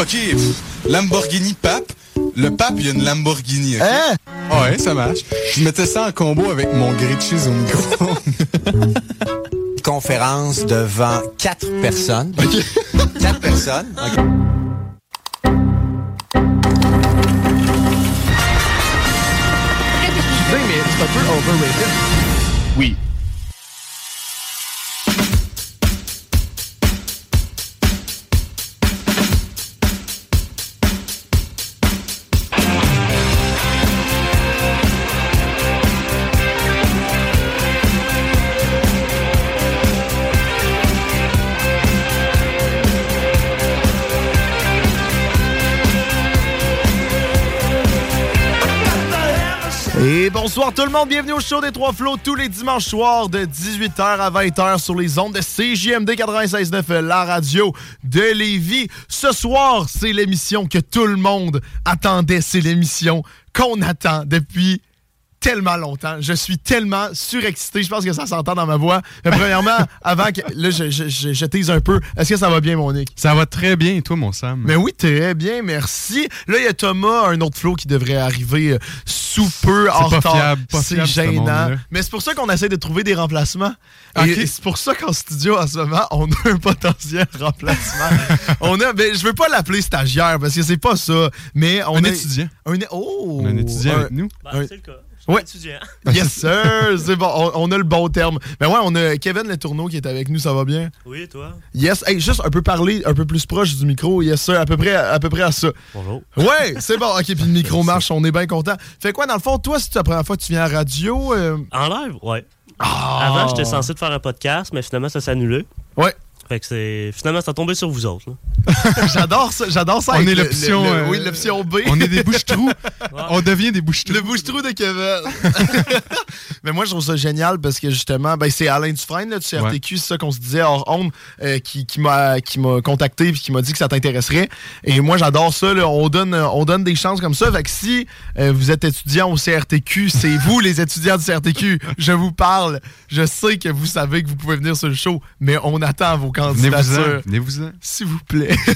Ok, Lamborghini pape. Le pape, il y a une Lamborghini. Hein? Ouais, ça marche. Je mettais ça en combo avec mon grilled cheese au micro. conférence devant quatre personnes. Quatre personnes. OK. mais c'est un peu overrated. Oui. Bonsoir tout le monde, bienvenue au show des Trois Flots tous les dimanches soirs de 18h à 20h sur les ondes de CJMD 96.9, la radio de Lévis. Ce soir, c'est l'émission que tout le monde attendait, c'est l'émission qu'on attend depuis tellement longtemps. Je suis tellement surexcité. Je pense que ça s'entend dans ma voix. Mais premièrement, avant que. Là, je, je, je, je tease un peu. Est-ce que ça va bien, mon Nick? Ça va très bien, et toi, mon Sam? Mais oui, très bien, merci. Là, il y a Thomas, un autre flow qui devrait arriver euh, sous peu en pas retard. fiable, pas C'est ce gênant. Mais c'est pour ça qu'on essaie de trouver des remplacements. Et c'est pour ça qu'en studio, en ce moment, on a un potentiel remplacement. on a, ben, je veux pas l'appeler stagiaire parce que c'est pas ça. Mais on Un a- étudiant. Un, oh, On a un étudiant un- avec nous. Ben, c'est le cas. Ouais. étudiant. Yes, sir! C'est bon, on, on a le bon terme. Mais ouais, on a Kevin Le Tourneau qui est avec nous, ça va bien? Oui, toi? Yes, hey, juste un peu parler, un peu plus proche du micro, yes, sir, à peu près à, peu près à ça. Bonjour. Ouais, c'est bon, ok, puis le micro marche, on est bien content. Fait quoi, dans le fond, toi, c'est la première fois que tu viens à la radio? euh, En live, ouais. Ah! Avant, j'étais censé de faire un podcast, mais finalement, ça s'est annulé. Ouais. Fait que c'est. Finalement, ça a tombé sur vous autres. J'adore ça, j'adore ça. On est l'option, le- le- euh, oui, l'option B. On est des bouches-trous. On devient des bouches-trous. Le bouche-trou de Kevin. Mais moi, je trouve ça génial parce que justement, ben, c'est Alain Dufresne là, du CRTQ, c'est ça qu'on se disait hors onde, euh, qui, qui m'a qui m'a contacté et qui m'a dit que ça t'intéresserait. Et moi, j'adore ça. là. on, donne, on donne des chances comme ça. Fait que si euh, vous êtes étudiant au CRTQ, c'est vous les étudiants du CRTQ. Je vous parle. Je sais que vous savez que vous pouvez venir sur le show, mais on attend vos Venez-vous-en. candidatures. Venez-vous-en. S'il vous plaît.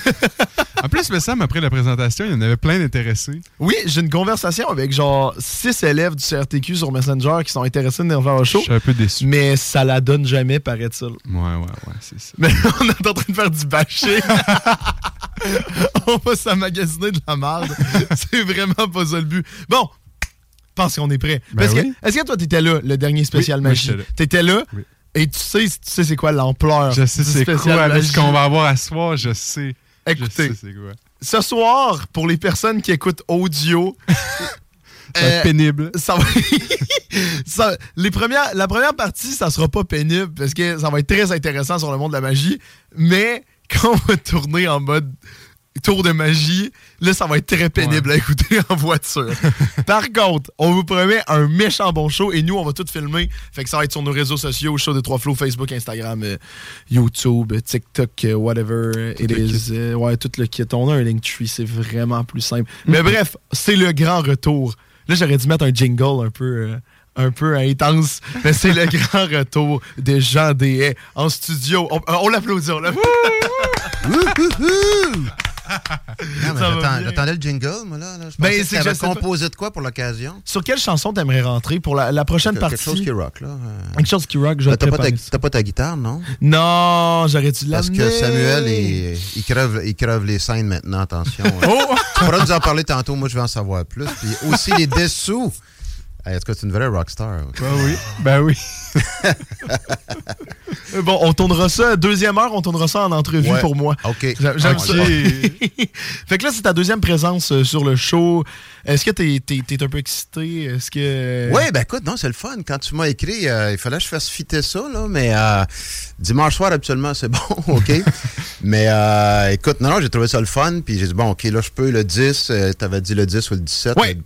En plus, me Sam, après la présentation, il y en avait plein d'intéressés. Oui, j'ai une conversation avec genre six élèves du CRTQ sur Messenger qui sont intéressés de venir faire un Je show. suis un peu déçu. Mais ça la donne jamais, paraît-il. Ouais, ouais, ouais, c'est ça. Mais on est en train de faire du bâcher. on va s'amagasiner de la merde. C'est vraiment pas ça le but. Bon, je pense qu'on est prêt. Ben Parce que- oui. Est-ce que toi, t'étais là, le dernier spécial Oui, magie? T'étais là? Oui. Et tu sais, tu sais c'est quoi l'ampleur Je sais c'est quoi, ce qu'on va avoir à soir, je sais. Je Écoutez, sais quoi. ce soir, pour les personnes qui écoutent audio, Ça va être euh, pénible. ça va- ça- les premières, la première partie, ça sera pas pénible parce que ça va être très intéressant sur le monde de la magie. Mais quand on va tourner en mode tour de magie, là, ça va être très pénible à écouter en voiture. Par contre, on vous promet un méchant bon show et nous, on va tout filmer. Fait que ça va être sur nos réseaux sociaux, show des trois flots, Facebook, Instagram, euh, YouTube, TikTok, euh, whatever it is. Euh, ouais, tout le kit. On a un Linktree, c'est vraiment plus simple. Mais bref, c'est le grand retour. Là, j'aurais dû mettre un jingle un peu. un peu intense, mais c'est le grand retour de Jean Deshaies en studio. On, on l'applaudit, on l'applaudit. J'attendais le jingle, moi, là. là. Je Ben, que pas. composé de quoi pour l'occasion? Sur quelle chanson t'aimerais rentrer pour la, la prochaine Quelque partie? chose qui rock, là. euh. Quelque chose qui rock, je T'as pas, ta- pas guitare, non? Non, j'aurais dû Parce l'amener. que Samuel, il, il crève, il crève les scènes maintenant, attention. Oh! Tu pourras nous en parler tantôt, moi je vais en savoir plus. Puis aussi les dessous. Hey, Est-ce que c'est une vraie rockstar? Ben oui. Ben oui. Bon, on tournera ça, deuxième heure, on tournera ça en entrevue Ouais. pour moi. OK. J'a- J'aime Ok. ça. fait que là, c'est ta deuxième présence euh, sur le show. Est-ce que t'es es, un peu excité? Est-ce que. Oui, ben écoute, non, c'est le fun. Quand tu m'as écrit, euh, il fallait que je fasse fitter ça, là, mais euh, dimanche soir, absolument, c'est bon, OK? mais euh, écoute, non, non, j'ai trouvé ça le fun, puis j'ai dit, bon, OK, là, je peux le 10, euh, t'avais dit le 10 ou le 17. Ouais.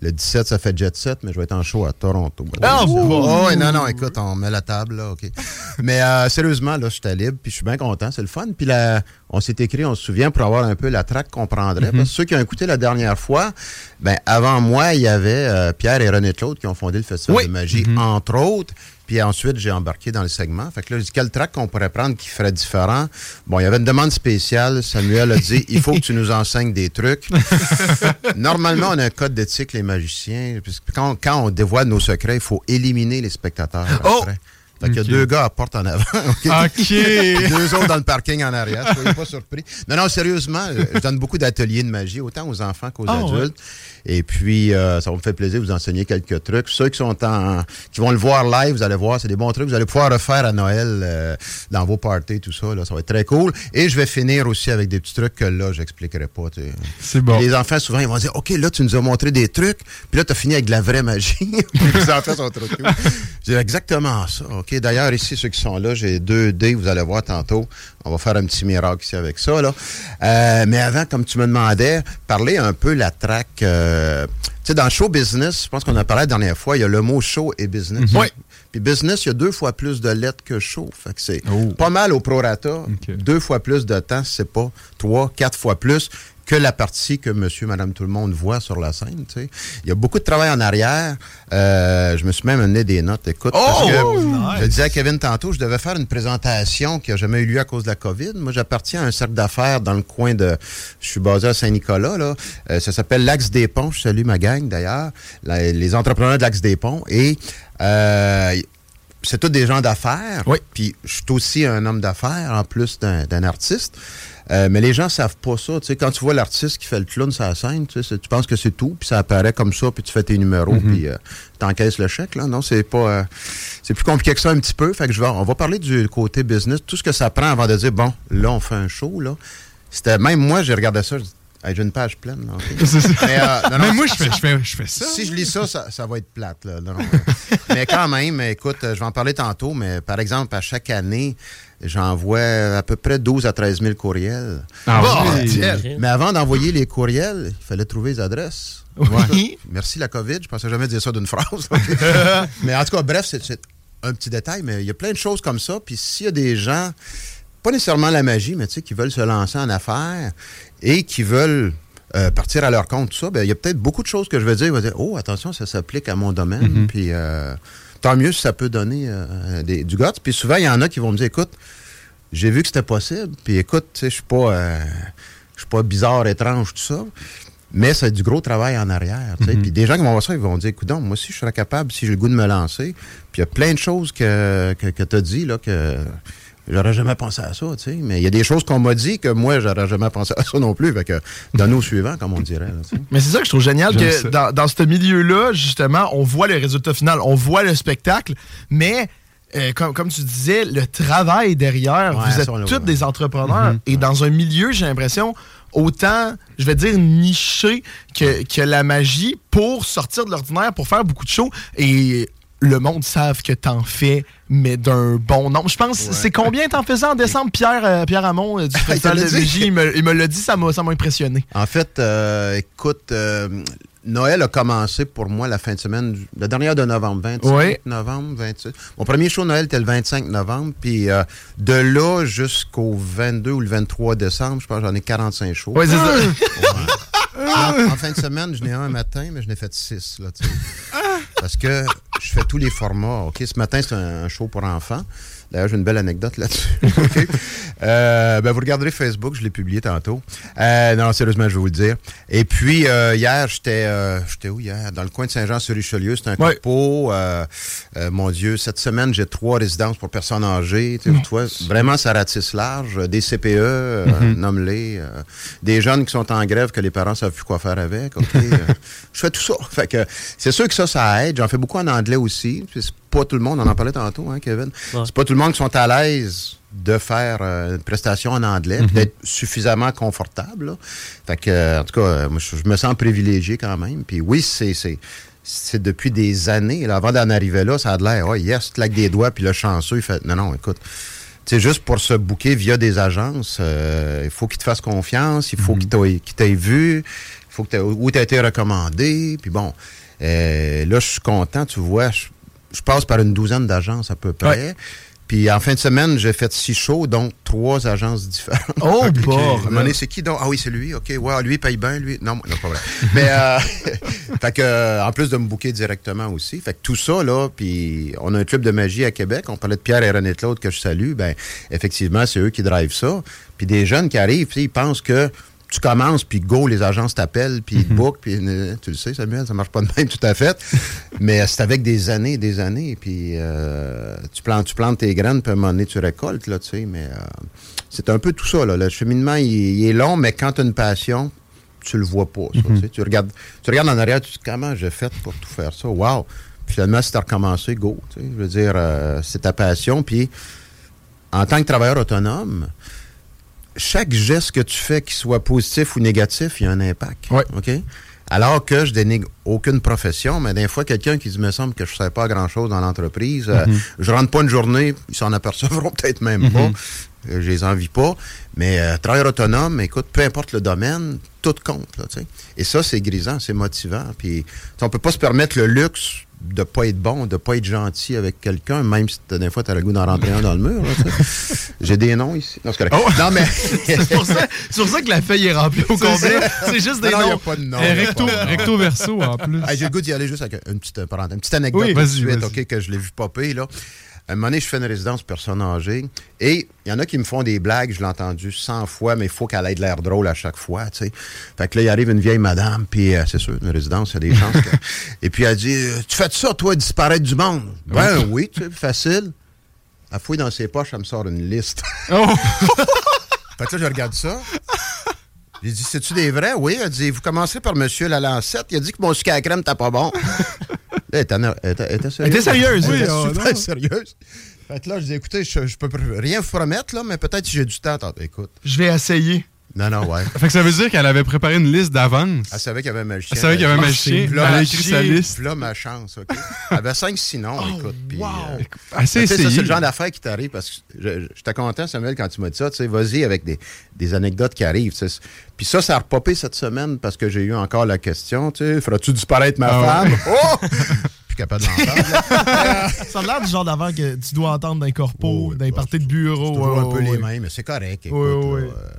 Le, le 17, ça fait Jet Set, mais je vais être en show à Toronto. Ah, Oh, bon? ouais, non, non, écoute, on met la table, là, OK. mais euh, sérieusement, là, j'étais libre, puis je suis bien content, c'est le fun. Puis on s'est écrit, on se souvient, pour avoir un peu la track qu'on prendrait. Parce que ceux qui ont écouté la dernière fois, ben, avant moi, il y avait euh, Pierre et René Claude qui ont fondé le Festival Oui. de magie, entre autres. Puis ensuite, j'ai embarqué dans le segment. Fait que là, j'ai dit, quel track qu'on pourrait prendre qui ferait différent? Bon, il y avait une demande spéciale. Samuel a dit, il faut que tu nous enseignes des trucs. Normalement, on a un code d'éthique, les magiciens. Quand, quand on dévoile nos secrets, il faut éliminer les spectateurs. Oh! Fait qu'il y a deux gars à porte en avant. OK? Deux autres dans le parking en arrière. Soyez pas surpris. Non, non, sérieusement, je donne beaucoup d'ateliers de magie, autant aux enfants qu'aux Ah, adultes. Et puis, euh, ça me faire plaisir de vous enseigner quelques trucs. Ceux qui sont en, qui vont le voir live, vous allez voir, c'est des bons trucs. Vous allez pouvoir refaire à Noël euh, dans vos parties, tout ça. Là, ça va être très cool. Et je vais finir aussi avec des petits trucs que là, j'expliquerai pas. C'est bon. Les enfants, souvent, ils vont dire OK, là, tu nous as montré des trucs, puis là, tu as fini avec de la vraie magie. Puis les enfants sont trop cool. Exactement ça. OK? D'ailleurs, ici, ceux qui sont là, j'ai deux dés, vous allez voir tantôt. On va faire un petit miracle ici avec ça. Là. Euh, mais avant, comme tu me demandais, parler un peu la track. euh, tu sais, dans le show business, je pense qu'on a parlé la dernière fois, il y a le mot show et business. Oui. Puis business, il y a deux fois plus de lettres que show. Fait que c'est Oh. pas mal au prorata. Deux fois plus de temps, c'est pas trois, quatre fois plus que la partie que monsieur, madame, tout le monde voit sur la scène. tu sais. Il y a beaucoup de travail en arrière. Euh, je me suis même amené des notes. Écoute, parce que nice. je disais à Kevin tantôt, je devais faire une présentation qui n'a jamais eu lieu à cause de la COVID. Moi, j'appartiens à un cercle d'affaires dans le coin de... Je suis basé à Saint-Nicolas. là. Euh, ça s'appelle l'Axe des Ponts. Je salue ma gang, d'ailleurs. Les entrepreneurs de l'Axe des Ponts. Et... euh, c'est tous des gens d'affaires. Oui. Puis je suis aussi un homme d'affaires en plus d'un artiste. Euh, mais les gens savent pas ça. Tu sais, quand tu vois l'artiste qui fait le clown sur la scène, tu, sais, c'est- tu penses que c'est tout, puis ça apparaît comme ça, puis tu fais tes numéros, puis euh, t'encaisses le chèque. Là. Non, c'est pas. euh, c'est plus compliqué que ça un petit peu. Fait que je vais, on va parler du côté business, tout ce que ça prend avant de dire bon, là, on fait un show. Là. C'était même moi, j'ai regardé ça, Hey, j'ai une page pleine. Là. Mais, euh, non, non, Mais moi, je fais, je fais, je fais ça. si je lis ça, ça, ça va être plate. Là. Non, mais quand même, écoute, je vais en parler tantôt, mais par exemple, à chaque année, j'envoie à peu près 12 à 13 000 courriels. Ah, Bon, oui. Mais avant d'envoyer les courriels, il fallait trouver les adresses. Oui. Merci la COVID, je pensais jamais dire ça d'une phrase. mais en tout cas, bref, c'est un petit détail, mais il y a plein de choses comme ça. Puis s'il y a des gens, pas nécessairement la magie, mais tu sais, qui veulent se lancer en affaires et qui veulent euh, partir à leur compte, tout ça, ben, il y a peut-être beaucoup de choses que je vais dire. Ils vont dire, oh, attention, ça s'applique à mon domaine. Puis euh, tant mieux si ça peut donner euh, des- du guts. Puis souvent, il y en a qui vont me dire, écoute, j'ai vu que c'était possible. Puis écoute, tu sais, je suis pas, euh, je suis pas bizarre, étrange, tout ça. Mais c'est du gros travail en arrière. sais. Puis des gens qui vont voir ça, ils vont dire, écoute, moi aussi, je serais capable si j'ai le goût de me lancer. Puis il y a plein de choses que, que, que tu as dit, là, que j'aurais jamais pensé à ça, tu sais. Mais il y a des choses qu'on m'a dit que moi, j'aurais jamais pensé à ça non plus. Fait que, donne au suivant, comme on dirait. là. Mais c'est ça que je trouve génial, que dans, dans ce milieu-là, justement, on voit le résultat final, on voit le spectacle, mais euh, comme, comme tu disais, le travail derrière, Ouais, vous êtes tous ouais. des entrepreneurs, et dans un milieu, j'ai l'impression, autant, je vais dire, niché que, que la magie pour sortir de l'ordinaire, pour faire beaucoup de shows, et le monde savent que t'en fais, mais d'un bon nombre. Je pense, c'est combien t'en faisais en décembre, Pierre, euh, Pierre Hamon, euh, du Festival de dit? magie, il me, l'a dit, ça m'a ça m'a impressionné. En fait, euh, écoute, euh, Noël a commencé pour moi la fin de semaine, du- la dernière de novembre, 25 Oui. novembre, 26. Mon premier show Noël était le 25 novembre, puis euh, de là jusqu'au 22 ou le 23 décembre, je pense que j'en ai 45 shows. Ouais, c'est ça. En, en fin de semaine, je n'ai un matin, mais je n'ai fait six. Là, sais. Parce que je fais tous les formats. OK, ce matin, c'est un, un show pour enfants. D'ailleurs, j'ai une belle anecdote là-dessus. Euh, ben, vous regarderez Facebook, je l'ai publié tantôt. Euh, non, sérieusement, je vais vous le dire. Et puis, euh, hier, j'étais j'étais où hier? Dans le coin de Saint-Jean-sur-Richelieu. C'était un euh, mon Dieu, cette semaine, j'ai trois résidences pour personnes âgées. Tu vois, vraiment, ça ratisse large. Des CPE, euh, nomme-les. euh, des jeunes qui sont en grève que les parents savent plus quoi faire avec. OK? Euh, je fais tout ça. Fait que c'est sûr que ça, ça aide. J'en fais beaucoup en anglais aussi. Pas tout le monde, on en parlait tantôt, hein, Kevin. Ouais. C'est pas tout le monde qui sont à l'aise de faire euh, une prestation en anglais, puis d'être suffisamment confortable. là. Fait que, euh, en tout cas, euh, moi, je, je me sens privilégié quand même. Puis oui, c'est c'est depuis des années. là, avant d'en arriver là, ça a de l'air, oh yes, claque des doigts, puis le chanceux, il fait, non, non, écoute. C'est juste pour se booker via des agences, euh, il faut qu'ils te fassent confiance, il faut qu'ils t'aient qu'ils t'aient vu, il faut que t'aies- où tu as été recommandé. Puis bon, euh, là, je suis content, tu vois, je, je passe par une douzaine d'agences à peu près. Puis en fin de semaine, j'ai fait six shows, donc trois agences différentes. Oh, Ok. bord, c'est qui donc? Ah oui, c'est lui. OK. Ouais, lui, il paye bien, lui. Non, non, pas vrai. Mais, euh, fait que, euh, en plus de me booker directement aussi. Fait que tout ça, là, puis on a un club de magie à Québec. On parlait de Pierre et René Claude que je salue. Ben, effectivement, c'est eux qui drivent ça. Puis des jeunes qui arrivent, tu sais, ils pensent que tu commences, puis go, les agences t'appellent, puis ils te bookent, puis euh, tu le sais, Samuel, ça marche pas de même tout à fait. Mais euh, c'est avec des années et des années, puis euh, tu, plantes, tu plantes tes graines, puis à un moment donné, tu récoltes, là, tu sais, mais euh, c'est un peu tout ça, là. Le cheminement, il, il est long, mais quand tu as une passion, tu le vois pas, ça, tu regardes, tu regardes en arrière, tu te dis, comment j'ai fait pour tout faire ça? Wow! Puis finalement, si tu as recommencé, go, tu sais. Je veux dire, euh, c'est ta passion, puis en tant que travailleur autonome, chaque geste que tu fais, qu'il soit positif ou négatif, il y a un impact. OK? Alors que je dénigre aucune profession, mais des fois, quelqu'un qui dit, me semble que je ne sais pas grand-chose dans l'entreprise, euh, je rentre pas une journée, ils s'en apercevront peut-être même pas. Euh, je les envie pas. Mais euh, travailleur autonome, écoute, peu importe le domaine, tout compte. Là. Et ça, c'est grisant, c'est motivant. Puis, on peut pas se permettre le luxe de pas être bon, de pas être gentil avec quelqu'un, même si des fois, tu as le goût d'en rentrer un dans le mur. J'ai des noms ici. Non, c'est correct. Non, mais... C'est pour, ça- c'est pour ça que la feuille est remplie au complet. C'est juste des Non, non, y a noms. pas de nom. Recto, pas de nom. recto verso en plus. Hey, J'ai le goût d'y aller juste avec une petite, parenthèse, une petite anecdote Oui, suite. OK, que je l'ai vu popper, là. À un moment donné, je fais une résidence personne âgée et il y en a qui me font des blagues, je l'ai entendu 100 fois, mais il faut qu'elle ait de l'air drôle à chaque fois, tu sais. Fait que là, il arrive une vieille madame, puis euh, c'est sûr, une résidence, il y a des chances que... Et puis elle dit, euh, tu fais ça, toi, disparaître du monde? Ben oui, tu sais, facile. Elle fouille dans ses poches, elle me sort une liste. Oh! Fait que là, je regarde ça. J'ai dit, c'est-tu des vrais? Oui. Elle dit, vous commencerez par Monsieur Lalancette. Il a dit que mon sucre à la crème t'as pas bon. Là, elle était, elle était- elle était sérieuse? Elle était sérieuse, Elle oui, était oh, super sérieuse. Fait que là, je dis, écoutez, je, je peux rien vous promettre, là, mais peut-être si j'ai du temps. attends, écoute. Je vais essayer. Non, non, ouais. Fait que ça veut dire qu'elle avait préparé une liste d'avance. Elle savait qu'il y avait un magicien. Elle savait qu'il y avait un magicien. Puis là, Elle a ma- écrit sa liste. Là, ma chance, OK? Elle avait cinq sinon, écoute. Puis, euh, Assez tu sais, ça, c'est le genre d'affaire qui t'arrive parce que je- je- j'étais content, Samuel, quand tu m'as dit ça. Tu sais, vas-y avec des, des anecdotes qui arrivent. tu sais. Puis ça, ça a repopé cette semaine parce que j'ai eu encore la question, tu sais, feras-tu disparaître ma Ah femme? Oh! Capable de l'entendre. là. Ça a l'air du genre d'avant que tu dois entendre dans les corpos, Oh, oui, dans les bah, parties de bureau. C'est toujours un peu les mêmes, mais c'est correct. Écoute, Oui, oui, là, oui. euh,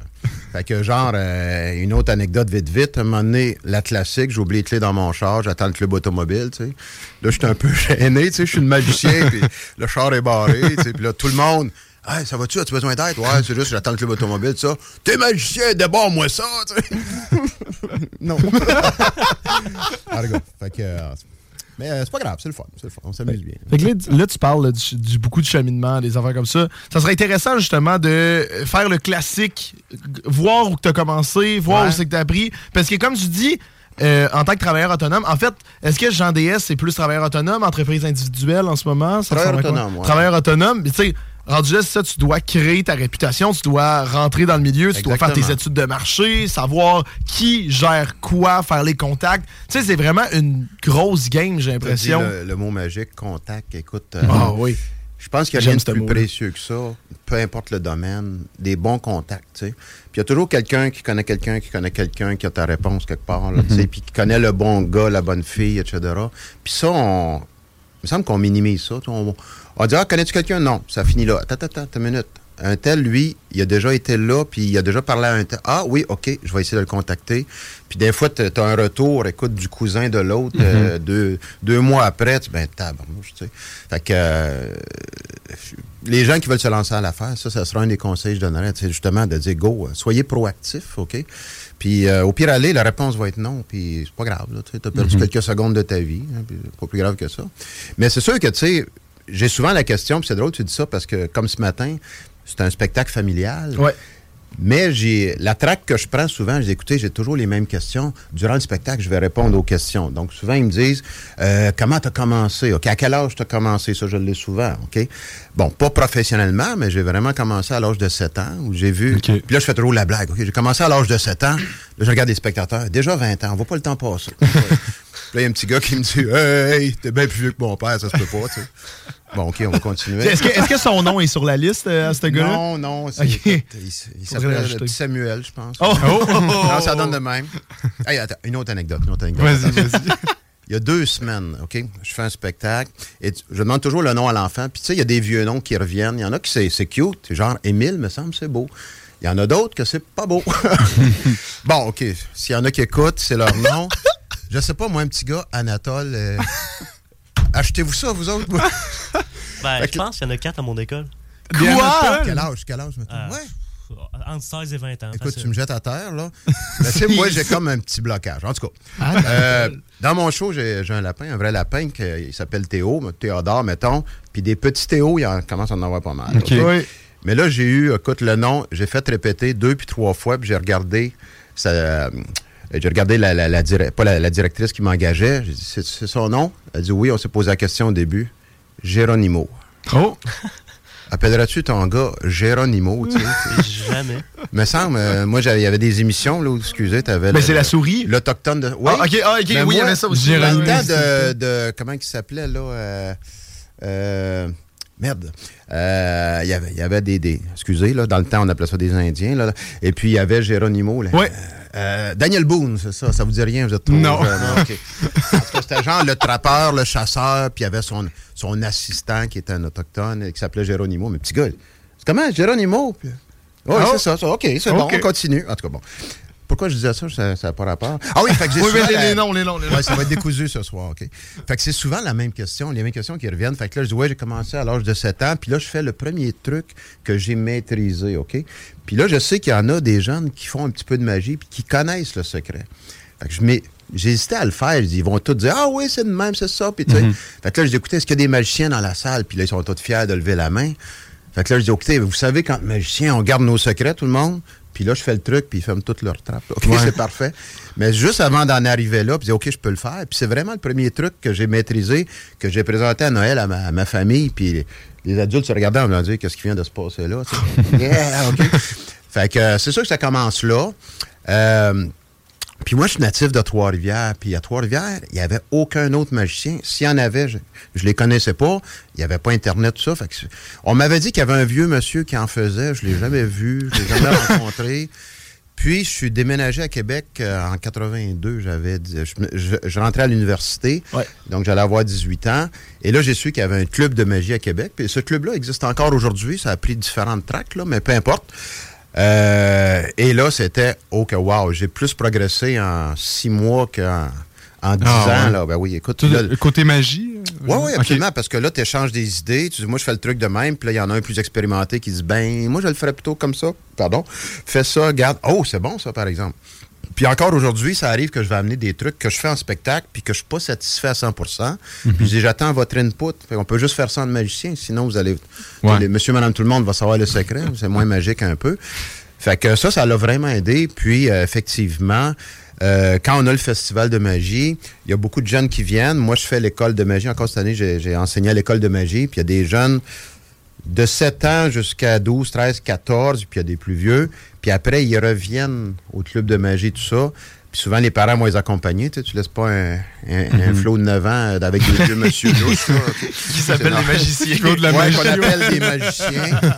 fait que genre, euh, une autre anecdote vite vite, à un moment donné, la classique, j'ai oublié les clés dans mon char, j'attends le club automobile, tu sais. Là, j'étais un peu gêné, tu sais, je suis le magicien, puis le char est barré, tu sais, puis là, tout le monde... Hey, ça va-tu? As-tu besoin d'aide? Ouais, c'est juste, j'attends le club automobile, ça. T'es magicien, débarre-moi ça, tu sais. non. fait que. Mais euh, c'est pas grave, c'est le fun, c'est le fun, on s'amuse bien. Fait que là, là, tu parles là, du, du beaucoup de cheminement, des affaires comme ça. Ça serait intéressant, justement, de faire le classique, voir où tu as commencé, voir Ouais. où c'est que tu as appris. Parce que, comme tu dis, euh, en tant que travailleur autonome, en fait, est-ce que Jean DS, c'est plus travailleur autonome, entreprise individuelle en ce moment? Ça Travailleur autonome, ouais. Travailleur autonome, tu sais, rendu là, c'est ça, tu dois créer ta réputation, tu dois rentrer dans le milieu, tu dois faire tes études de marché, savoir qui gère quoi, faire les contacts. Tu sais, c'est vraiment une grosse game, j'ai l'impression. Le, le mot magique, contact, écoute. euh, Ah oui. Je pense qu'il n'y a rien de plus précieux que ça, peu importe le domaine, des bons contacts, tu sais. Puis il y a toujours quelqu'un qui connaît quelqu'un qui connaît quelqu'un qui a ta réponse quelque part, là, tu sais, puis qui connaît le bon gars, la bonne fille, etc. Puis ça, on... il me semble qu'on minimise ça. On, on dit, ah, connais-tu quelqu'un? Non, ça finit là. Attends, attends, attends, une minute. un tel, lui, il a déjà été là, puis il a déjà parlé à un tel. Ah oui, OK, je vais essayer de le contacter. Puis des fois, tu as un retour, écoute, du cousin de l'autre, euh, deux, deux mois après, tu ben, tabarnouche, tu sais. Fait que euh, les gens qui veulent se lancer à l'affaire, ça, ça sera un des conseils que je donnerais, tu sais, justement, de dire, go, soyez proactifs, OK? Puis euh, au pire aller, la réponse va être non, puis c'est pas grave, tu as perdu Mhm. quelques secondes de ta vie, hein, puis c'est pas plus grave que ça. Mais c'est sûr que, tu sais, j'ai souvent la question, puis c'est drôle que tu dis ça, parce que comme ce matin, c'est un spectacle familial. Ouais. Mais j'ai la traque que je prends souvent, j'ai écouté, j'ai toujours les mêmes questions. Durant le spectacle, je vais répondre aux questions. Donc souvent, ils me disent euh, comment tu as commencé? OK, à quel âge tu as commencé? Ça, je l'ai souvent. OK? Bon, pas professionnellement, mais j'ai vraiment commencé à l'âge de 7 ans, où j'ai vu. Puis là, je fais toujours la blague. OK, j'ai commencé à l'âge de 7 ans. Là, je regarde les spectateurs. Déjà 20 ans, on voit pas le temps passer. Là, il y a un petit gars qui me dit Hey, t'es bien plus vieux que mon père, ça se peut pas, tu sais. Bon, OK, on va continuer. Est-ce que, son nom est sur la liste euh, à ce gars-là? Non, non, c'est- Ok. écoute, il, il s'appelle Samuel, je pense. Oh! Non, ça donne de même. Hey, attends, une autre anecdote. Une autre anecdote. Vas-y, vas-y. Il y a deux semaines, OK, je fais un spectacle et je demande toujours le nom à l'enfant. Puis tu sais, il y a des vieux noms qui reviennent. Il y en a qui c'est, c'est cute, genre Émile, me semble, c'est beau. Il y en a d'autres que c'est pas beau. bon, OK, s'il y en a qui écoutent, c'est leur nom. Je sais pas, moi, un petit gars, Anatole, euh, achetez-vous ça, vous autres? moi? Ben, Fait je que- pense qu'il y en a quatre à mon école. Quoi? Quel âge, quel âge, mettons? Euh, ouais. Entre 16 et 20 ans. Écoute, facile. tu me jettes à terre, là. Mais tu sais, moi, j'ai comme un petit blocage. En tout cas, euh, dans mon show, j'ai un lapin, un vrai lapin, qui il s'appelle Théo, Théodore, mettons. Puis des petits Théo, il en commence à en avoir pas mal. Oui. Mais là, j'ai eu, écoute, le nom, j'ai fait répéter deux puis trois fois, puis j'ai regardé, ça, euh, j'ai regardé la, la, la dire- pas la, la directrice qui m'engageait. J'ai dit, c'est c'est son nom? Elle dit oui, on s'est posé la question au début. Géronimo. Oh! Appelleras-tu ton gars Géronimo, tu sais? Jamais. Me semble, euh, moi, il y avait des émissions, là, où, excusez, tu avais. Ben, c'est la souris? L'Autochtone de. Oui. Ah, ok, ah, ok, Mais oui, il y avait ça aussi. Dans le Ouais, temps ouais, de, de- Comment il s'appelait, là euh, euh, Merde. Euh, Il y avait- il y avait des, des. Excusez, là, dans le temps, on appelait ça des Indiens, là. Et puis, il y avait Géronimo, là. Ouais. Euh, Daniel Boone, c'est ça. Ça vous dit rien, vous êtes trop Non. jeune, hein, tout cas, c'était genre le trappeur, le chasseur, puis il y avait son, son assistant qui était un autochtone et qui s'appelait Géronimo. Mais petit gars, c'est comment, Géronimo? Puis- Oui, Ah. c'est ça, ça. OK, c'est bon, on continue. En tout cas, bon. Pourquoi je disais ça? Ça n'a pas rapport? Ah oui, fait que j'ai Oui, les, la- les noms, les noms, les noms. Ouais, ça va être décousu ce soir, OK. Fait que c'est souvent la même question, les mêmes questions qui reviennent. Fait que là, je dis, ouais, j'ai commencé à l'âge de 7 ans, puis là, je fais le premier truc que j'ai maîtrisé, OK? Puis là, je sais qu'il y en a des jeunes qui font un petit peu de magie, puis qui connaissent le secret. Fait que je hésité à le faire. Je dis, Ils vont tous dire Ah oui, c'est de même, c'est ça. Puis, tu sais. Fait que là, je dis Écoutez, est-ce qu'il y a des magiciens dans la salle? Puis là, ils sont tous fiers de lever la main. Fait que là, je dis Écoutez, vous savez, quand magicien, on garde nos secrets, tout le monde? Puis là, je fais le truc, puis ils ferment toutes leurs trappes. OK, c'est parfait. Mais juste avant d'en arriver là, puis je dis, OK, je peux le faire. Puis c'est vraiment le premier truc que j'ai maîtrisé, que j'ai présenté à Noël à ma, à ma famille. Puis les, adultes se regardaient en me disant, qu'est-ce qui vient de se passer là? yeah, OK. Fait que euh, c'est sûr que ça commence là. Euh, puis moi, je suis natif de Trois-Rivières. Puis à Trois-Rivières, il n'y avait aucun autre magicien. S'il y en avait, je ne les connaissais pas. Il n'y avait pas Internet, tout ça. Fait que c'est- on m'avait dit qu'il y avait un vieux monsieur qui en faisait. Je ne l'ai jamais vu. Je ne l'ai jamais rencontré. Puis, je suis déménagé à Québec euh, en 82. J'avais, je, je- je rentrais à l'université. Ouais. Donc, j'allais avoir 18 ans. Et là, j'ai su qu'il y avait un club de magie à Québec. Puis, ce club-là existe encore aujourd'hui. Ça a pris différentes tracks, là, mais peu importe. Euh, et là, c'était, oh que wow, j'ai plus progressé en six mois qu'en en dix Ah, ans. ouais. Là. Ben oui, écoute. Tout là, le côté magie? euh, oui, oui, ok. absolument, parce que là, tu échanges des idées. Tu dis, moi, je fais le truc de même, puis là, il y en a un plus expérimenté qui dit, ben, moi, je le ferais plutôt comme ça. Pardon. Fais ça, regarde. Oh, c'est bon, ça, par exemple. Puis encore aujourd'hui, ça arrive que je vais amener des trucs que je fais en spectacle, puis que je suis pas satisfait à 100% Puis je dis, j'attends votre input. Fait on peut juste faire ça en magicien, sinon vous allez. Ouais. les- monsieur, madame, tout le monde va savoir le secret. C'est moins magique un peu. Fait que ça, ça l'a vraiment aidé. Puis, euh, effectivement, euh, quand on a le festival de magie, il y a beaucoup de jeunes qui viennent. Moi, je fais l'école de magie. Encore cette année, j'ai enseigné à l'école de magie. Puis, il y a des jeunes de 7 ans jusqu'à 12, 13, 14, puis il y a des plus vieux. Puis après, ils reviennent au club de magie, tout ça. Puis souvent, les parents vont les accompagner. Tu, sais, tu laisses pas un, un, un flot de 9 ans euh, avec des vieux monsieur louches, là. Qui s'appellent les magiciens. Claude la Ouais, magie. qu'on appelle des magiciens.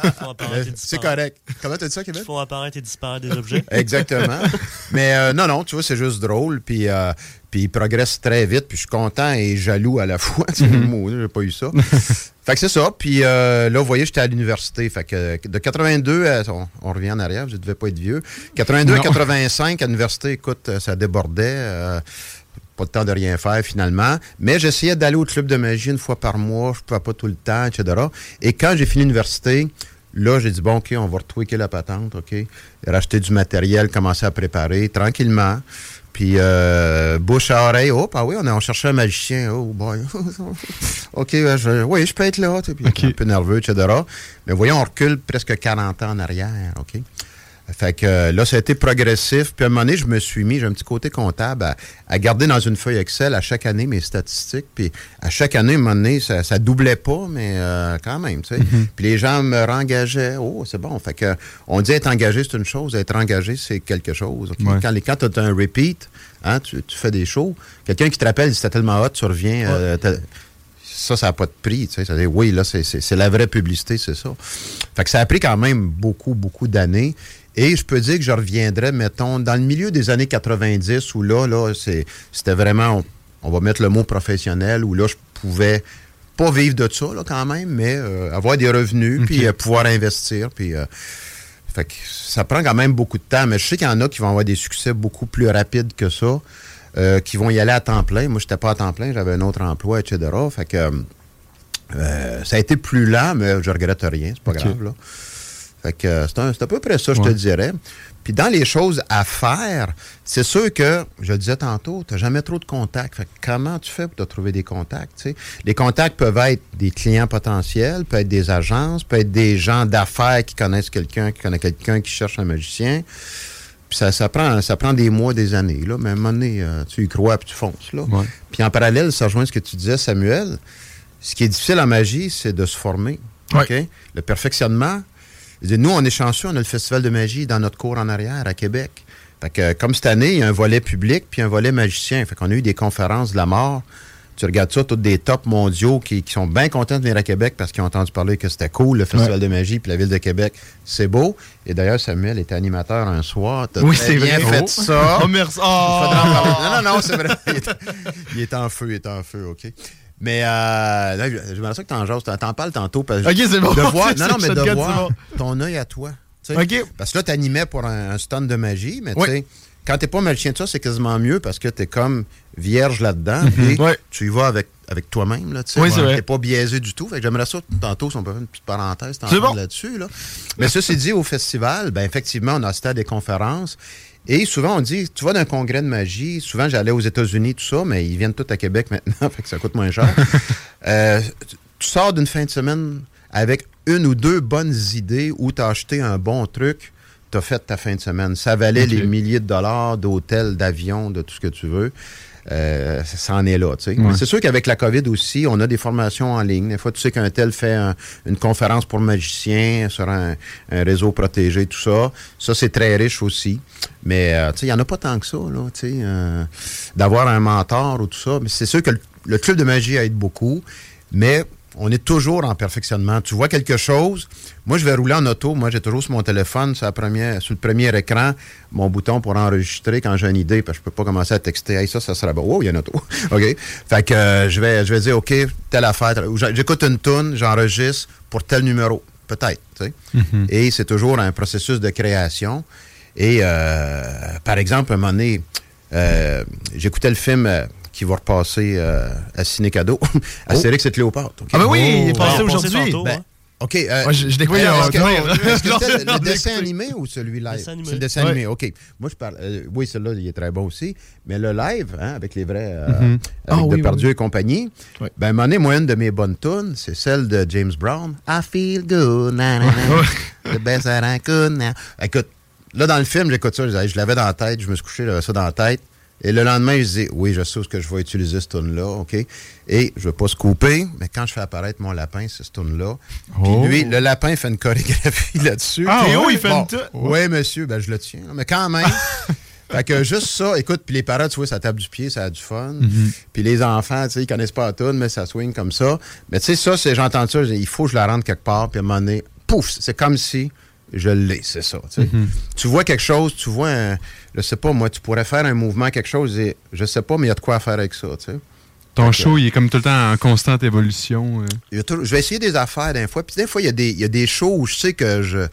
Euh, C'est correct. Comment t'as dit ça, Kevin? font apparaître et disparaître des objets. Exactement. Mais euh, non, non, tu vois, c'est juste drôle. Puis, euh, Puis il progresse très vite, puis je suis content et jaloux à la fois. C'est le mot, là, j'ai pas eu ça. fait que c'est ça. Puis euh, là, vous voyez, j'étais à l'université. Fait que de 82 à. On, on revient en arrière, je devais pas être vieux. 82 à Non. 85, à l'université, écoute, euh, ça débordait. euh, pas de temps de rien faire finalement. Mais j'essayais d'aller au club de magie une fois par mois. Je ne pouvais pas tout le temps, etc. Et quand j'ai fini l'université, là, j'ai dit, bon, OK, on va retweaker la patente, OK. Racheter du matériel, commencer à préparer tranquillement. Puis, euh, bouche à oreille, oh, ah oui, on, a, on cherchait un magicien. Oh, boy. OK, euh, je, oui, je peux être là. Puis, un peu nerveux, etc. Mais voyons, on recule presque 40 ans en arrière, OK? Fait que euh, là, ça a été progressif. Puis à un moment donné, je me suis mis, j'ai un petit côté comptable, à, à garder dans une feuille Excel à chaque année mes statistiques. Puis à chaque année, à un moment donné, ça, ça doublait pas, mais euh, quand même, tu sais. Puis les gens me rengageaient. Oh, c'est bon. Fait que on dit être engagé, c'est une chose. Être engagé, c'est quelque chose. Ouais. Quand, les- quand tu as un repeat, hein, tu, tu fais des shows, quelqu'un qui te rappelle, t'es tellement hot, tu reviens. euh, ça, ça n'a pas de prix. Tu sais, oui, là, c'est la vraie publicité, c'est ça. Fait que ça a pris quand même beaucoup, beaucoup d'années. Et je peux dire que je reviendrais, mettons, dans le milieu des années 90, où là, là, c'était vraiment, on, on va mettre le mot professionnel, où là, je pouvais pas vivre de ça, là, quand même, mais euh, avoir des revenus, puis euh, pouvoir investir, puis... euh, fait que ça prend quand même beaucoup de temps, mais je sais qu'il y en a qui vont avoir des succès beaucoup plus rapides que ça, qui vont y aller à temps plein. Moi, je n'étais pas à temps plein, j'avais un autre emploi, etc. Fait que ça a été plus lent, mais je regrette rien, c'est pas grave. Là. Fait que euh, c'est un- c'est à peu près ça, je te dirais. Puis dans les choses à faire, c'est sûr que, je le disais tantôt, tu n'as jamais trop de contacts. Fait que comment tu fais pour te trouver des contacts? Les contacts peuvent être des clients potentiels, peuvent être des agences, peuvent être des gens d'affaires qui connaissent quelqu'un, qui connaît quelqu'un qui cherche un magicien. Puis ça, ça, prend, ça prend des mois, des années. Là. Mais à un moment donné, euh, tu y crois puis tu fonces. Là. Ouais. Puis en parallèle, ça rejoint ce que tu disais, Samuel. Ce qui est difficile en magie, c'est de se former. Ouais. Le perfectionnement. Nous, on est chanceux, on a le Festival de magie dans notre cours en arrière à Québec. Fait que, euh, comme cette année, il y a un volet public puis un volet magicien. Fait qu'on a eu des conférences de la mort. Tu regardes ça, tous des tops mondiaux qui, qui sont bien contents de venir à Québec parce qu'ils ont entendu parler que c'était cool, le Festival de magie, puis la ville de Québec, c'est beau. Et d'ailleurs, Samuel était animateur un soir. Oui, c'est bien vrai. fait ça. Oh, merci. Oh! Non, non, non, c'est vrai. Il est, il est en feu, il est en feu, OK. Mais euh, là, je me ça que t'en jases. T'en- parles tantôt. Parce que Ok, c'est bon. De voir, non, non, mais de voir ton œil à toi. tu sais. OK. Parce que là, t'animais pour un, un stand de magie, mais Oui. tu sais, quand t'es pas magicien de ça, c'est quasiment mieux parce que t'es comme vierge là-dedans. Mhm. Tu y vas avec, avec toi-même, là, tu sais. Oui. T'es pas biaisé du tout. Fait que j'aimerais ça, tantôt, si on peut faire une petite parenthèse, bon. là-dessus, là. Mais ceci dit, au festival, ben effectivement, on a assisté à des conférences. Et souvent, on dit, tu vas d'un congrès de magie. Souvent, j'allais aux États-Unis, tout ça, mais ils viennent tous à Québec maintenant, fait que ça coûte moins cher. Euh, tu- sors d'une fin de semaine avec une ou deux bonnes idées où tu as acheté un bon truc, tu as fait ta fin de semaine. Ça valait les milliers de dollars d'hôtels, d'avions, de tout ce que tu veux. Euh, ça, en est là, tu sais. Ouais. C'est sûr qu'avec la COVID aussi, on a des formations en ligne. Des fois, tu sais qu'un tel fait un- une conférence pour magiciens sur un, un réseau protégé, tout ça. Ça, c'est très riche aussi. Mais, euh, tu sais, il n'y en a pas tant que ça, là, tu sais. euh, D'avoir un mentor ou tout ça. Mais c'est sûr que le, le club de magie aide beaucoup. Mais on est toujours en perfectionnement. Tu vois quelque chose, moi je vais rouler en auto, moi j'ai toujours sur mon téléphone, sur, la première, sur le premier écran, mon bouton pour enregistrer quand j'ai une idée, parce que je peux pas commencer à texter, hey, ça, ça sera bon. Oh, il y a une auto. OK? Fait que euh, je, vais, je vais dire, OK, telle affaire, j'écoute une toune, j'enregistre pour tel numéro. Peut-être, sais. Et c'est toujours un processus de création. Et euh, par exemple, un moment donné, euh, j'écoutais le film qui va repasser euh, à Ciné Cadeau, Astérix et Cléopâtre. OK? Ah ben oui, il est Oh, passé aujourd'hui. Ben. OK. euh, Moi, je- je découvre un est-ce que- c'était le dessin animé ou celui live? Dessin animé. C'est le dessin Ouais. animé, OK. Moi, je parle. euh, oui, celui-là, il est très bon aussi. Mais le live, hein, avec les vrais. euh, Mhm. Avec oui, oui, Depardieu oui. et compagnie. Ouais. Ben, donné, moi, une de mes bonnes tunes, c'est celle de James Brown. I feel good. na, na, na. The best that I could now. Écoute, là, dans le film, j'écoute ça. Je l'avais dans la tête. Je me suis couché, j'avais ça dans la tête. Et le lendemain, je dis, oui, je sais où ce que je vais utiliser cette tune-là, OK? Et je ne vais pas se couper, mais quand je fais apparaître mon lapin, c'est cette tune-là. Puis Oh. lui, le lapin fait une chorégraphie là-dessus. Ah, Théo, ouais? il fait une tout? Oui, monsieur, ben je le tiens. Mais quand même. fait que juste ça, écoute, puis les parents, tu vois, ça tape du pied, ça a du fun. Puis les enfants, tu sais, ils connaissent pas la tune, mais ça swing comme ça. Mais tu sais, ça, c'est, j'entends ça, il faut que je la rende quelque part, puis à un moment donné, pouf, c'est comme si je l'ai, c'est ça. tu sais. Mhm. Tu vois quelque chose, tu vois un. Je sais pas, moi, tu pourrais faire un mouvement, quelque chose, et je sais pas, mais il y a de quoi faire avec ça. tu sais. Ton show, il est comme tout le temps en constante évolution. euh. Je vais essayer des affaires d'un fois. Puis des fois, il y, a des, il y a des shows où je sais que je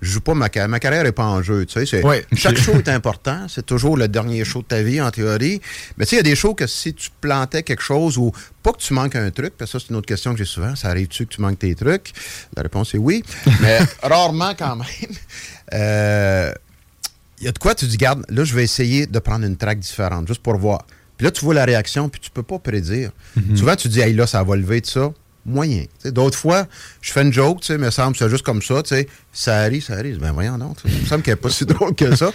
je joue pas ma carrière. Ma carrière n'est pas en jeu. Tu sais, c'est- Ouais. Chaque show est important. C'est toujours le dernier show de ta vie, en théorie. Mais tu sais, il y a des shows que si tu plantais quelque chose ou pas que tu manques un truc, parce que ça, c'est une autre question que j'ai souvent. Ça arrive-tu que tu manques tes trucs? La réponse est oui. Mais rarement quand même. Euh, il y a de quoi tu dis, garde, là, je vais essayer de prendre une track différente, juste pour voir. Puis là, tu vois la réaction, puis tu peux pas prédire. Souvent, tu dis, hey, là, ça va lever de ça. Moyen. D'autres fois, je fais une joke, tu sais, me semble, c'est juste comme ça, tu sais, ça arrive, ça arrive. Ben voyons donc, il me semble qu'elle n'est pas si drôle que ça.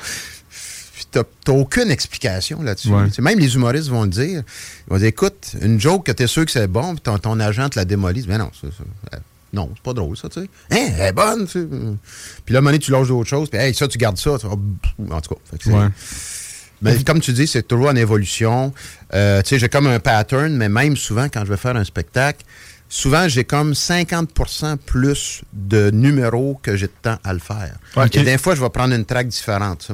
Puis t'as t'as aucune explication là-dessus. Ouais. Même les humoristes vont le dire. Ils vont dire, écoute, une joke que t'es sûr que c'est bon, puis ton, ton agent te la démolit. Mais non, c'est ça. Euh, Non, c'est pas drôle, ça, tu sais. Hein, elle est bonne, tu sais. Puis là, à un moment donné, tu lâches d'autres choses, puis hey, ça, tu gardes ça. tu En tout cas, fait que c'est- Ouais. mais comme tu dis, c'est toujours en évolution. Euh, tu sais, j'ai comme un pattern, mais même souvent, quand je vais faire un spectacle, souvent, j'ai comme 50% plus de numéros que j'ai de temps à le faire. Et des fois, je vais prendre une track différente.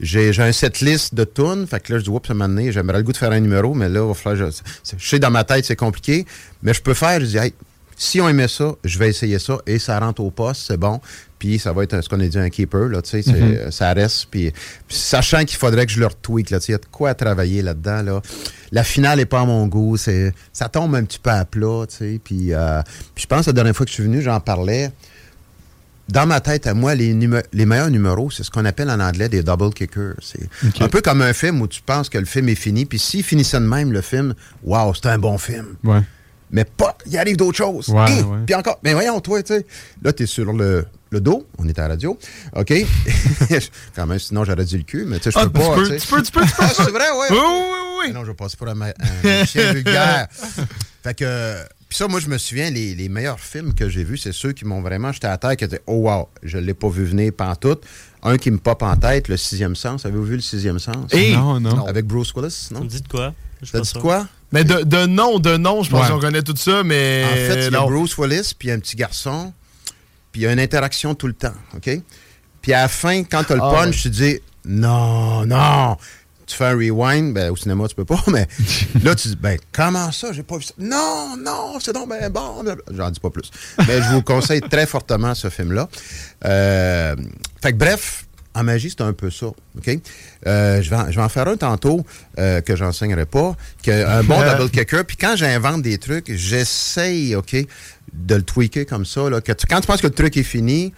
J'ai un set list de tunes, fait que là, je dis, oups, ça m'a donné, j'aimerais le goût de faire un numéro, mais là, il va falloir, je, je sais, dans ma tête, c'est compliqué, mais je peux faire, je dis, hey, si on aimait ça, je vais essayer ça, et ça rentre au poste, c'est bon, puis ça va être ce qu'on a dit un keeper, là, tu sais, Mhm. ça reste, puis, puis sachant qu'il faudrait que je le retweak, là, tu sais, il y a de quoi à travailler là-dedans, là. La finale n'est pas à mon goût, c'est, ça tombe un petit peu à plat, tu sais, puis, euh, puis je pense que la dernière fois que je suis venu, j'en parlais, dans ma tête, à moi, les, les meilleurs numéros, c'est ce qu'on appelle en anglais des double kickers. C'est un peu comme un film où tu penses que le film est fini, puis s'il finissait de même, le film, waouh, c'était un bon film. Ouais. Mais pas, il arrive d'autres choses. Ouais, Hein? ouais. Puis encore, mais voyons, toi, tu sais, là, tu es sur le, le dos, on est à la radio, OK? Quand même, sinon, j'aurais dit le cul, mais tu sais, je Ah, peux tu pas. peux, sais. tu peux, tu peux, tu peux. Ah, c'est vrai, ouais. Oui, oui, oui, Mais non, je vais passer pour un, ma- un chien vulgaire. Fait que. Puis ça, moi, je me souviens, les, les meilleurs films que j'ai vus, c'est ceux qui m'ont vraiment jeté à terre, qui étaient Oh wow, je l'ai pas vu venir pantoute. Un qui me pop en tête, Le Sixième Sens. Avez-vous vu Le Sixième Sens? Non, non. Avec Bruce Willis, non? me dis de quoi? Je dit quoi? Mais de, de nom, de nom, je pense Ouais. qu'on connaît tout ça, mais. En fait, il y a. Bruce Willis, puis un petit garçon, puis il y a une interaction tout le temps, OK? Puis à la fin, quand tu as le Ah, punch, ouais. tu dis non, non. Tu fais un rewind, ben, au cinéma, tu peux pas, mais là, tu dis, ben, comment ça, j'ai pas vu ça? Non, non, c'est donc ben bon. J'en dis pas plus. Mais je vous conseille très fortement ce film-là. Euh, fait que bref, en magie, c'est un peu ça, OK? Euh, je, vais en, je vais en faire un tantôt euh, que j'enseignerai pas, que un bon double kicker. Puis quand j'invente des trucs, j'essaye, OK, de le tweaker comme ça. Là, que tu- quand tu penses que le truc est fini,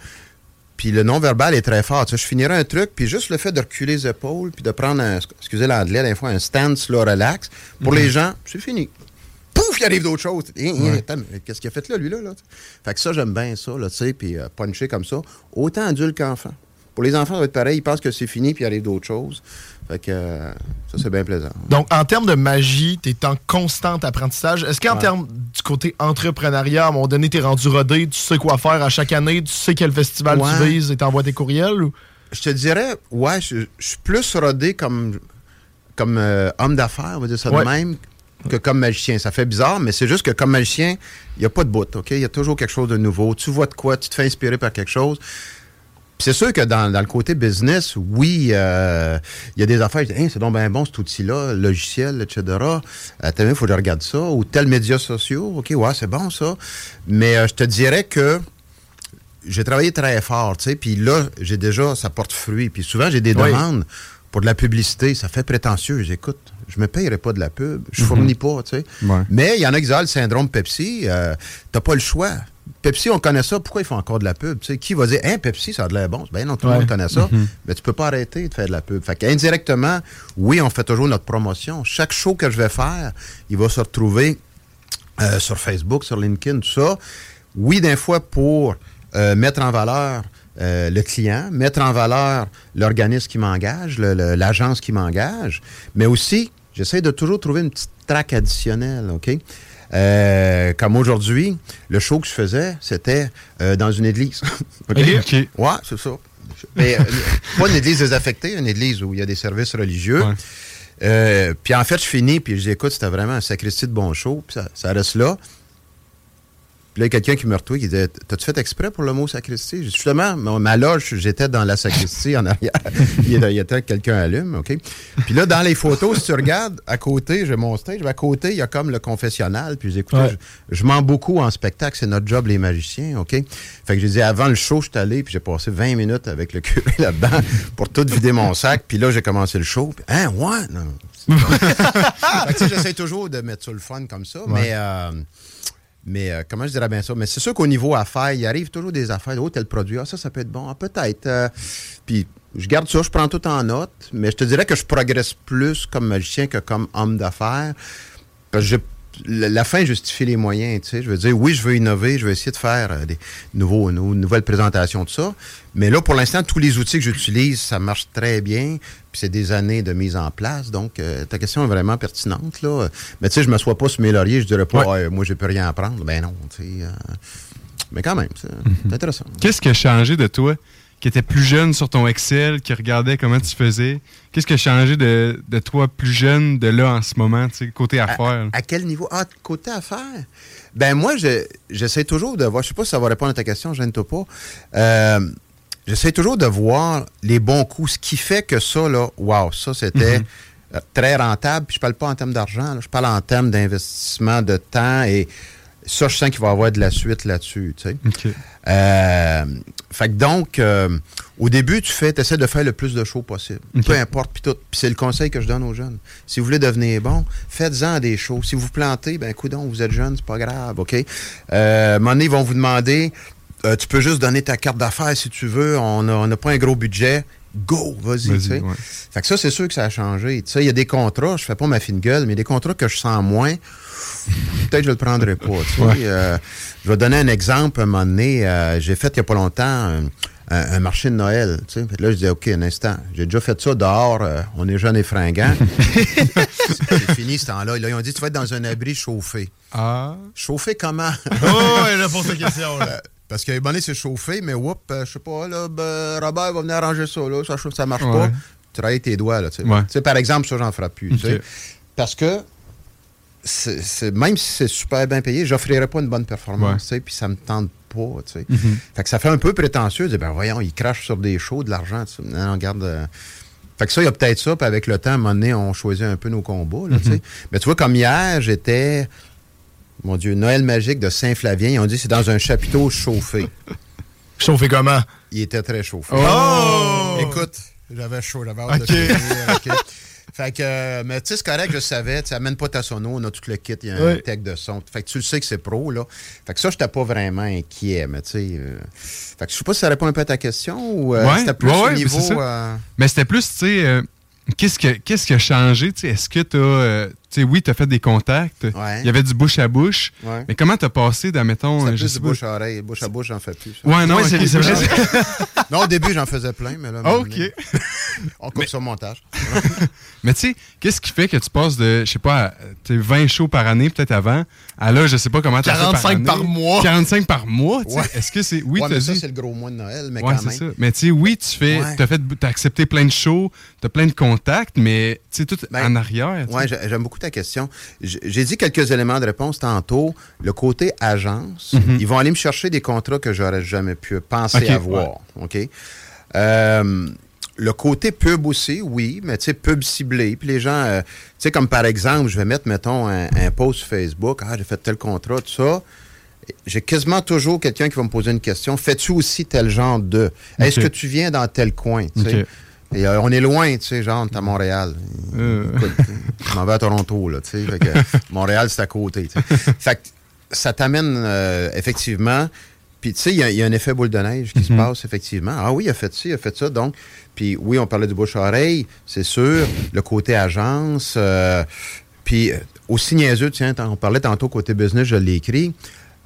puis le non-verbal est très fort. Tu sais, je finirais un truc, puis juste le fait de reculer les épaules, puis de prendre un, excusez l'anglais, des fois, un stance là, relax, pour les gens, c'est fini. Pouf, il arrive d'autres choses. Hein, hein, Qu'est-ce qu'il a fait là, lui, là? là? Fait que ça, j'aime bien ça, là, tu sais, puis euh, puncher comme ça, autant adulte qu'enfant. Pour les enfants, ça va être pareil, ils pensent que c'est fini, puis il arrive d'autres choses. Fait que euh, ça, c'est bien plaisant. Donc, en termes de magie, tu es en constant apprentissage. Est-ce qu'en Ouais. termes du côté entrepreneuriat, à un moment donné, tu es rendu rodé, tu sais quoi faire à chaque année, tu sais quel festival tu vises et t'envoies tes courriels? Ou... Je te dirais, ouais, je, je suis plus rodé comme, comme euh, homme d'affaires, on va dire ça Ouais. de même, que comme magicien. Ça fait bizarre, mais c'est juste que comme magicien, il n'y a pas de bout, OK? Il y a toujours quelque chose de nouveau. Tu vois de quoi, tu te fais inspirer par quelque chose. Puis c'est sûr que dans, dans le côté business, oui, euh, il y a des affaires, je dis, Hein, c'est donc bien bon cet outil-là, logiciel, etc. Euh, il faut que je regarde ça. Ou tel médias sociaux, OK, ouais, c'est bon ça. Mais euh, je te dirais que j'ai travaillé très fort, tu sais, puis là, j'ai déjà, ça porte fruit. Puis souvent, j'ai des Oui. demandes pour de la publicité. Ça fait prétentieux. J'écoute, je me payerai pas de la pub. Je fournis pas, tu sais. Ouais. Mais il y en a qui disent, ah, le syndrome Pepsi, euh, t'as pas le choix. Pepsi, on connaît ça. Pourquoi ils font encore de la pub? Qui va dire, hein, Pepsi, ça a de l'air bon? Ben non, tout le Ouais. monde connaît ça. Mais tu peux pas arrêter de faire de la pub. Fait qu'indirectement, oui, on fait toujours notre promotion. Chaque show que je vais faire, il va se retrouver euh, sur Facebook, sur LinkedIn, tout ça. Oui, d'un fois pour euh, mettre en valeur euh, le client, mettre en valeur l'organisme qui m'engage, l'agence qui m'engage, mais aussi, j'essaie de toujours trouver une petite traque additionnelle, OK? Euh, comme aujourd'hui, le show que je faisais, c'était euh, dans une église. OK? OK. Ouais, c'est ça. Mais, euh, pas une église désaffectée, une église où il y a des services religieux. Ouais. Euh, puis en fait, je finis, puis je dis, écoute, c'était vraiment un sacristie de bon show, puis ça, ça reste là. Puis là, il y a quelqu'un qui me retrouve qui disait T'as-tu fait exprès pour le mot sacristie? Justement, ma, ma loge, j'étais dans la sacristie en arrière. il y a- a quelqu'un allume, OK? Puis là, dans les photos, si tu regardes, à côté, j'ai mon stage, à côté, il y a comme le confessionnal. Puis écouté, Ouais. je, je mens beaucoup en spectacle, c'est notre job, les magiciens, OK? Fait que j'ai dit Avant le show, je suis allé, puis j'ai passé 20 minutes avec le curé là-dedans pour tout vider mon sac. Puis là, j'ai commencé le show. Puis, hein, ouais Non. J'essaie toujours de mettre ça le fun comme ça, mais. euh, mais euh, comment je dirais bien ça? Mais c'est sûr qu'au niveau affaires, il arrive toujours des affaires. Oh, tel produit, ah, ça, ça peut être bon. Ah, peut-être. euh, puis je garde ça, je prends tout en note, mais je te dirais que je progresse plus comme magicien que comme homme d'affaires. Parce que la la fin justifie les moyens, tu sais. Je veux dire, oui, je veux innover, je veux essayer de faire euh, des nouveaux, nou- nouvelles présentations de ça. Mais là, pour l'instant, tous les outils que j'utilise, ça marche très bien. Puis c'est des années de mise en place. Donc, euh, ta question est vraiment pertinente, là. Mais tu sais, je ne m'assois pas sur mes lauriers, je dirais pas, Ouais. Moi, j'ai plus rien apprendre. Ben non, tu sais. euh, mais quand même, c'est c'est intéressant. Qu'est-ce qui a changé de toi qui était plus jeune sur ton Excel, qui regardait comment tu faisais? Qu'est-ce qui a changé de, de toi plus jeune de là en ce moment, côté affaires? À quel niveau? Ah, côté affaires? Ben moi, je- j'essaie toujours de voir, je sais pas si ça va répondre à ta question, gêne-toi pas. Euh, j'essaie toujours de voir les bons coups, ce qui fait que ça, là, wow, ça, c'était euh, très rentable. Puis je parle pas en termes d'argent, je parle en termes d'investissement de temps et ça, je sens qu'il va y avoir de la suite là-dessus, tu sais. Euh, fait que donc, euh, au début, tu fais, essaies de faire le plus de shows possible. Peu importe, puis tout. Puis c'est le conseil que je donne aux jeunes. Si vous voulez devenir bon, faites-en des shows. Si vous plantez, ben coudon, vous êtes jeune, c'est pas grave, OK? Euh, à un moment donné, ils vont vous demander, euh, tu peux juste donner ta carte d'affaires si tu veux, on n'a on a pas un gros budget. Go, vas-y, ouais. Fait que ça, c'est sûr que ça a changé. Il y a des contrats, je fais pas ma fine gueule, mais des contrats que je sens moins, peut-être que je le prendrai pas. tu sais. Euh, je vais donner un exemple. Un moment donné, euh, j'ai fait il y a pas longtemps un, un- un marché de Noël. tu sais. Fait que là, je dis, OK, un instant. J'ai déjà fait ça dehors. euh, on est jeunes et fringants. c'est fini ce temps-là. Là, ils ont dit, tu vas être dans un abri chauffé. Ah. Chauffé comment? Oh, ouais, réponse à la question, là. Parce qu'à un moment donné, c'est chauffé, mais whoop, je sais pas, là, ben, Robert va venir arranger ça, là, ça, ça marche Ouais. pas. Tu travailles tes doigts, là, tu sais. Ouais. Tu sais, Par exemple, ça, j'en ferai plus. tu sais. Ok. Parce que même si c'est super bien payé, j'offrirai pas une bonne performance, puis ça me tente pas, tu sais. Mhm. Fait que ça fait un peu prétentieux de dire, ben voyons, ils crachent sur des shows, de l'argent, tu sais. Non, regarde... euh, Fait que ça, il y a peut-être ça, puis avec le temps, à un moment donné, on choisit un peu nos combats, là, tu sais. Mais tu vois, comme hier, j'étais... Mon Dieu, Noël magique de Saint-Flavien. Ils ont dit c'est dans un chapiteau chauffé. Chauffé comment? Il était très chauffé. Oh! Écoute, j'avais chaud, j'avais hâte de finir, OK. Fait que, mais tu sais, c'est correct, je savais, tu sais, amène pas ta sono, on a tout le kit, il y a un tech de son. Fait que tu le sais que c'est pro, là. Fait que ça, j'étais pas vraiment inquiet, mais tu sais. euh, fait que je sais pas si ça répond un peu à ta question ou euh, Ouais, c'était plus ouais, au niveau. euh, Mais c'était plus, tu sais, qu'est-ce, que, qu'est-ce qui a changé? tu sais? Est-ce que tu as. Tu sais, oui, tu as fait des contacts. Ouais. Il y avait du bouche à bouche. Ouais. Mais comment tu as passé, d'admettons. c'était euh, je plus sais du pas- bouche à oreille. Bouche à bouche, j'en fais plus. ça. Ouais, non, Ouais, c'est- c'est vrai. Non, au début, j'en faisais plein, mais là. OK. donné, On coupe sur le montage. Mais tu sais, qu'est-ce qui fait que tu passes de, je sais pas, sais, 20 shows par année, peut-être avant, à là, je sais pas comment tu 45 par mois. 45 par mois, tu sais. Ouais. Est-ce que c'est. Oui, ouais, t'as mais ça, dit? c'est le gros mois de Noël, mais Ouais, quand c'est même. ça. Mais tu sais, oui, tu fais, Ouais. t'as fait, t'as accepté plein de shows, t'as plein de contacts, mais tu sais, tout Ben, en arrière. Oui, j'aime beaucoup ta question. J'ai dit quelques éléments de réponse tantôt. Le côté agence, ils vont aller me chercher des contrats que j'aurais jamais pu penser Mhm. Avoir. OK? Euh, le côté pub aussi, oui, mais tu sais, pub ciblé. Puis les gens, euh, tu sais, comme par exemple, je vais mettre, mettons, un, un post Facebook. Ah, j'ai fait tel contrat, tout ça. J'ai quasiment toujours quelqu'un qui va me poser une question. Fais-tu aussi tel genre de? Est-ce que tu viens dans tel coin? Et euh, on est loin, tu sais, genre, t'es à Montréal. Euh. Je m'en vais à Toronto, là, tu sais. Montréal, c'est à côté, tu sais. Fait que ça t'amène, euh, effectivement. Puis, tu sais, il y, a- il y a un effet boule de neige qui se passe, effectivement. Ah oui, il a fait ci, il a fait ça. Donc, puis oui, on parlait du bouche-oreille, c'est sûr. Le côté agence. puis, aussi niaiseux, tiens, on parlait tantôt côté business, je l'ai écrit.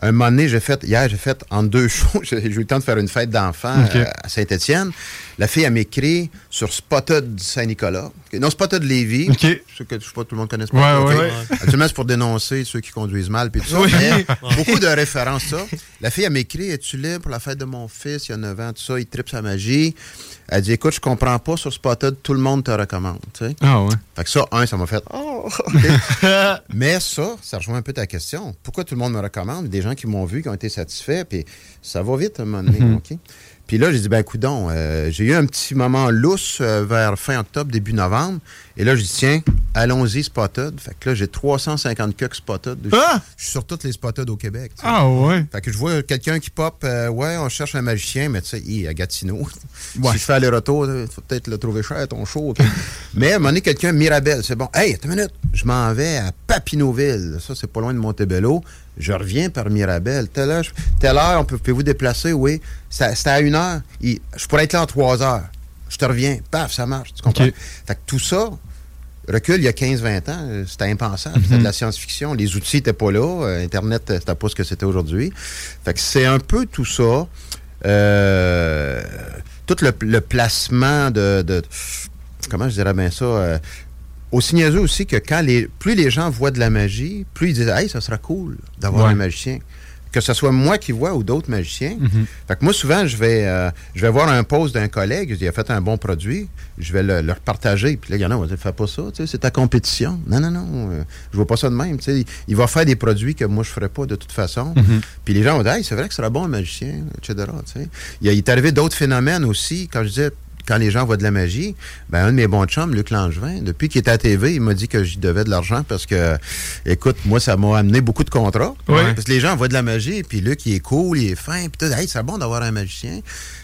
Un moment donné, j'ai fait, hier, j'ai fait en deux shows, j'ai eu le temps de faire une fête d'enfants euh, à Saint-Étienne. La fille, elle m'écrit sur Spotted Saint-Nicolas. Non, Spotted Lévis. OK. Je sais que je sais pas, tout le monde connaît Ouais, Spotted. ouais, OK. Actuellement, c'est pour dénoncer ceux qui conduisent mal. Puis tout ça. Mais beaucoup de références, ça. La fille, elle m'écrit Es-tu libre pour la fête de mon fils? Il y a 9 ans, tout ça. Il tripe sa magie. Elle dit Écoute, je comprends pas sur Spotted, tout le monde te recommande. Ah ouais. Fait que ça, un, ça m'a fait Oh. Mais ça, ça rejoint un peu ta question. Pourquoi tout le monde me recommande? Des gens qui m'ont vu, qui ont été satisfaits, puis ça va vite à un moment donné. OK? Puis là, j'ai dit, ben, coudon, euh, j'ai eu un petit moment lousse euh, vers fin octobre, début novembre. Et là, j'ai dit, tiens, allons-y, Spotted. Fait que là, j'ai 350 cucks Spotted. Je- Ah! Je suis sur toutes les Spotted au Québec. Ah ouais. Fait que je vois quelqu'un qui pop, euh, ouais, on cherche un magicien, mais tu sais, il est à Gatineau. Ouais. Si je fais aller-retour, il faut peut-être le trouver cher, ton show. mais à un moment donné, quelqu'un, Mirabel, c'est bon. Hey, attends une minute, je m'en vais à Papineauville. Ça, c'est pas loin de Montebello. Je reviens par Mirabel. Telle heure, telle heure on peut, pouvez-vous déplacer? Oui. C'était à une heure. Il- je pourrais être là en trois heures. Je te reviens. Paf, ça marche. Tu comprends? Fait que tout ça, recul il y a 15-20 ans, euh, c'était impensable. C'était de la science-fiction. Les outils n'étaient pas là. Euh, Internet, euh, c'était pas ce que c'était aujourd'hui. Fait que c'est un peu tout ça. Euh, tout le, le placement de, de- Comment je dirais bien ça? euh, aussi niaiseux aussi que quand les, plus les gens voient de la magie, plus ils disent Hey, ça sera cool d'avoir Ouais. un magicien. Que ce soit moi qui vois ou d'autres magiciens. Mhm. Fait que moi, souvent, je vais, euh, je vais voir un post d'un collègue, il a fait un bon produit, je vais le, le repartager, puis là, il y en a, on va dire, fais pas ça, c'est ta compétition. Non, non, non, euh, je vois pas ça de même. Il va faire des produits que moi, je ferais pas de toute façon. Mhm. Puis les gens vont dire, hey, c'est vrai que ce serait bon un magicien, etc. il est arrivé d'autres phénomènes aussi, quand je disais, quand les gens voient de la magie, ben un de mes bons chums, Luc Langevin, depuis qu'il était à TV, il m'a dit que j'y devais de l'argent parce que, écoute, moi, ça m'a amené beaucoup de contrats. Oui. Parce que les gens voient de la magie, puis Luc, il est cool, il est fin, puis tout, hey, c'est bon d'avoir un magicien.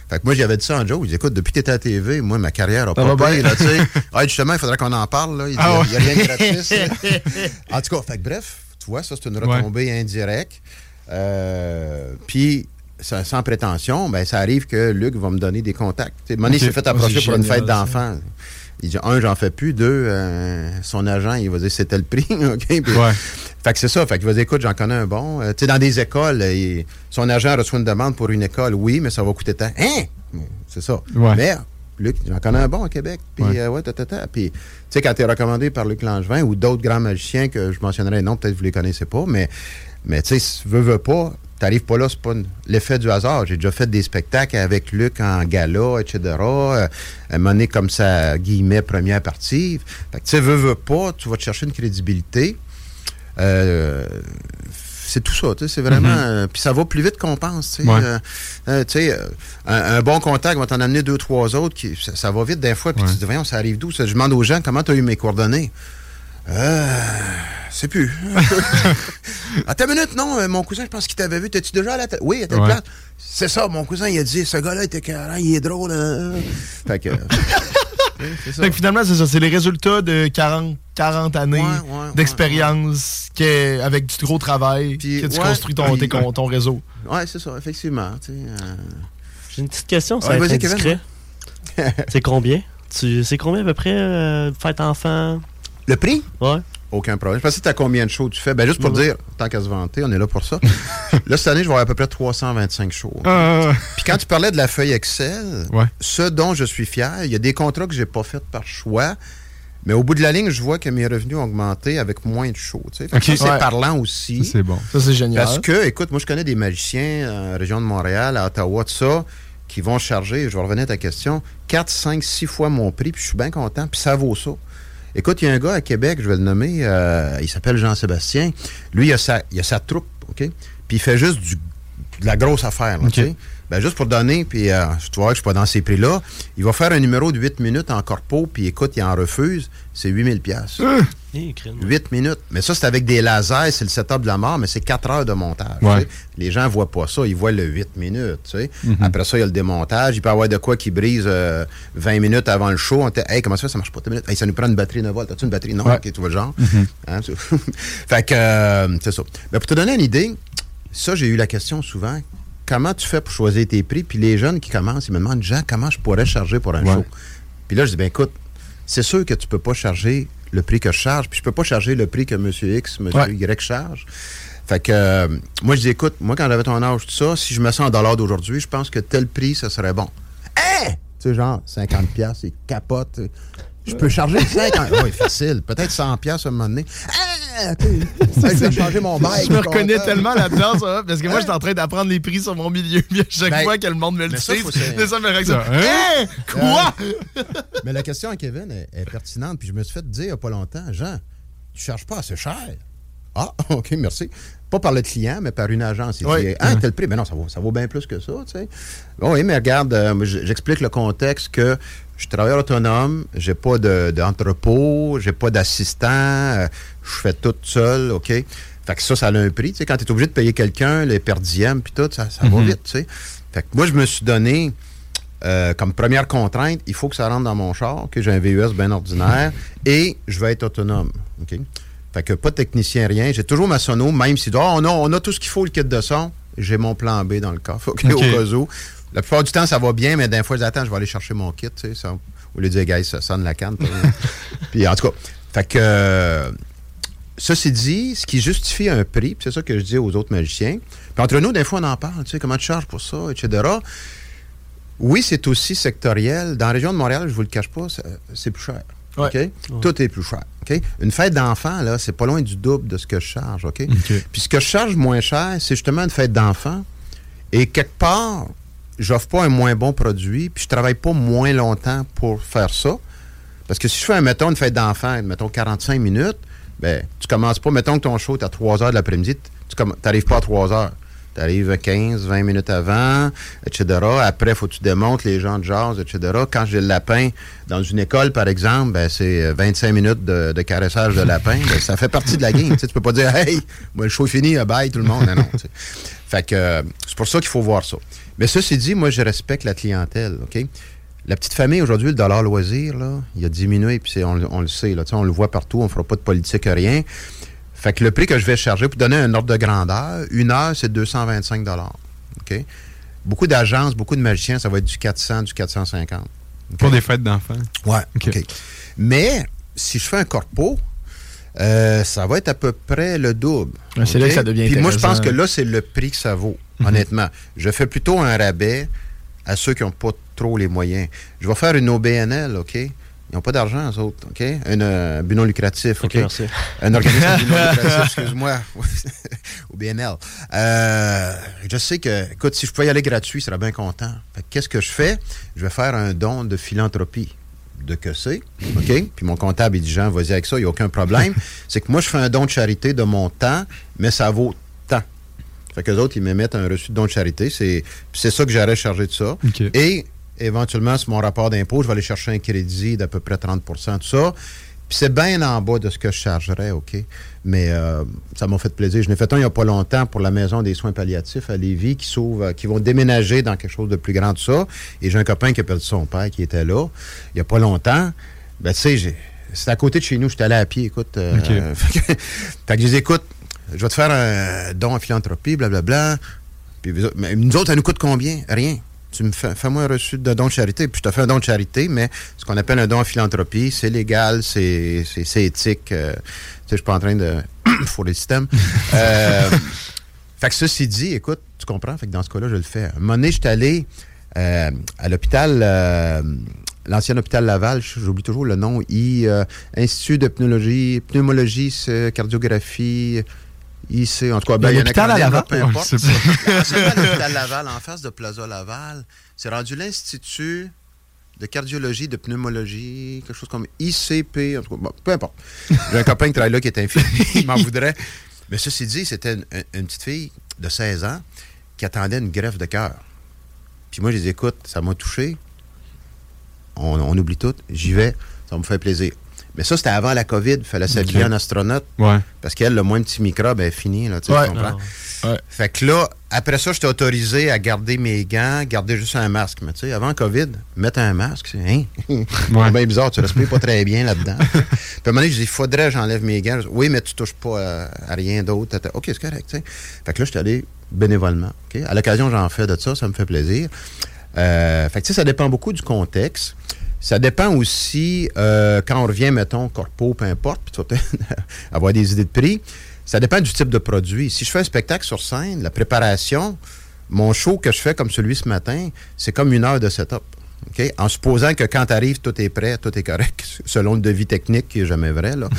Fait que moi, j'avais dit ça en joke. Il dit, écoute, depuis que t'es à TV, moi, ma carrière a pas bien. là, tu sais. Ah, justement, il faudrait qu'on en parle, là. Il dit, Ah ouais. a rien de gratis. En tout cas, fait que bref, tu vois, ça, c'est une retombée indirecte. Euh, puis, sans, sans prétention, ben, ça arrive que Luc va me donner des contacts. Tu sais, Mané Ok. s'est fait approcher pour une fête d'enfants. Il dit, un, j'en fais plus. Deux, euh, son agent, il va dire, c'était le prix. OK? Puis- Ouais. fait que c'est ça. Fait qu'il va dire, écoute, j'en connais un bon. Euh, tu sais, dans des écoles, euh, il- son agent reçoit une demande pour une école. Oui, mais ça va coûter tant. Hein? C'est ça. Ouais. Mais, Luc, j'en connais un bon au Québec. Puis, Ouais. euh, ouais, ta, ta, ta. Puis, tu sais, quand t'es recommandé par Luc Langevin ou d'autres grands magiciens que je mentionnerai, non, peut-être que vous les connaissez pas, mais, mais tu sais, veux, veux pas, t'arrives pas là, c'est pas l'effet du hasard. J'ai déjà fait des spectacles avec Luc en gala, etc. Euh, donné, comme ça, guillemets, première partie. Fait que, tu sais, veux, veux pas, tu vas te chercher une crédibilité. Euh, c'est tout ça, tu sais, c'est vraiment... euh, Puis ça va plus vite qu'on pense, tu sais. Ouais. Euh, euh, tu sais, un, un bon contact va t'en amener deux, trois autres. Qui, ça, ça va vite des fois, puis Ouais. tu te dis, voyons, ça arrive d'où? Je demande aux gens, comment tu as eu mes coordonnées? Euh, c'est plus. Attends une minute, non, euh, mon cousin, je pense qu'il t'avait vu. T'es-tu déjà à la tête? Oui, à telle Ouais. place. C'est ça, mon cousin, il a dit, ce gars-là était carré, il est drôle. hein. Fait que. ça. Fait que finalement, c'est ça. C'est les résultats de 40, 40 années Ouais, ouais, d'expérience avec du gros travail Puis, que tu ouais. construis ton, Puis- tes- ton réseau. Ouais, c'est ça, effectivement. tu sais, euh. J'ai une petite question, ça Ouais, va être indiscret. c'est combien? Tu, c'est combien à peu près, euh, fête enfant? Le prix? Ouais. Aucun problème. Je pense que tu as combien de shows tu fais? Ben, juste pour Ouais. dire, tant qu'à se vanter, on est là pour ça. là, cette année, je vais avoir à peu près 325 shows. Ah, Puis quand tu parlais de la feuille Excel, Ouais. ce dont je suis fier, il y a des contrats que j'ai pas faits par choix, mais au bout de la ligne, je vois que mes revenus ont augmenté avec moins de shows. tu sais. Fait que Ok. ça, c'est Ouais. parlant aussi. ça, c'est bon. Ça, c'est génial. Parce que, écoute, moi, je connais des magiciens en région de Montréal, à Ottawa, tout ça, qui vont charger, je vais revenir à ta question, 4, 5, 6 fois mon prix, puis je suis bien content, puis ça vaut ça. Écoute, il y a un gars à Québec, je vais le nommer, euh, il s'appelle Jean-Sébastien. Lui, il a, sa, il a sa troupe, OK? Puis il fait juste du- de la grosse affaire, là, OK. Ben, juste pour donner, puis euh, tu vois que je suis pas dans ces prix-là, il va faire un numéro de 8 minutes en corpo, puis écoute, il en refuse, c'est 8000 pièces. Crème. 8 minutes. Mais ça, c'est avec des lasers, c'est le setup de la mort, mais c'est 4 heures de montage. Ouais. tu sais. Les gens voient pas ça, ils voient le 8 minutes. tu sais. Mhm. Après ça, il y a le démontage. Il peut y avoir de quoi qui brise euh, 20 minutes avant le show. On était, hey, comment ça fait, ça marche pas 10 minutes? Hey, ça nous prend une batterie 9 volts. As-tu une batterie? Non, Ouais. ok, tu vois le genre. Mhm. Hein, fait que, euh, c'est ça. Mais pour te donner une idée, ça, j'ai eu la question souvent. Comment tu fais pour choisir tes prix? Puis les jeunes qui commencent, ils me demandent, Jean, comment je pourrais charger pour un Ouais. show? Puis là, je dis, ben écoute, c'est sûr que tu peux pas charger le prix que je charge, puis je peux pas charger le prix que M. X, M. Ouais. Y charge. Fait que, euh, moi, je dis, écoute, moi, quand j'avais ton âge, tout ça, si je me sens en dollars d'aujourd'hui, je pense que tel prix, ça serait bon. Hein? Tu sais, genre, 50 pièces c'est capote. Je peux charger 50. Oui, facile. Peut-être 100 pièces à un moment donné. Ah, je vais changer mon bail. Je me reconnais content. tellement là-dedans, ça, va, parce que moi, je suis en train d'apprendre les prix sur mon milieu. Puis à chaque Ben, fois que le monde me le se- c'est ça ma réaction. Hein? Hein? Quoi? Mais la question à Kevin est, est pertinente. Puis je me suis fait dire il n'y a pas longtemps, Jean, tu charges pas assez cher. Ah, OK, merci. Pas par le client, mais par une agence. Il Oui. dit, ah, tel prix. Mais non, ça vaut, ça vaut bien plus que ça, tu sais. Oui, mais regarde, euh, j'explique le contexte que je suis travailleur autonome, j'ai pas de- d'entrepôt, j'ai pas d'assistant, euh, je fais tout seul, OK? Fait que ça, ça a un prix. Tu sais, quand tu es obligé de payer quelqu'un, les perdièmes, puis tout, ça, ça va Mhm. vite, tu sais. Fait que moi, je me suis donné euh, comme première contrainte, il faut que ça rentre dans mon char, que j'ai un VUS bien ordinaire, et je vais être autonome. OK? Fait que pas de technicien, rien. J'ai toujours ma sono, même si oh, on, a, on a tout ce qu'il faut, le kit de son, j'ai mon plan B dans le coffre, OK, OK. au cas où. La plupart du temps, ça va bien, mais d'un fois, je dis, attends, je vais aller chercher mon kit, tu sais, ça, au lieu de dire, guys, ça sonne la canne. Puis en tout cas, fait que, euh, ceci dit, ce qui justifie un prix, puis c'est ça que je dis aux autres magiciens, puis entre nous, des fois, on en parle, tu sais, comment tu charges pour ça, etc. Oui, c'est aussi sectoriel. Dans la région de Montréal, je vous le cache pas, c'est- plus cher. Ouais. Tout est plus cher. OK? Une fête d'enfant, là, c'est pas loin du double de ce que je charge. OK? Puis ce que je charge moins cher, c'est justement une fête d'enfant. Et quelque part, j'offre pas un moins bon produit, puis je travaille pas moins longtemps pour faire ça. Parce que si je fais, mettons, une fête d'enfant, mettons 45 minutes, ben, tu commences pas, mettons que ton show est à 3 heures de l'après-midi, tu n'arrives pas à 3 heures. Tu arrives 15, 20 minutes avant, etc. Après, faut que tu démontres les gens de jazz, etc. Quand j'ai le lapin dans une école, par exemple, ben, c'est euh, 25 minutes de, caressage de lapin. Ben, ça fait partie de la game. tu peux pas dire, hey, moi, le show est fini, euh, bye tout le monde. Non, non. Fait que euh, c'est pour ça qu'il faut voir ça. Mais ceci dit, moi, je respecte la clientèle, OK? La petite famille, aujourd'hui, le dollar loisir, là, il a diminué, puis c'est- on, le- on le sait, là, on le voit partout, on ne fera pas de politique, rien. Fait que le prix que je vais charger, pour donner un ordre de grandeur, une heure, c'est 225 OK? Beaucoup d'agences, beaucoup de magiciens, ça va être du 400, du 450. OK? Pour des fêtes d'enfants. Ouais, OK. Mais si je fais un corpo, euh, ça va être à peu près le double. C'est là que ça devient Puis moi, je pense que là, c'est le prix que ça vaut. honnêtement. Je fais plutôt un rabais à ceux qui n'ont pas trop les moyens. Je vais faire une OBNL, OK? Ils n'ont pas d'argent, eux autres, OK? Un euh, but non lucratif, OK? Merci. Un organisme but non lucratif, excuse-moi. OBNL. Euh, je sais que, écoute, si je pouvais y aller gratuit, je serais bien content. Qu'est-ce que je fais? Je vais faire un don de philanthropie. De que c'est, OK? Puis mon comptable, il dit, Jean, vas-y avec ça, il n'y a aucun problème. c'est que moi, je fais un don de charité de mon temps, mais ça vaut. Fait que les autres, ils m'émettent un reçu de don de charité. C'est puis c'est ça que j'aurais chargé de ça. Et éventuellement, sur mon rapport d'impôt, je vais aller chercher un crédit d'à peu près 30% tout ça. Puis c'est bien en bas de ce que je chargerais, OK? Mais euh, ça m'a fait plaisir. Je n'ai fait un il n'y a pas longtemps pour la Maison des soins palliatifs à Lévis qui s'ouvre, qui vont déménager dans quelque chose de plus grand que ça. Et j'ai un copain qui a perdu son père qui était là il n'y a pas longtemps. Ben, tu sais, c'est à côté de chez nous. J'étais allé à pied, écoute. euh, fait que je dis, écoute, je vais te faire un don en philanthropie, blablabla. Puis mais nous autres, ça nous coûte combien? Rien. Tu me fais, fais-moi un reçu de don de charité, puis je te fais un don de charité, mais ce qu'on appelle un don en philanthropie, c'est légal, c'est, c'est, c'est éthique. euh, tu sais, je suis pas en train de fourrer le système. Euh, fait que ceci dit, écoute, tu comprends? Fait que dans ce cas-là, je le fais. Un moment donné, j'étais allé euh, à l'hôpital, l'ancien hôpital Laval, j'oublie toujours le nom, I, euh, Institut de pneumologie, pneumologie, cardiographie, IC, en tout cas, ben, Il y a un l'hôpital à acronyme, Laval? Peu importe. je sais L'ancien hôpital Laval, en face de Plaza Laval, c'est rendu l'Institut de cardiologie, de pneumologie, quelque chose comme ICP, en tout cas, bon, peu importe. J'ai un copain qui travaille là qui est infirmier, il m'en voudrait. Mais ceci dit, c'était une, une petite fille de 16 ans qui attendait une greffe de cœur. Puis moi, je dis, écoute, ça m'a touché. On, on oublie tout. J'y vais. Ça me fait plaisir. Mais ça, c'était avant la COVID. Il fallait s'habiller Ok. en astronaute. Ouais. Parce qu'elle, le moins petit microbe est fini. Là, tu Ouais. comprends? Ouais. Fait que là, après ça, j'étais autorisé à garder mes gants, garder juste un masque. Mais tu sais, avant COVID, mettre un masque, c'est hein? bien bizarre, tu respires pas très bien là-dedans. Puis à un moment donné, je dis, il faudrait que j'enlève mes gants. Dis, oui, mais tu touches pas à, à rien d'autre. OK, c'est correct. Fait que là, j'étais allé bénévolement. À l'occasion, j'en fais de ça, ça me fait plaisir. Euh, fait que tu sais, ça dépend beaucoup du contexte. Ça dépend aussi, euh, quand on revient, mettons, corpo, peu importe, puis tu vas avoir des idées de prix. Ça dépend du type de produit. Si je fais un spectacle sur scène, la préparation, mon show que je fais comme celui ce matin, c'est comme une heure de setup. OK? En supposant que quand tu arrives, tout est prêt, tout est correct, selon le devis technique qui n'est jamais vrai. Là.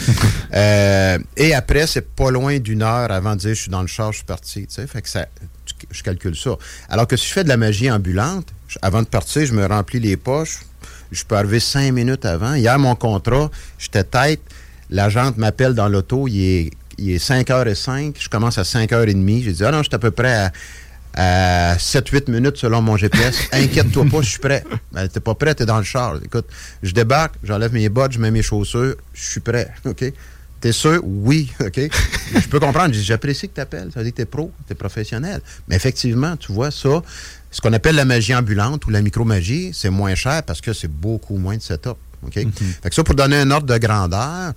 Euh, et après, c'est pas loin d'une heure avant de dire je suis dans le char, je suis parti. tu sais. Fait que ça, je calcule ça. Alors que si je fais de la magie ambulante, je- avant de partir, je me remplis les poches. Je peux arriver cinq minutes avant. Hier, mon contrat, j'étais tête L'agente m'appelle dans l'auto, il est, il est 5h05, je commence à 5h30. J'ai dit, ah non, je suis à peu près à, à 7-8 minutes selon mon GPS. Inquiète-toi pas, je suis prêt. Ben, t'es pas prêt, t'es dans le char. Écoute, je débarque, j'enlève mes bottes, je mets mes chaussures, je suis prêt, OK? T'es sûr? Oui, OK? je peux comprendre. J'apprécie que tu appelles. Ça veut dire que tu es pro, tu es professionnel. Mais effectivement, tu vois, ça, ce qu'on appelle la magie ambulante ou la micromagie, c'est moins cher parce que c'est beaucoup moins de setup. OK? Fait que ça, pour donner un ordre de grandeur,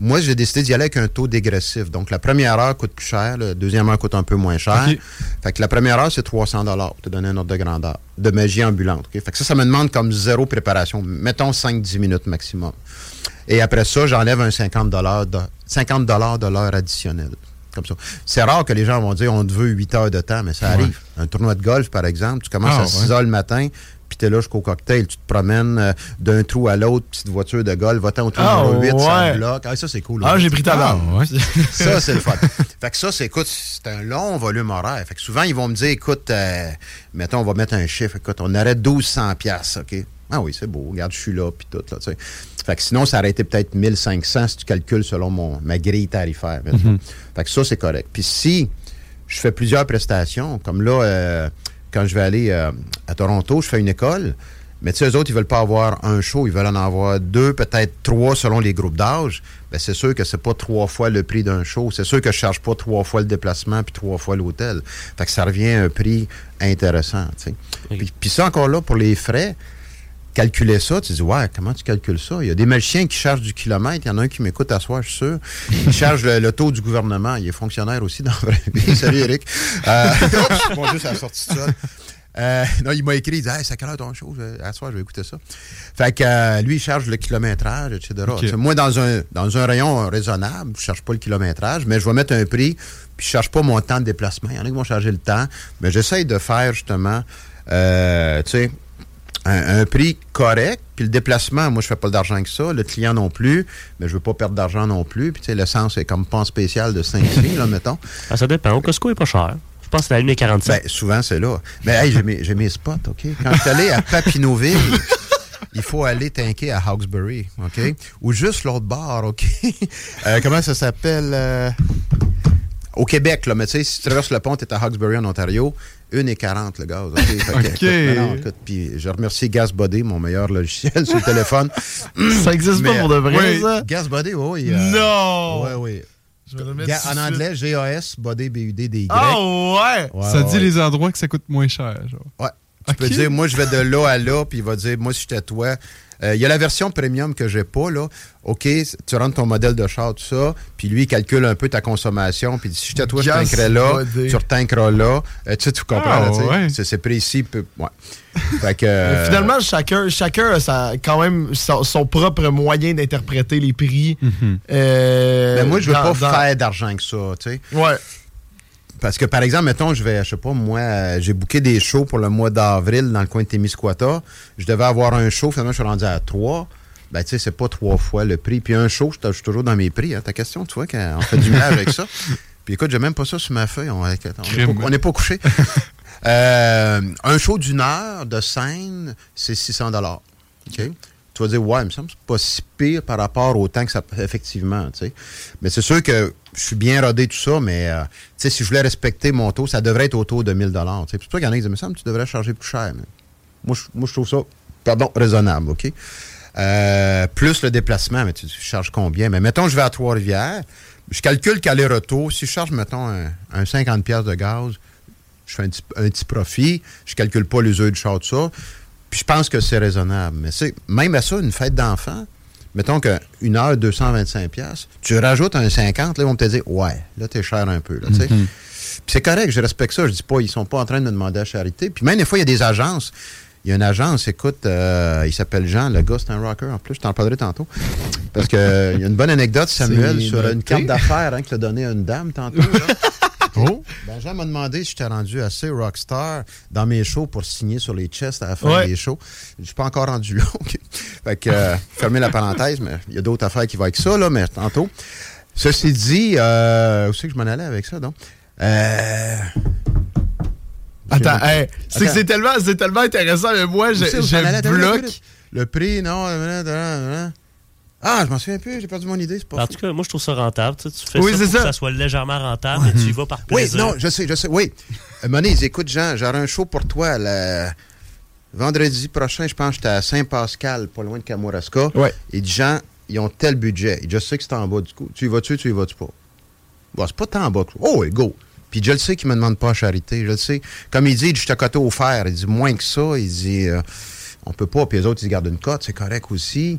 moi, j'ai décidé d'y aller avec un taux dégressif. Donc, la première heure coûte plus cher, la deuxième heure coûte un peu moins cher. Fait que la première heure, c'est 300 pour te donner un ordre de grandeur de magie ambulante. Fait que ça, ça me demande comme zéro préparation. Mettons 5-10 minutes maximum. Et après ça, j'enlève un 50 de, 50 de l'heure additionnelle. Comme ça. C'est rare que les gens vont dire on te veut 8 heures de temps, mais ça arrive. Un tournoi de golf, par exemple, tu commences Ah, à 6 heures le matin, puis tu es là jusqu'au cocktail. Tu te promènes euh, d'un trou à l'autre, petite voiture de golf, va-t'en au trou Ah, numéro 8, ça ouais. bloque. Ah, ça, c'est cool. Ah, j'ai pris ta barre. ouais. Ça, c'est le fun. Fait que ça, c'est, écoute, c'est un long volume horaire. Fait que souvent, ils vont me dire, écoute, euh, mettons, on va mettre un chiffre. Écoute, on arrête 1200 piastres, OK? Ah oui, c'est beau. Regarde, je suis là, puis tout, là. Fait que sinon, ça aurait été peut-être 1500 si tu calcules selon mon, ma grille tarifaire. mettons. Fait que ça, c'est correct. Puis si je fais plusieurs prestations, comme là, euh, quand je vais aller euh, à Toronto, je fais une école. Mais tu sais, eux autres, ils veulent pas avoir un show, ils veulent en avoir deux, peut-être trois selon les groupes d'âge. Ben, c'est sûr que c'est pas trois fois le prix d'un show. C'est sûr que je charge pas trois fois le déplacement puis trois fois l'hôtel. Fait que ça revient à un prix intéressant, tu sais. Puis, puis ça, encore là, pour les frais, calculer ça, tu dis, ouais, comment tu calcules ça? Il y a des magiciens qui chargent du kilomètre. Il y en a un qui m'écoute à soir, je suis sûr. Il charge le, le taux du gouvernement. Il est fonctionnaire aussi dans la vraie vie. Salut, Eric. Euh, je suis juste à la sortie de ça. Euh, non, il m'a écrit, il dit, hey, à quelle heure ton show? Je- À soir, je vais écouter ça. Fait que euh, lui, il charge le kilométrage, etc. Moi, dans un, dans un rayon raisonnable, je ne cherche pas le kilométrage, mais je vais mettre un prix, puis je ne cherche pas mon temps de déplacement. Il y en a qui vont charger le temps, mais j'essaye de faire justement, euh, tu sais, un, un prix correct. Puis le déplacement, moi, je fais pas d'argent avec ça. Le client non plus, mais je veux pas perdre d'argent non plus. Puis tu sais, l'essence est comme pas en spécial de 5 sous, là, mettons. Ah, ça dépend. Au Costco, il est pas cher. Je pense que c'est la 1,47. Ben, souvent, c'est là. Mais hey, j'ai mes, spots, OK? Quand je suis allé à Papineauville, il faut aller tanker à Hawkesbury, OK? Ou juste l'autre bord, OK? Euh, comment ça s'appelle? euh, Au Québec, là. Mais tu sais, si tu traverses le pont, tu es à Hawkesbury, en Ontario. 1,40 le gaz. OK? Fait que, OK. écoute, non, non, écoute, puis je remercie GasBody, mon meilleur logiciel sur le téléphone. Ça existe pas pour de vrai, oui, ça? GasBody, oui. euh, Non! Oui, oui. Je vais Ga- en anglais, G-A-S, body, B-U-D-D-Y. Ah ouais! Ouais, ça ouais, dit ouais. les endroits que ça coûte moins cher. Genre. Ouais. Tu peux dire, moi, je vais de là à là, puis il va dire, moi, si j'étais toi. Euh, Il y a la version premium que j'ai pas, là. OK, tu rentres ton modèle de char, tout ça, puis lui, il calcule un peu ta consommation, puis si j'étais toi, je tankerais là, tu retankeras là. Euh, tu sais, tu comprends, Ah, là, tu sais. ouais. C'est- C'est précis. peu- Ouais. fait que. Euh, Finalement, chacun, chacun a sa- quand même son, son propre moyen d'interpréter les prix. Euh, ben, moi, je veux dans- pas dans- faire d'argent que ça, tu sais. Ouais. Parce que, par exemple, mettons, je vais, je sais pas, moi, euh, j'ai booké des shows pour le mois d'avril dans le coin de Témiscouata. Je devais avoir un show, finalement, je suis rendu à trois. Ben, tu sais, c'est pas trois fois le prix. Puis un show, je suis toujours dans mes prix. hein. Ta question, tu vois, qu'on fait du mal avec ça. Puis écoute, j'ai même pas ça sur ma feuille. On n'est pas, couché. Euh, un show d'une heure de scène, c'est 600 OK? Tu vas dire, ouais, il me semble pas si pire par rapport au temps que ça effectivement, tu sais. Mais c'est sûr que je suis bien rodé tout ça, mais euh, si je voulais respecter mon taux, ça devrait être autour de 1000 tu sais. C'est pour ça qu'il y en a qui disent, semble que tu devrais charger plus cher. Mais moi, je, moi, je trouve ça, pardon, raisonnable, OK? Euh, plus le déplacement, mais tu, tu charges combien? Mais mettons, je vais à Trois-Rivières, je calcule qu'aller-retour, si je charge, mettons, un, un 50$ piastres de gaz, je fais un petit, un petit profit, je calcule pas l'usure du char, tout ça. Puis je pense que c'est raisonnable. Mais c'est même à ça, une fête d'enfant, mettons qu'une heure, 225$, piastres, tu rajoutes un 50$, là, ils vont te dire, ouais, là, t'es cher un peu. Là, tu sais. Puis c'est correct, je respecte ça. Je dis pas, ils sont pas en train de me demander à charité. Puis même des fois, il y a des agences. Il y a une agence, écoute, euh, il s'appelle Jean, le gars, c'est un rocker en plus, je t'en parlerai tantôt. Parce qu'il y a une bonne anecdote, Samuel, sur une carte d'affaires hein, qu'il a donnée à une dame tantôt. là. M'a demandé si j'étais rendu assez rockstar dans mes shows pour signer sur les chests à la fin Ouais. des shows. Je suis pas encore rendu là. Fait que, euh, fermez la parenthèse, mais il y a d'autres affaires qui vont avec ça, là, mais tantôt. Ceci dit, euh, où c'est que je m'en allais avec ça, donc? Euh, Attends, hey, c'est que c'est tellement, intéressant, mais moi, je, je bloque. Le prix, non. Ah, je m'en souviens plus, j'ai perdu mon idée, c'est pas En fou. tout cas, moi, je trouve ça rentable. Tu, sais, tu fais Oui, ça c'est pour que ça. ça soit légèrement rentable, mais tu y vas par Oui, plaisir. non, je sais, je sais, oui. Euh, Moniz, écoute, Jean, j'aurai un show pour toi le vendredi prochain, je pense que j'étais à Saint-Pascal, pas loin de Kamouraska. Ouais. Et dit, Jean, ils ont tel budget. Et je sais que c'est en bas du coup. Tu y vas-tu, tu y vas-tu pas? Bon, c'est pas tant en bas. que- Oh, oui, go. Puis je le sais qu'il me demande pas à charité. Je le sais. Comme il dit, je suis à côté au fer. Il dit, moins que ça. Il dit, euh, on peut pas. Puis les autres, ils gardent une cote. C'est correct aussi.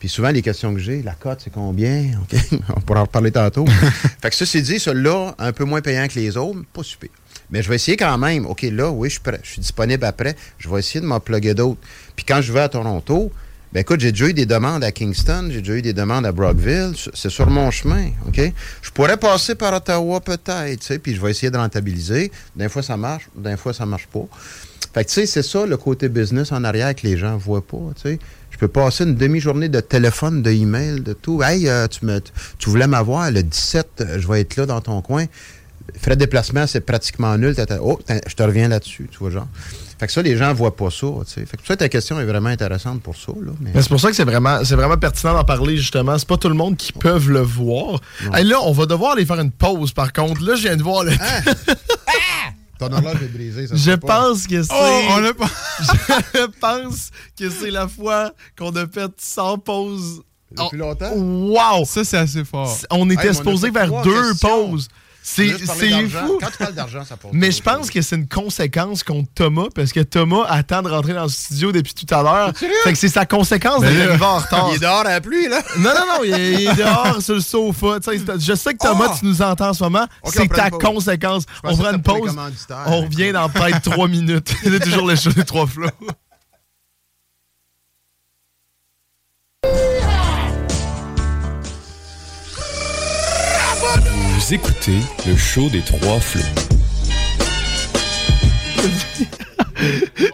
Puis souvent, les questions que j'ai, la cote, c'est combien? OK? on pourra en reparler tantôt. fait que ça, c'est dit, celui-là, un peu moins payant que les autres, pas super. Mais je vais essayer quand même. OK, là, oui, je suis prêt. Je suis disponible après. Je vais essayer de m'en plugger d'autres. Puis quand je vais à Toronto, ben écoute, j'ai déjà eu des demandes à Kingston, j'ai déjà eu des demandes à Brockville. C'est sur mon chemin, OK? Je pourrais passer par Ottawa peut-être, tu sais, puis je vais essayer de rentabiliser. D'un fois, ça marche, d'un fois, ça marche pas. Fait que, tu sais, c'est ça le côté business en arrière que les gens voient pas, tu sais. Je peux passer une demi-journée de téléphone, de email, de tout. Hey, euh, tu, me, tu voulais m'avoir le 17, euh, je vais être là dans ton coin. Frais de déplacement, c'est pratiquement nul. Oh, je te reviens là-dessus, tu vois, genre. Fait que ça, les gens voient pas ça, tu sais. Fait que ça, ta question est vraiment intéressante pour ça. Mais... C'est pour ça que c'est vraiment, c'est vraiment pertinent d'en parler, justement. C'est pas tout le monde qui peut le voir. Hey, là, on va devoir aller faire une pause, par contre. Là, je viens de voir le. Ton horloge est brisée, ça Je pas. pense que c'est. Oh, on l'a pas. Je pense que c'est la fois qu'on a fait sans pause. Depuis longtemps? Wow! Ça, c'est assez fort. On était Hey, on supposé vers deux questions. pauses. C'est fou. Quand tu parles d'argent, ça. Mais je pense que c'est une conséquence contre Thomas, parce que Thomas attend de rentrer dans le studio depuis tout à l'heure. Fait que c'est sa conséquence en retard. Il est dehors à la pluie, là. Non, non, non, il est, il est dehors sur le sofa. Je sais que Thomas, Ah! tu nous entends en ce moment. C'est ta conséquence. On prend une les pause. On revient dans peut-être trois minutes. C'est toujours le show des trois flots. Vous écoutez le show des trois flots.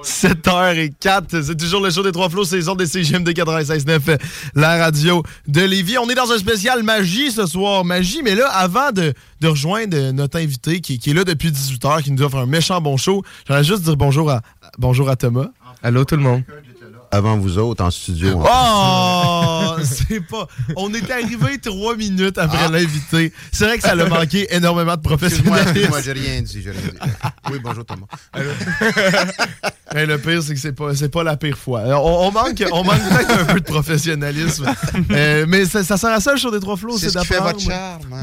7h04, c'est toujours le show des trois flots, saison des CGMD 96.9, la radio de Lévis. On est dans un spécial magie ce soir, magie, mais là, avant de, de rejoindre notre invité qui, qui est là depuis 18h, qui nous offre un méchant bon show, j'aimerais juste dire bonjour à, bonjour à Thomas. Allô, tout le monde. Avant vous autres, en studio. Oh, c'est pas. On est arrivé trois minutes après Ah. l'invité. C'est vrai que ça a manqué énormément de professionnalisme. excuse-moi, j'ai rien dit, j'ai rien dit. Oui, bonjour Thomas. Mais le pire, c'est que c'est pas, c'est pas la pire fois. Euh, On, on manque, on manque peut-être un peu de professionnalisme. Euh, mais ça, ça sert à ça, le show des trois flots, C'est c'est ce qui fait d'apprendre. votre charme. hein.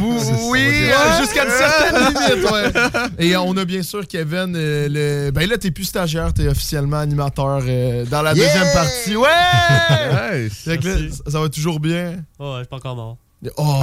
Oui, euh, jusqu'à une certaine limite, ouais. Et on a bien sûr Kevin, euh, le... ben là, t'es plus stagiaire, t'es officiellement animateur euh, dans la Yeah! deuxième partie. Ouais! Nice. Ça, ça va toujours bien? Oh, je suis pas encore mort. Oh!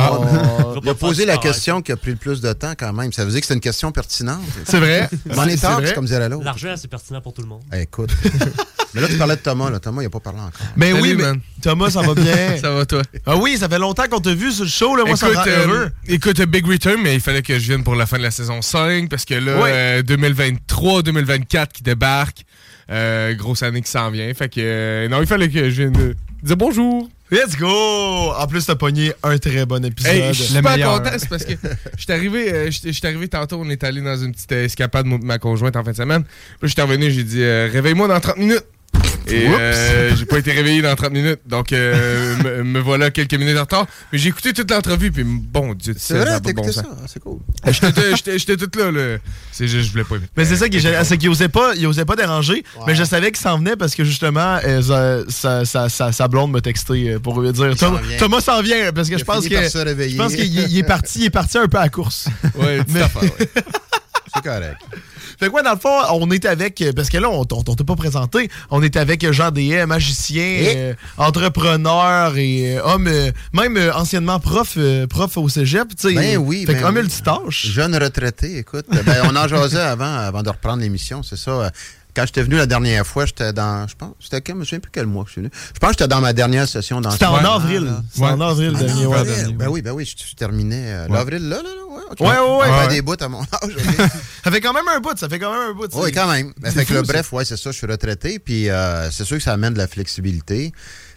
Vais Il a posé la question qui a pris le plus de temps quand même. Ça veut dire que c'est une question pertinente. C'est vrai. M'en est C'est tard, comme l'autre. L'argent, c'est pertinent pour tout le monde. Eh, écoute. mais là, tu parlais de Thomas. Là. Thomas, il n'a pas parlé encore. Mais Salut, oui, mais man. Thomas, ça va bien. Ça va, toi? Ah oui, ça fait longtemps qu'on t'a vu sur le show, là. Moi, ça écoute, rend euh, heureux. écoute, Big Return, mais il fallait que je vienne pour la fin de la saison 5 parce que là, Ouais. euh, 2023-2024 qui débarque, euh, grosse année qui s'en vient. Fait que euh, non, il fallait que je vienne euh, dire bonjour. Let's go! En plus, t'as pogné un très bon épisode. Hey, je suis Le super meilleur. content, c'est parce que j'étais arrivé, euh, arrivé tantôt, on est allé dans une petite escapade, moi, ma conjointe, en fin de semaine. Puis j'étais revenu, j'ai dit, euh, réveille-moi dans 30 minutes. Et euh, j'ai pas été réveillé dans 30 minutes, donc euh, me, me voilà quelques minutes en retard. Mais j'ai écouté toute l'entrevue, puis bon Dieu, C'est vrai, t'as bon ça? C'est cool. J'étais- J'étais j'étais tout là, là. C'est juste, je voulais pas. Mais c'est ça qui c'est qu'il osait pas, il osait pas déranger, mais je savais qu'il s'en venait parce que justement, euh, sa, sa- sa- sa blonde m'a texté pour lui dire Thomas, s'en vient parce que je pense que je pense qu'il est- il est parti, il est parti un peu à la course. Ouais, Mais- affaire, ouais. C'est correct. Fait quoi, dans le fond, on est avec, euh, parce que là, on, on, on t'a pas présenté, on est avec Jean Deshaies, magicien, Et? euh, entrepreneur et euh, homme, euh, même euh, anciennement prof, euh, prof au cégep, tu sais. Ben oui, Fait ben multitâche. Jeune retraité, écoute. Ben, on en jasait avant, avant de reprendre l'émission, c'est ça. Quand j'étais venu la dernière fois, j'étais dans. Je pense. C'était quand? Je me souviens plus quel mois que je suis venu. Je pense que j'étais dans ma dernière session dans C'était en avril. C'était en avril Ah, dernier. en avril. dernier. Ben oui, ben oui, je, terminais euh, l'avril là, là, là. Ouais, ok. Ouais, ouais, ouais. Ouais. des bouts à mon âge. Ça fait quand même un bout, ça fait quand même un bout. Oui, quand même. Ben, fait que bref, ouais, c'est ça, je suis retraité, puis euh, c'est sûr que ça amène de la flexibilité.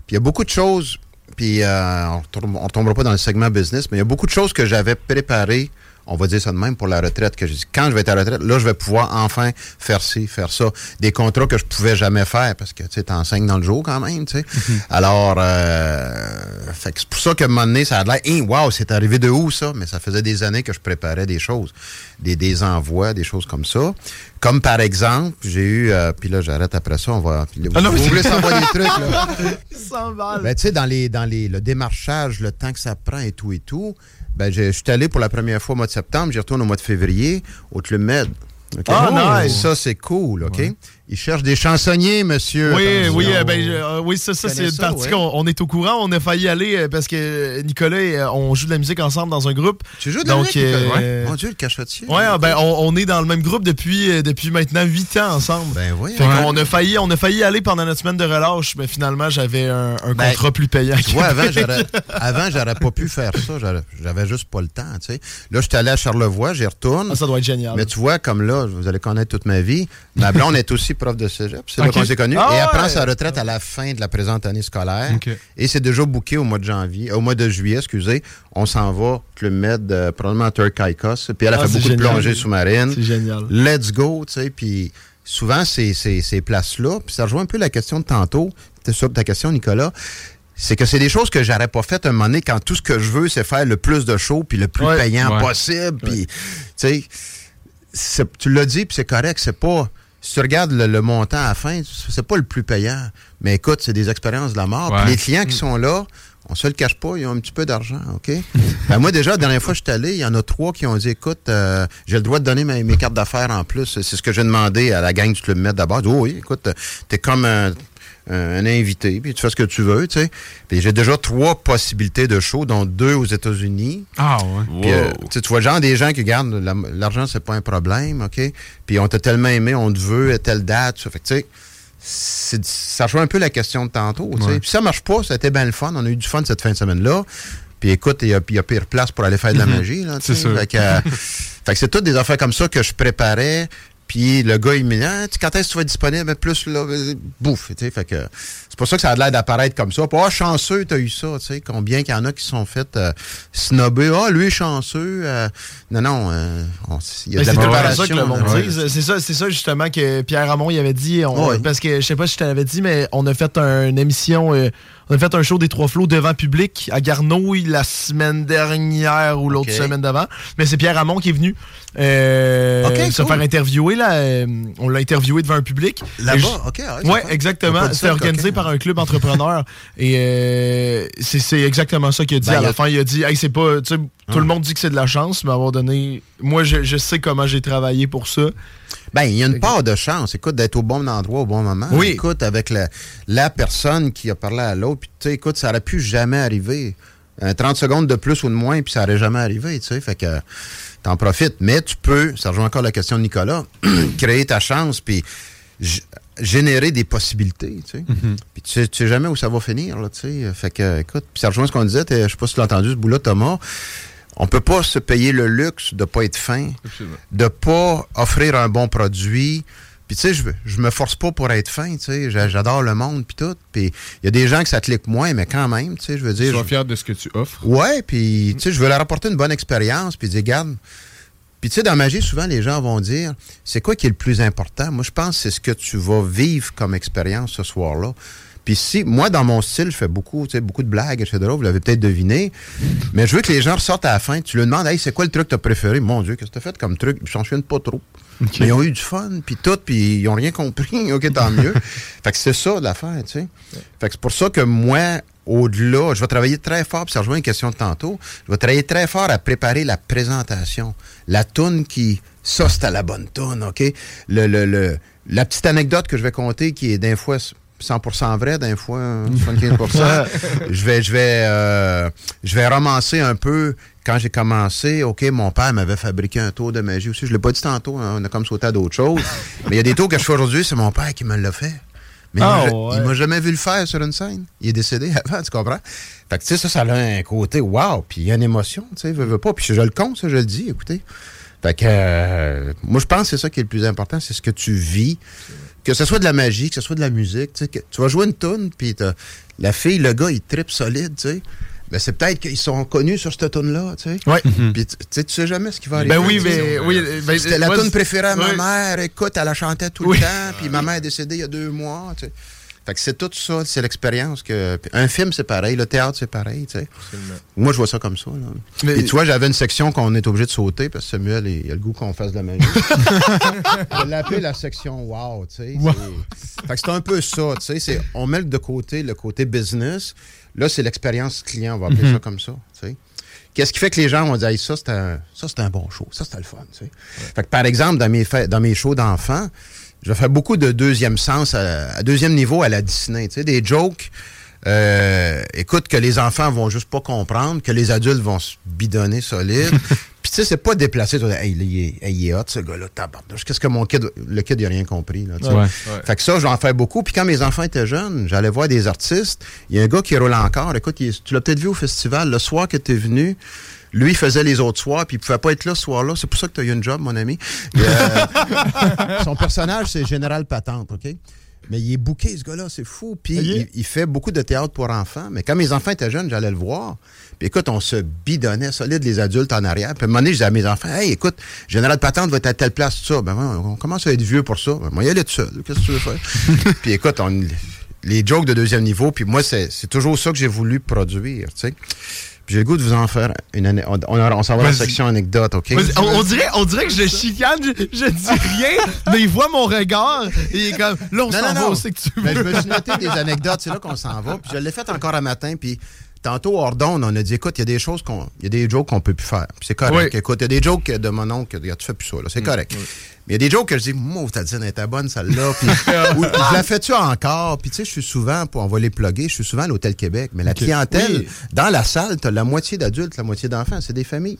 Puis il y a beaucoup de choses, puis euh, on ne tombera pas dans le segment business, mais il y a beaucoup de choses que j'avais préparées, on va dire ça de même, pour la retraite, que je dis, quand je vais être à la retraite, là, je vais pouvoir enfin faire ci, faire ça. Des contrats que je pouvais jamais faire, parce que, tu sais, t'enseignes dans le jour quand même, tu sais. Alors, euh, fait que c'est pour ça que un moment donné, ça a l'air, hey, wow, c'est arrivé de où, ça? Mais ça faisait des années que je préparais des choses, des, des envois, des choses comme ça. Comme par exemple, j'ai eu, euh, puis là, j'arrête après ça, on va... Ah non, vous voulez savoir des trucs, là? 100 balles. Ben, tu sais, dans, les, dans les, le démarchage, le temps que ça prend et tout et tout, ben, je je suis allé pour la première fois au mois de septembre, j'y retourne au mois de février au Club Med. Ah, nice. Ça, c'est cool, OK? Ils cherchent des chansonniers, monsieur. Oui, oui, euh, ben, euh, oui, ça, ça c'est une partie ouais. qu'on on est au courant. On a failli aller euh, parce que Nicolas, et, on joue de la musique ensemble dans un groupe. Tu joues de la Donc, musique, euh, Mon Dieu, le cachotier. Ouais, ah, ben, on, on est dans le même groupe depuis, depuis maintenant 8 ans ensemble. Ben oui. Fait qu'on a failli, on a failli aller pendant notre semaine de relâche, mais finalement, j'avais un, un Ben, contrat plus payant. Tu vois, avant, j'aurais, avant, j'aurais pas pu faire ça. J'avais juste pas le temps, tu sais. Là, j'étais allé à Charlevoix, j'y retourne. Ah, ça doit être génial. Mais tu vois, comme là, vous allez connaître toute ma vie, ma blonde est aussi prof de cégep. C'est là Ok. qu'on s'est connus. Ah et elle ouais. prend sa retraite à la fin de la présente année scolaire. Et c'est déjà booké au mois de janvier, au mois de juillet, excusez. On s'en va, Club Med, euh, probablement à Turcaicos. Puis elle a Ah, fait beaucoup de plongées sous-marines. C'est génial. Let's go, tu sais. Puis souvent, ces, ces, ces places-là, puis ça rejoint un peu la question de tantôt, c'était sur ta question, Nicolas, c'est que c'est des choses que j'aurais pas faites un moment donné quand tout ce que je veux, c'est faire le plus de shows puis le plus Ouais. payant Ouais. possible. Puis, tu sais, c'est- tu l'as dit, puis c'est correct, c'est pas... Si tu regardes le, le montant à la fin, c'est pas le plus payant. Mais écoute, c'est des expériences de la mort. Puis les clients qui sont là, on se le cache pas, ils ont un petit peu d'argent, OK? Ben, moi, déjà, la dernière fois que je suis allé, il y en a trois qui ont dit, écoute, euh, j'ai le droit de donner mes, mes cartes d'affaires en plus. C'est ce que j'ai demandé à la gang du Club Med d'abord. Oh oui, écoute, t'es comme un, un invité, puis tu fais ce que tu veux, tu sais. Puis j'ai déjà trois possibilités de show, dont deux aux États-Unis. Ah ouais. Puis, euh, tu vois genre des gens qui gardent la- l'argent, c'est pas un problème, OK? Puis on t'a tellement aimé, on te veut à telle date. Ça fait que, tu sais, ça rejoint un peu la question de tantôt. tu sais. Ouais. Puis ça marche pas, ça a été bien le fun. On a eu du fun cette fin de semaine-là. Puis écoute, il y, a- il y a pire place pour aller faire de la magie. Là, tu C'est sais. sûr. Fait que, euh, fait que c'est toutes des affaires comme ça que je préparais. Puis le gars, il me dit, Ah, tu- quand est-ce que tu vas être disponible? Plus, là, bouffe. tu sais. Fait que c'est pour ça que ça a l'air d'apparaître comme ça. Puis, ah, chanceux, t'as eu ça. tu sais. Combien qu'il y en a qui sont fait euh, snobber. Ah, lui est chanceux. euh, non, non. euh, on- il y a de la c'est ça que le monde là. dise. C'est ça, ça justement que Pierre Ramon il avait dit. on- Ouais. Parce que je sais pas si je t'avais dit, mais on a fait un- une émission, euh, on a fait un show des trois flots devant public à Garnouille la semaine dernière ou l'autre semaine d'avant. Mais c'est Pierre Ramon qui est venu euh, se cool. faire interviewer. Là, euh, on l'a interviewé devant un public. Là-bas, OK. ouais, Ouais, exactement. C'était organisé par un club entrepreneur. et euh, c'est exactement ça qu'il a dit. Ben, à la fin, il a dit Hey, c'est pas. Tout le monde dit que c'est de la chance, mais à un moment donné, moi, je, je sais comment j'ai travaillé pour ça. Ben, il y a une part de chance, écoute, d'être au bon endroit au bon moment. Oui. Écoute, avec la, la personne qui a parlé à l'autre, puis tu sais, écoute, ça aurait pu jamais arriver. Un 30 secondes de plus ou de moins, puis ça aurait jamais arrivé, tu sais. Fait que t'en profites. Mais tu peux, ça rejoint encore la question de Nicolas, créer ta chance, puis générer des possibilités, tu sais. Puis tu sais, tu sais jamais où ça va finir, là, tu sais. Fait que, écoute, puis ça rejoint ce qu'on disait, je sais pas si tu l'as entendu, ce bout-là, Thomas. On peut pas se payer le luxe de pas être fin, de pas offrir un bon produit. Puis tu sais, je, je me force pas pour être fin, tu sais, J'a- j'adore le monde puis tout. Puis il y a des gens que ça clique moins, mais quand même, tu sais, je veux dire. Sois fier de ce que tu offres. Ouais, puis tu sais, je veux leur apporter une bonne expérience, puis dire, regarde. Puis tu sais, dans ma vie, souvent, les gens vont dire, c'est quoi qui est le plus important? Moi, je pense que c'est ce que tu vas vivre comme expérience ce soir-là. Puis si, moi, dans mon style, je fais beaucoup, tu sais, beaucoup de blagues, etc. Vous l'avez peut-être deviné. Mais je veux que les gens ressortent à la fin. Tu leur demandes, hey, c'est quoi le truc que tu as préféré? Mon Dieu, qu'est-ce que tu as fait comme truc? Je m'en souviens pas trop. Mais ils ont eu du fun, puis tout, puis ils ont rien compris. OK, tant mieux. fait que c'est ça l'affaire, tu sais. Fait que c'est pour ça que moi, au-delà, je vais travailler très fort, puis ça rejoint une question de tantôt, je vais travailler très fort à préparer la présentation. La toune qui... Ça, c'était la bonne toune, OK? Le, le, le- la petite anecdote que je vais compter, qui est d'un fois 100% vrai, d'un fois 75%, je vais, je vais, euh, je vais romancer un peu quand j'ai commencé, OK, mon père m'avait fabriqué un tour de magie aussi. Je l'ai pas dit tantôt, hein, on a comme sauté à d'autres choses. Mais il y a des tours que je fais aujourd'hui, c'est mon père qui me l'a fait. Mais Ah, il m'a- ouais. m'a jamais vu le faire sur une scène. Il est décédé avant, tu comprends? Fait que, tu sais, ça, ça a un côté wow, puis il y a une émotion, tu sais, veux, veux pas. Puis je le compte, ça, je le dis, écoutez. Fait que, euh, moi, je pense que c'est ça qui est le plus important, c'est ce que tu vis. Que ce soit de la magie, que ce soit de la musique, tu sais, que tu vas jouer une tune, puis la fille, le gars, il tripe solide, tu sais. Ben, c'est peut-être qu'ils sont connus sur cette tune-là, tu sais. Ouais. Puis, tu sais, tu sais jamais ce qui va arriver. Ben oui, mais- oui, ben, C'était la tune préférée à ma mère. Écoute, elle la chantait tout Oui. le temps, puis ma mère est décédée il y a deux mois, tu sais. Fait que c'est tout ça, c'est l'expérience que. Un film, c'est pareil, le théâtre, c'est pareil, tu sais. Moi, je vois ça comme ça. Là. Mais- Et tu vois, j'avais une section qu'on est obligé de sauter parce que Samuel, il, il a le goût qu'on fasse de la magie. je l'ai appelé la section wow, tu sais. Wow. Fait que c'est un peu ça, tu sais. c'est- On met de côté le côté business. Là, c'est l'expérience client, on va appeler Mhm. ça comme ça, tu sais. Qu'est-ce qui fait que les gens vont dire, Hey, ça, c'est un, ça, c'est un bon show, ça, c'était le fun, tu sais. Fait que, par exemple, dans mes, dans mes shows d'enfants, je fais beaucoup de deuxième sens, à, à deuxième niveau à la Disney, tu sais, des jokes. euh, écoute, que les enfants vont juste pas comprendre, que les adultes vont se bidonner solide. Puis tu sais, c'est pas déplacé. Hey, il est, il est hot, ce gars-là, tabarnouche. Qu'est-ce que mon kid, le kid, il a rien compris, là, tu sais. Ouais. Ouais. Fait que ça, j'en fais beaucoup. Puis quand mes enfants étaient jeunes, j'allais voir des artistes. Il y a un gars qui roule encore. Écoute, il est- tu l'as peut-être vu au festival. Le soir que tu es venu, lui, il faisait les autres soirs, puis il pouvait pas être là ce soir-là. C'est pour ça que tu as eu une job, mon ami. Et, euh, son personnage, c'est Général Patente, OK? Mais il est bouqué, ce gars-là, c'est fou. Puis il, il fait beaucoup de théâtre pour enfants. Mais quand mes enfants étaient jeunes, j'allais le voir. Puis écoute, on se bidonnait solide, les adultes en arrière. Puis à un moment donné, je disais à mes enfants, hey, écoute, Général Patente va être à telle place, tout ça. Ben, on commence à être vieux pour ça. Ben, moi, y aller tout seul. Qu'est-ce que tu veux faire? puis écoute, on, les jokes de deuxième niveau, puis moi, c'est c'est toujours ça que j'ai voulu produire, tu sais. J'ai le goût de vous en faire une année. On, on, s'en va dans la section anecdote, OK? On, on dirait, on dirait que je chicane, je, je dis rien, mais il voit mon regard et il est comme, là, on s'en va, sait que tu veux. Ben, je me suis noté des anecdotes, c'est là qu'on s'en va. Puis je l'ai fait encore un matin, puis tantôt, hors d'onde, on a dit, écoute, il y a des choses qu'on, il y a des jokes qu'on peut plus faire. Puis c'est correct. Oui. Écoute, il y a des jokes de mon oncle, regarde, tu fais plus ça, là, c'est correct. Mais il y a des jokes que je dis, moi, ta dîne était bonne, celle-là. Puis, ou, je la fais-tu encore? Puis, tu sais, je suis souvent, pour, on va les plugger, je suis souvent à l'Hôtel Québec. Mais la clientèle, Oui. dans la salle, tu as la moitié d'adultes, la moitié d'enfants. C'est des familles.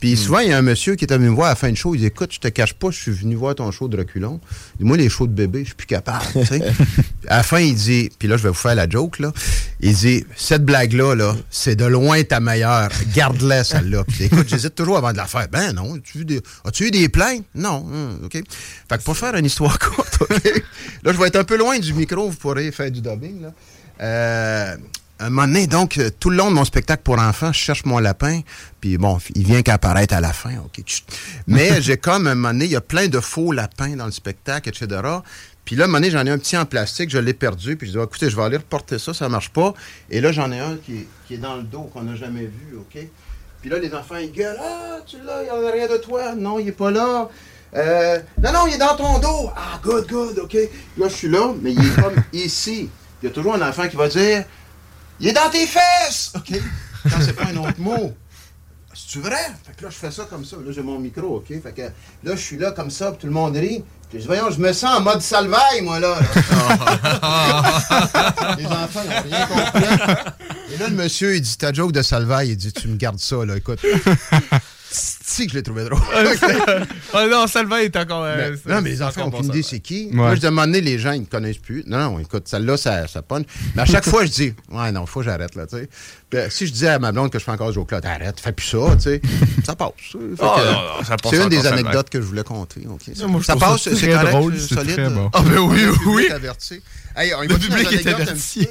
Puis, souvent, il y a un monsieur qui est venu me voir à la fin de show. Il dit, écoute, je te cache pas, je suis venu voir ton show de dit, moi, les shows de bébé, je suis plus capable. tu sais. à la fin, il dit, puis là, je vais vous faire la joke, là. Il dit, cette blague-là, là, c'est de loin ta meilleure. Garde-la, celle-là. Puis, écoute, j'hésite toujours avant de la faire. Ben non, as-tu eu des, as-tu eu des plaintes? Non. Hum, OK? Fait que pour faire une histoire courte, OK? Là, je vais être un peu loin du micro, vous pourrez faire du dubbing, là. Euh, un moment donné, donc, euh, tout le long de mon spectacle pour enfants, je cherche mon lapin, puis bon, il vient qu'apparaître à la fin, OK? Mais j'ai comme, un moment donné, il y a plein de faux lapins dans le spectacle, etc. Puis là, un moment donné, j'en ai un petit en plastique, je l'ai perdu, puis je dis, écoutez, je vais aller reporter ça, ça marche pas. Et là, j'en ai un qui est, qui est dans le dos, qu'on n'a jamais vu, OK? Puis là, les enfants, ils gueulent, ah, tu l'as, il y en a rien de toi. Non, il est pas là. Euh, non, non, il est dans ton dos. Ah, good, good, OK. Là, je suis là, mais il est comme ici. Il y a toujours un enfant qui va dire, il est dans tes fesses! OK? Quand c'est pas un autre mot. C'est-tu vrai? Fait que là, je fais ça comme ça. Là, j'ai mon micro, OK? Fait que là, je suis là comme ça, puis tout le monde rit. Puis je dis, voyons, je me sens en mode salvaille, moi, là. là. Les enfants, n'ont rien compris. Et là, le monsieur, il dit, ta joke de salvaille, il dit, tu me gardes ça, là. Écoute, si que je l'ai trouvé drôle? Ah non, Salva est encore. euh, Mais- non, mais les enfants ont aucune idée c'est qui. Ouais. Moi, je demandais, les gens, ils ne connaissent plus. Non, non, écoute, celle-là, ça, ça punch. Mais à chaque fois, je dis, ouais, non, faut que j'arrête, là, tu sais. Puis, euh, si je disais à ma blonde que je fais encore ce joke-là, t'arrêtes, fais plus ça, tu sais. Ça passe. Oh, non, non, ça passe c'est une des anecdotes que je voulais compter. ok. Non, moi, je ça passe, c'est très correct, drôle, solide. très bon. Ah, ben oui, Le public oui. averti. Hey, on Le public est averti.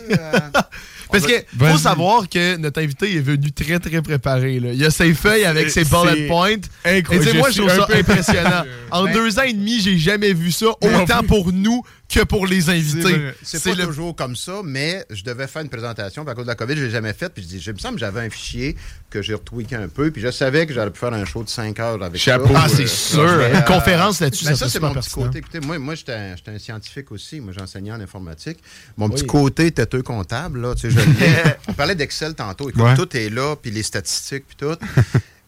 Parce que faut savoir que notre invité est venu très très préparé. là. Il a ses feuilles avec ses bullet points. Et incroyable. sais, moi, Je trouve ça impressionnant. En Ben- deux ans et demi, j'ai jamais vu ça, autant pour nous que pour les invités. C'est pas le toujours comme ça, mais je devais faire une présentation. Puis à cause de la COVID, je l'ai jamais faite. Puis je dis, je me semble que j'avais un fichier que j'ai retweaké un peu. Puis je savais que j'aurais pu faire un show de 5 heures avec Chapeau. ça. Ah, c'est Euh, sûr. mais, Une euh, conférence là-dessus, ben, ça, c'est mon petit côté. Écoutez, moi, moi j'étais un, un scientifique aussi. Moi, j'enseignais en informatique. Mon petit côté têteux comptable, là, tu sais, je. On parlait d'Excel tantôt. Écoute, Ouais. tout est là, puis les statistiques, puis tout.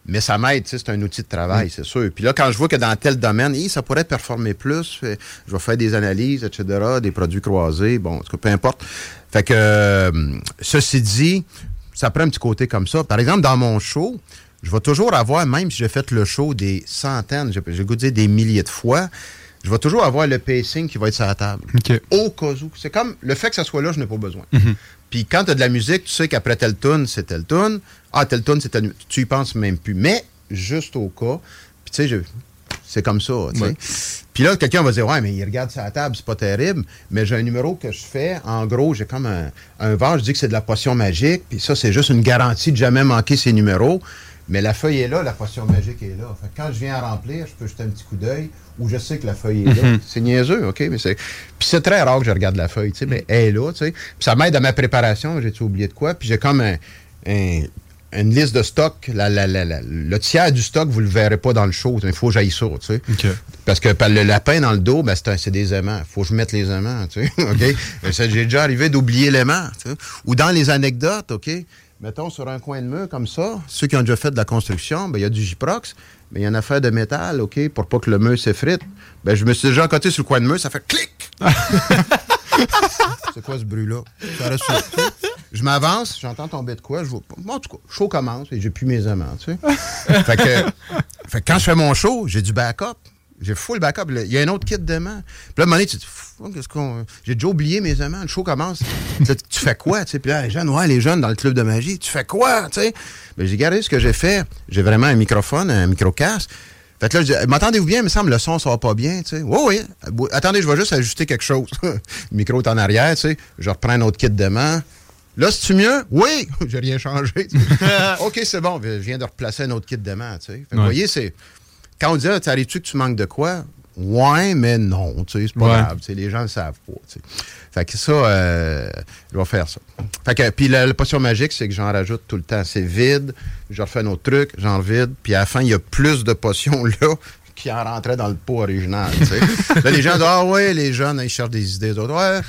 Mais ça m'aide, c'est un outil de travail, c'est sûr. Puis là, quand je vois que dans tel domaine, ça pourrait performer plus, fait- je vais faire des analyses, etc., des produits croisés, bon, en tout cas, peu importe. Fait que, euh, ceci dit, ça prend un petit côté comme ça. Par exemple, dans mon show, je vais toujours avoir, même si j'ai fait le show des centaines, j'ai le goût de dire des milliers de fois, je vais toujours avoir le pacing qui va être sur la table. Au cas où. C'est comme le fait que ça soit là, je n'ai pas besoin. Puis quand tu as de la musique, tu sais qu'après telle tune, c'est telle tune. Ah, telle tune, c'est telle. Tu y penses même plus. Mais juste au cas. Puis tu sais, je- c'est comme ça. Puis là, quelqu'un va dire Ouais, mais il regarde sa table, c'est pas terrible. Mais j'ai un numéro que je fais. En gros, j'ai comme un, un verre, je dis que c'est de la potion magique. Puis ça, c'est juste une garantie de jamais manquer ses numéros. Mais la feuille est là, la potion magique est là. Fait que quand je viens à remplir, je peux jeter un petit coup d'œil où je sais que la feuille est là. Mhm. C'est niaiseux, OK? Mais c'est. Puis c'est très rare que je regarde la feuille, tu sais, mais elle est là, tu sais. Puis ça m'aide à ma préparation, j'ai-tu oublié de quoi? Puis j'ai comme un- un- une liste de stock. La- la- la- la- le tiers du stock, vous le verrez pas dans le show. Il faut que j'aille ça, tu sais. Parce que par le lapin dans le dos, ben, c'est des aimants. Il faut que je mette les aimants, tu sais. OK? J'ai déjà arrivé d'oublier l'aimant, tu sais. Ou dans les anecdotes, OK? Mettons sur un coin de mur comme ça, ceux qui ont déjà fait de la construction, ben, il y a du Gyprox, mais il y a une affaire de métal, OK, pour pas que le mur s'effrite. Ben, je me suis déjà accoté sur le coin de mur, ça fait clic! C'est quoi ce bruit-là? Je m'avance, j'entends tomber de quoi, je vois. Bon, en tout cas, show commence et j'ai plus mes aimants, tu sais. fait, que, fait que quand je fais mon show, j'ai du backup. J'ai full backup. Il y a un autre kit d'aimants. Puis là, à un moment donné, tu te qu'est-ce qu'on. J'ai déjà oublié mes aimants. Le show commence. tu fais quoi, tu sais? Puis là, les jeunes, ouais, les jeunes dans le club de magie, tu fais quoi, tu sais? Ben, j'ai gardé ce que j'ai fait. J'ai vraiment un microphone, un micro-casque. Fait que là, je dis, m'entendez-vous bien? Il me semble le son, va pas bien, tu sais. Oui, oui. Attendez, je vais juste ajuster quelque chose. le micro est en arrière, tu sais. Je reprends un autre kit d'aimants. Là, c'est-tu mieux? Oui! J'ai rien changé. OK, c'est bon. Je viens de replacer un autre kit d'aimants, tu sais. Fait que Vous voyez, c'est. Quand on dit, ah, t'arrives-tu que tu manques de quoi? Ouais, mais non, tu sais, c'est pas Ouais. grave. tu sais, Les gens le savent pas, tu sais. Fait que ça, euh, je vais faire ça. Fait que, puis la, la potion magique, c'est que j'en rajoute tout le temps. C'est vide, je refais un autre truc, j'en vide, puis à la fin, il y a plus de potions là qui en rentraient dans le pot original, tu sais. là, les gens disent, ah ouais, les jeunes, ils cherchent des idées. D'autres, ouais,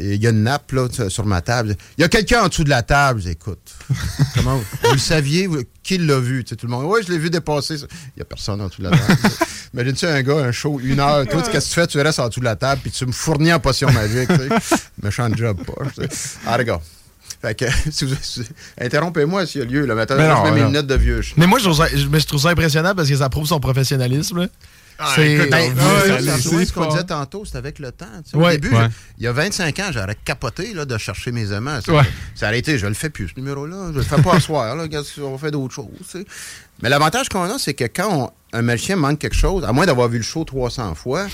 il y a une nappe là, sur ma table. Il y a quelqu'un en dessous de la table. Écoute, comment vous, vous le saviez? vous- qui l'a vu? Tout le monde? Oui, je l'ai vu dépasser. Il n'y a personne en dessous de la table. Imagine-tu un gars, un show, une heure. Toi, qu'est-ce que tu fais? Tu restes en dessous de la table puis tu me fournis en potion magique. Méchant job, pas. Ah, regarde. Fait que, si vous, si- interrompez-moi s'il y a lieu. Là. Maintenant, Mais je mets mes lunettes de vieux. Mais moi, je trouve, ça, je, mais je trouve ça impressionnant parce que ça prouve son professionnalisme. là. Ah, C'est- ben, ce qu'on disait tantôt, c'est avec le temps. tu sais. Ouais. Au début, Ouais. il y a 25 ans, j'aurais capoté là, de chercher mes aimants. Ça, Ouais. ça aurait été, je le fais plus, ce numéro-là. Je le fais pas à soir. Là, Regarde, on va faire d'autres choses. Mais l'avantage qu'on a, c'est que quand on- un magicien manque quelque chose, à moins d'avoir vu le show 300 fois,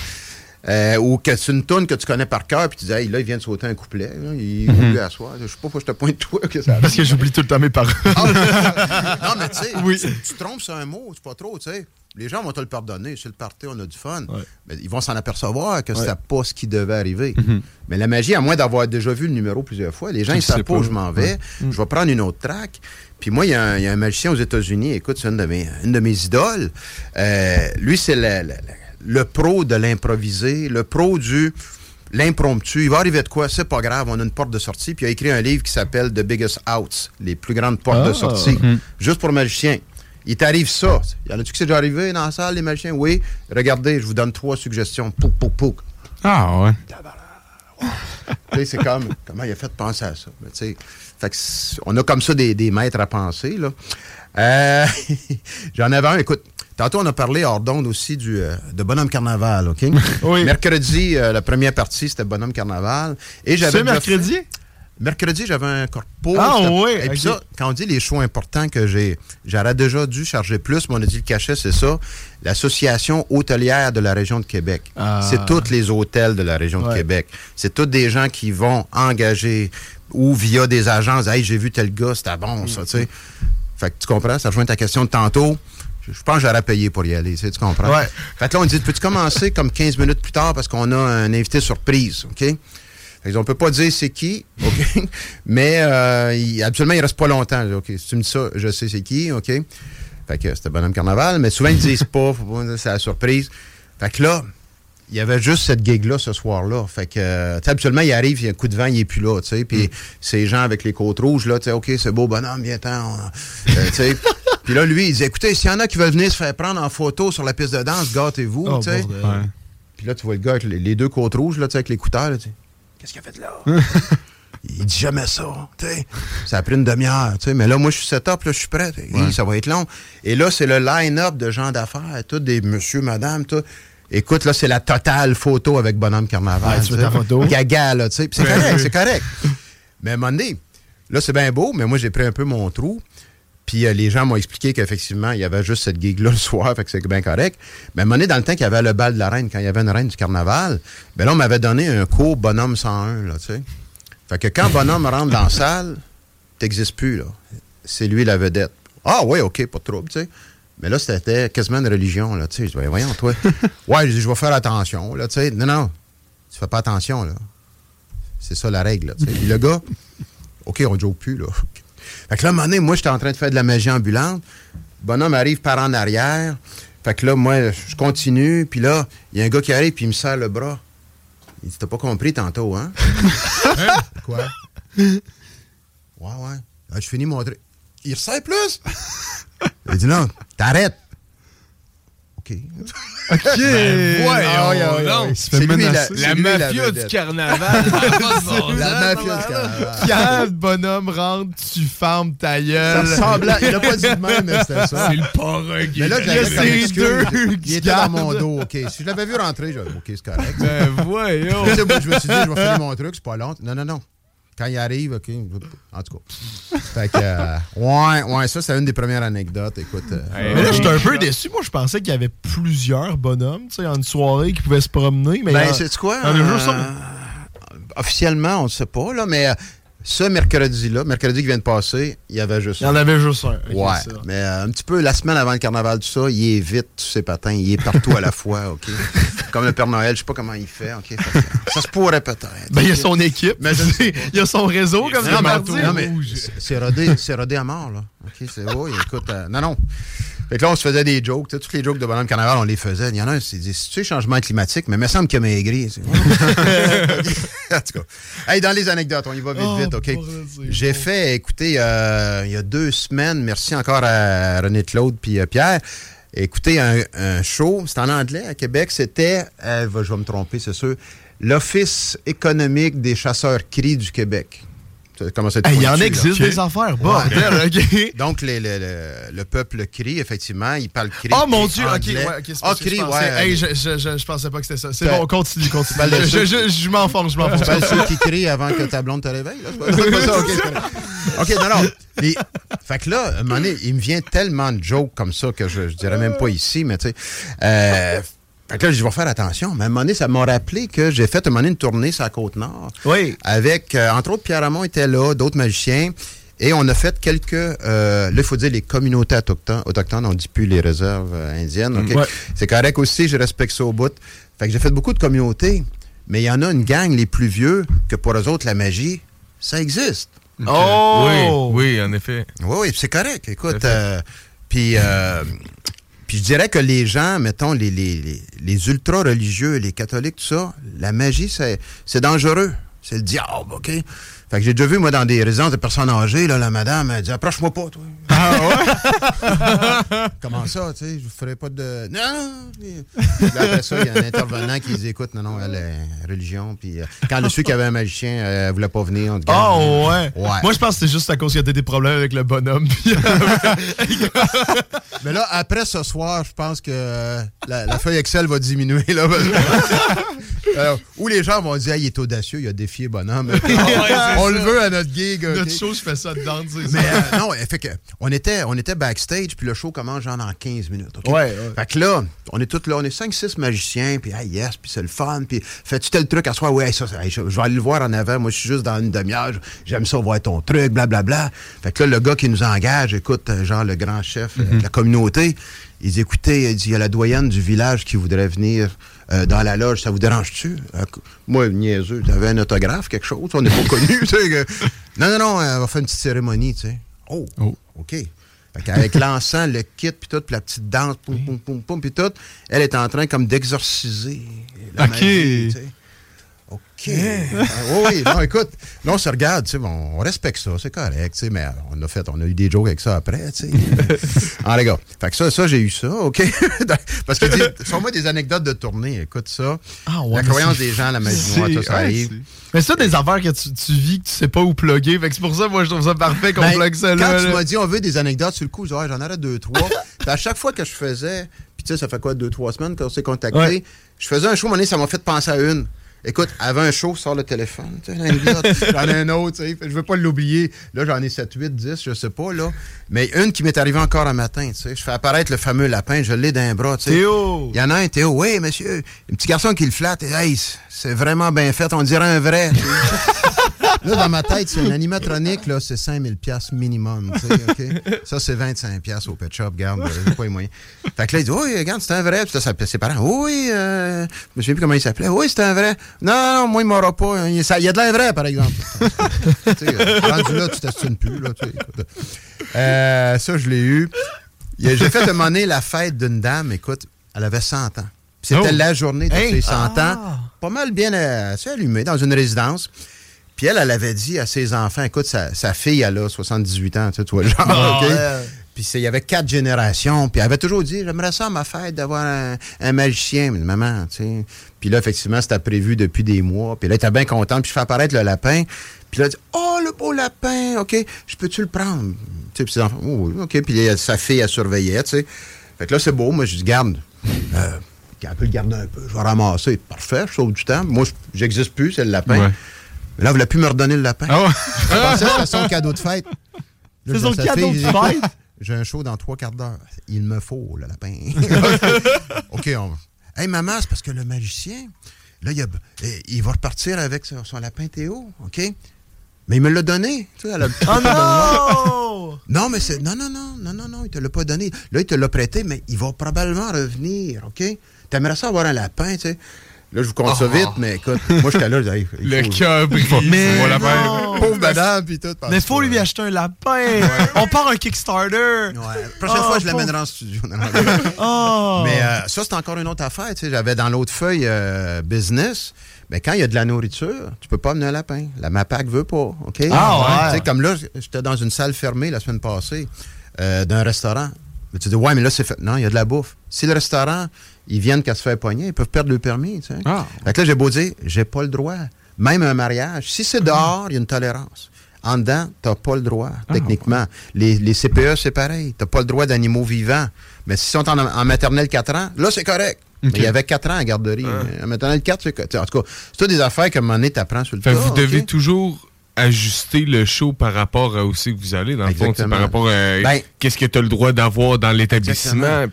euh, ou que c'est une toune que tu connais par cœur, puis tu dis, hey, là, il vient de sauter un couplet, là, il oublie à soir. Je sais pas pourquoi je te pointe toi que ça Parce que j'oublie tout le temps mes paroles. non, mais tu sais, tu, tu trompes sur un mot, c'est pas trop, tu sais. Les gens vont te le pardonner. C'est le party, on a du fun. Mais ils vont s'en apercevoir que Ouais. c'était pas ce qui devait arriver. Mhm. Mais la magie, à moins d'avoir déjà vu le numéro plusieurs fois, les gens, ils savent pas où je m'en vais. Ouais. Je vais prendre une autre track. Puis moi, il y, a un- il y a un magicien aux États-Unis, écoute, c'est une de mes, une de mes idoles. Euh, lui, c'est le pro de l'improvisé, le pro du l'impromptu. Il va arriver de quoi? C'est pas grave, on a une porte de sortie. Puis il a écrit un livre qui s'appelle The Biggest Outs, les plus grandes portes de Ah. sortie, Mhm. juste pour magiciens. Il t'arrive ça. Il y en a-tu qui c'est déjà arrivé dans la salle, les magiciens? Oui. Regardez, je vous donne trois suggestions. Pouk, pouk, pouk. Ah ouais. Tu sais, c'est comme, comment il a fait de penser à ça? Mais fait que on a comme ça des, des maîtres à penser, là. Euh, J'en avais un, écoute, tantôt on a parlé hors d'onde aussi du, euh, de Bonhomme Carnaval, OK? Oui. Mercredi, euh, la première partie, c'était Bonhomme Carnaval. Et j'avais C'est mercredi? Mercredi, j'avais un corpo. Ah, oui, Et puis ça, quand on dit les choix importants que j'ai, j'aurais déjà dû charger plus, mais on a dit le cachet, c'est ça. L'Association hôtelière de la région de Québec. Ah. C'est tous les hôtels de la région de. Québec. C'est tous des gens qui vont engager ou via des agences. Hey, j'ai vu tel gars, c'était bon, ça, tu sais. Fait que tu comprends, ça rejoint ta question de tantôt. Je je pense que j'aurais payé pour y aller, tu sais, tu comprends? Ouais. Fait que là, on dit, peux-tu commencer comme 15 minutes plus tard parce qu'on a un invité surprise, OK? On peut pas dire c'est qui, OK? Mais euh, il, absolument, il reste pas longtemps. OK, si tu me dis ça, je sais c'est qui, OK? Fait que c'était Bonhomme Carnaval, mais souvent ils disent pas, faut pas dire c'est la surprise. Fait que là, il y avait juste cette gig-là ce soir-là. Fait que, habituellement, il arrive, il y a un coup de vent, il est plus là, tu sais. Puis ces gens avec les côtes rouges, là, tu sais, OK, c'est beau, bonhomme, viens-t'en. euh, tu sais. Puis là, lui, il dit, écoutez, s'il y en a qui veulent venir se faire prendre en photo sur la piste de danse, gâtez-vous, Oh, tu sais. Puis là, tu vois le gars avec les, deux côtes rouges, là, tu sais, avec l'écouteur, tu sais. Qu'est-ce qu'il a fait là? Il dit jamais ça. tu sais. Ça a pris une demi-heure. tu sais. Mais là, moi, je suis set-up, là, je suis prêt. Ça va être long. Et là, c'est le line-up de gens d'affaires, tous des monsieur, madame, tout. Écoute, là, c'est la totale photo avec Bonhomme Carnaval. Ouais, tu veux ta photo? Gaga, là, tu sais. C'est correct, c'est correct. Mais à un moment donné, là, c'est bien beau, mais moi, j'ai pris un peu mon trou. Puis euh, les gens m'ont expliqué qu'effectivement, il y avait juste cette gig-là le soir, fait que c'est bien correct. Mais à un moment donné, dans le temps qu'il y avait le bal de la reine, quand il y avait une reine du carnaval, ben là, on m'avait donné un cours Bonhomme 101, là, tu sais. Fait que quand Bonhomme rentre dans la salle, t'existes plus, là. C'est lui la vedette. Ah oui, OK, pas de trouble, tu sais. Mais là, c'était quasiment une religion, là, tu sais. Je dis, Ben, voyons, toi. ouais, je dis, je vais faire attention, là, tu sais. Non, non, tu fais pas attention, là. C'est ça la règle, là, tu sais. Le gars, OK, on joue plus, là. Fait que là, à un moment donné, moi, j'étais en train de faire de la magie ambulante. Bonhomme arrive par en arrière. Fait que là, moi, je continue. Puis là, il y a un gars qui arrive, puis il me serre le bras. Il dit, t'as pas compris tantôt, hein? Quoi? Ouais, ouais. Ah, je finis mon truc. Il resserre plus? Il dit, non, t'arrêtes. OK. OK. Ben, voyons donc. C'est. La, la mafia du carnaval. La mafia du carnaval. Quand le bonhomme rentre, tu fermes ta Ça gueule. Il a pas dit de même, mais c'était ça. C'est le parrain qui Mais là, Il y a j'avais deux Il était dans mon dos, OK. Si je l'avais vu rentrer, j'aurais OK, c'est correct. Ben voyons. Je me suis dit, je vais finir mon truc, c'est pas long. Non, non, non. Quand il arrive, OK. En tout cas. Fait que, euh, ouais, ouais, ça, c'est une des premières anecdotes. Écoute. euh, Mais là, j'étais un peu déçu. Moi, je pensais qu'il y avait plusieurs bonhommes, tu sais, en une soirée qui pouvaient se promener. Mais ben, en- c'est quoi? il y en euh, un. officiellement, on ne sait pas, là, mais euh, ce mercredi-là, mercredi qui vient de passer, il y avait juste Il y en avait juste un. Ouais, mais euh, un petit peu la semaine avant le carnaval, tout ça, il est vite, tous ses patins, il est partout à la fois, OK? Comme le Père Noël, je sais pas comment il fait, OK? Fait que, ça se pourrait peut-être. Ben, il y a OK? son équipe. Mais je sais pas. il y a son réseau, comme parti. non, mais c'est- rodé, c'est rodé à mort, là. OK, c'est oui, écoute, euh, non, non. Fait que là, on se faisait des jokes. Toutes les jokes de Bonhomme Carnaval, on les faisait. Il y en a un, c'est dit, si tu sais, changement climatique, mais il me semble qu'il a maigri. en tout cas. Hey, dans les anecdotes, on y va vite, Oh, vite, OK? bordel, c'est J'ai fait, écoutez, euh, il y a deux semaines, merci encore à René Claude puis euh, Pierre, écoutez, un, show, c'est en anglais à Québec, c'était, euh, je vais me tromper, c'est sûr, l'Office économique des chasseurs cris du Québec. Hey, Il y en existe des affaires. Bordel, OK. Donc, les- les- le, le peuple crie, effectivement, il parle cri. Oh mon dieu, ok, ouais, ok, c'est Ah, pas ce que je cri, pensais. ouais. Hey, je, je, je, je pensais pas que c'était ça. C'est Ben, bon, continue, continue. ben, je, m'enfonce, je m'enfonce. parles ceux qui crient avant que ta blonde te réveille, là? C'est pas, ça, OK. OK, non, non. Les- fait que là, à un moment donné, il me vient tellement de jokes comme ça que je, je dirais même pas ici, mais tu sais. Euh, fait que là, je vais faire attention. Mais à un moment donné, ça m'a rappelé que j'ai fait à un moment donné une tournée sur la Côte-Nord. Oui. Avec, euh, entre autres, Pierre Ramon était là, d'autres magiciens. Et on a fait quelques, euh, là, il faut dire les communautés autochtones, autochtones on dit plus les réserves euh, indiennes, OK? Ouais. C'est correct aussi, je respecte ça au bout. Fait que j'ai fait beaucoup de communautés, mais il y en a une gang, les plus vieux, que pour eux autres, la magie, ça existe. Oh! Oui, oui, en effet. Oui, oui, c'est correct. Écoute, euh, puis, euh, puis je dirais que les gens, mettons, les, les, les, les ultra-religieux, les catholiques, tout ça, la magie, c'est, c'est dangereux. C'est le diable, OK? Fait que j'ai déjà vu, moi, dans des résidences de personnes âgées, là, la madame, elle dit Approche-moi pas, toi. Ah ouais? Comment ça, tu sais, je vous ferai pas de. Non, non. Là, après ça, il y a un intervenant qui dit Écoute, non, non, elle est religion. Puis euh, quand le su qu'il y avait un magicien, euh, elle voulait pas venir. On Oh, ouais? Ouais. Moi, je pense que c'est juste à cause qu'il y a des problèmes avec le bonhomme. puis- Mais là, après ce soir, je pense que euh, la, la feuille Excel va diminuer. Là, parce que- Alors, où les gens vont dire, Ah, il est audacieux, il a défié bonhomme. On le veut à notre gig. Notre show, je fais ça dedans. Mais euh, non, fait que, on, était, on était backstage, puis le show commence genre dans 15 minutes. Ouais, ouais. Fait que là, on est tous là, on est 5-6 magiciens, puis ah yes, puis c'est le fun, puis fais-tu tel truc à soi? Ouais, ça, je, vais aller le voir en avant, moi je suis juste dans une demi-heure, j'aime ça voir ton truc, blablabla. Fait que là, le gars qui nous engage, écoute, euh, genre le grand chef euh, de la communauté, il dit, écoutez, il dit, il y a la doyenne du village qui voudrait venir euh, dans la loge, ça vous dérange-tu? Euh, moi, niaiseux, t'avais un autographe, quelque chose, on n'est pas connus, tu sais. que- Non, non, non, on va faire une petite cérémonie, tu sais. Oh, OK. Fait qu'avec l'encens, le kit, puis tout, puis la petite danse, poum, poum, poum, poum, puis tout, elle est en train comme d'exorciser la OK. magie, tu sais. OK. Ah, oui, oui, non, écoute, là, on se regarde, tu sais, on respecte ça, c'est correct, tu sais, mais on a fait, on a eu des jokes avec ça après, tu sais. ah, les gars, fait que ça, ça, j'ai eu ça, OK? Parce que, sur moi des anecdotes de tournée, écoute ça. Ah, ouais, la croyance des gens, la magie noire, ça, Ouais, arrive. c'est- Mais ça, des affaires que tu, tu vis, que tu sais pas où plugger. Fait que c'est pour ça, moi, je trouve ça parfait qu'on Ben, plug ça quand là. tu là. m'as dit, on veut des anecdotes sur le coup, Ouais, j'en aurais deux, trois. À chaque fois que je faisais, puis tu sais, ça fait quoi, deux, trois semaines qu'on s'est contacté, Ouais. je faisais un show, à donné, ça m'a fait penser à une. Écoute, avant un show, sors le téléphone, j'en ai un autre, tu sais, je veux pas l'oublier. Là, j'en ai 7, 8, 10, je sais pas, là. Mais une qui m'est arrivée encore un matin, tu sais, je fais apparaître le fameux lapin, je l'ai d'un bras, tu sais. Théo! Il y en a un, Théo, oui, monsieur, un petit garçon qui le flatte, hey, c'est vraiment bien fait, on dirait un vrai. Là, dans ma tête, c'est un animatronique, là, c'est 5000 pièces minimum? Ça, c'est 25 pièces au pet shop, regarde, euh, j'ai pas les moyens. Fait que là, il dit, oui, regarde, c'est un vrai. Puis là, ses parents, oui, euh, je me souviens plus comment il s'appelait. Oui, c'est un vrai. Non, non, moi, il m'aura pas. Il, ça- il y a de l'air vrai, par exemple. euh, rendu là, tu t'estimes plus, là. Euh, ça, je l'ai eu. J'ai fait demander la fête d'une dame, écoute, elle avait 100 ans. C'était Oh. la journée de Hey. ses 100 Ah. ans. Pas mal bien euh, allumé dans une résidence. Puis elle, elle avait dit à ses enfants, écoute, sa, sa fille, elle a 78 ans, tu sais, tu vois le genre, Ah, OK? ouais. Puis il y avait quatre générations. Puis elle avait toujours dit, j'aimerais ça à ma fête d'avoir un, un magicien, mais maman, tu sais. Puis là, effectivement, c'était prévu depuis des mois. Puis là, elle était bien contente. Puis je fais apparaître le lapin. Puis là, elle dit, oh, le beau lapin, OK, je peux-tu le prendre? Tu sais, puis ses enfants, oh, oui, OK. Puis sa fille, elle surveillait, tu sais. Fait que là, c'est beau. Moi, je dis, garde. Euh, elle peut le garder un peu. Je vais ramasser. Parfait, je sauve du temps. Moi, je- j'existe plus, c'est le lapin. Ouais. Mais là, elle voulait plus me redonner le lapin. Ah ouais. Je pensais que c'était son cadeau de fête. Là, C'est son cadeau de fête? J'ai un show dans trois quarts d'heure. Il me faut, le lapin. OK, on Hey, maman, c'est parce que le magicien, là, il, a- eh, il va repartir avec son, son lapin Théo, OK? Mais il me l'a donné. Tu sais, elle a- Oh non! non, mais c'est. Non, non, non, non, non, non, il te l'a pas donné. Là, il te l'a prêté, mais il va probablement revenir, OK? T'aimerais ça avoir un lapin, tu sais? Là, je vous compte ça Oh. vite, mais écoute, moi, j'étais là, je disais, hey, il Le cœur brille. Mais. Pauvre madame, puis tout. Mais faut lui acheter un lapin! On part un Kickstarter! Ouais. Prochaine Oh, fois, je pauvre. l'amènerai en studio. Non, non, non. Oh! Mais euh, ça, c'est encore une autre affaire. tu sais. J'avais dans l'autre feuille euh, business. Mais quand il y a de la nourriture, tu peux pas amener un lapin. La MAPAC veut pas. OK? Ah ouais. Tu sais, Comme là, j'étais dans une salle fermée la semaine passée euh, d'un restaurant. Mais tu dis, ouais, mais là, c'est fait. Non, il y a de la bouffe. Si le restaurant, ils viennent qu'à se faire pogner, ils peuvent perdre le permis. tu sais. Ah. Fait que là, j'ai beau dire, j'ai pas le droit. Même un mariage, si c'est dehors, il y a une tolérance. En dedans, t'as pas le droit, techniquement. Les, les CPE, c'est pareil. T'as pas le droit d'animaux vivants. Mais s'ils sont en, en maternelle 4 ans, là, c'est correct. Mais il y avait 4 ans à garderie. En maternelle 4, c'est correct. En tout cas, c'est toutes des affaires qu'à un moment donné, t'apprends sur le Fait que tas, vous devez toujours ajuster le show par rapport à où c'est que vous allez, dans le fond, par rapport à Ben- qu'est-ce que tu as le droit d'avoir dans l'établissement.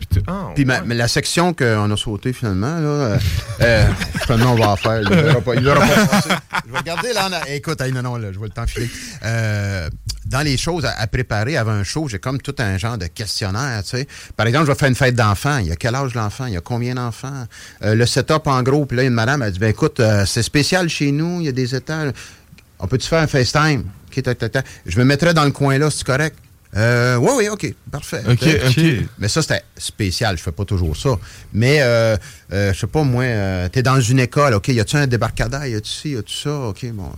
Puis ma- mais la section qu'on a sautée finalement, là, euh, euh, finalement, on va en faire. Il pas, il. Je vais regarder là. en Écoute, hey, non, non, là, je vois le temps filer. Euh, dans les choses à, à préparer avant un show, j'ai comme tout un genre de questionnaire. Tu sais. Par exemple, je vais faire une fête d'enfants. Il y a quel âge l'enfant? Il y a combien d'enfants? Euh, le setup en gros. Puis là, une madame, elle dit ben écoute, c'est spécial chez nous, il y a des étages. On peut-tu faire un FaceTime? OK, tac, tac, tac. Je me mettrais dans le coin là, c'est correct? Euh, oui, oui, OK, parfait. OK, OK. Mais ça, c'était spécial. Je fais pas toujours ça. Mais, euh, euh, je sais pas, moi, euh, t'es dans une école, OK, y a-tu un débarcadère, y a-tu ci, y a-tu ça, OK, bon.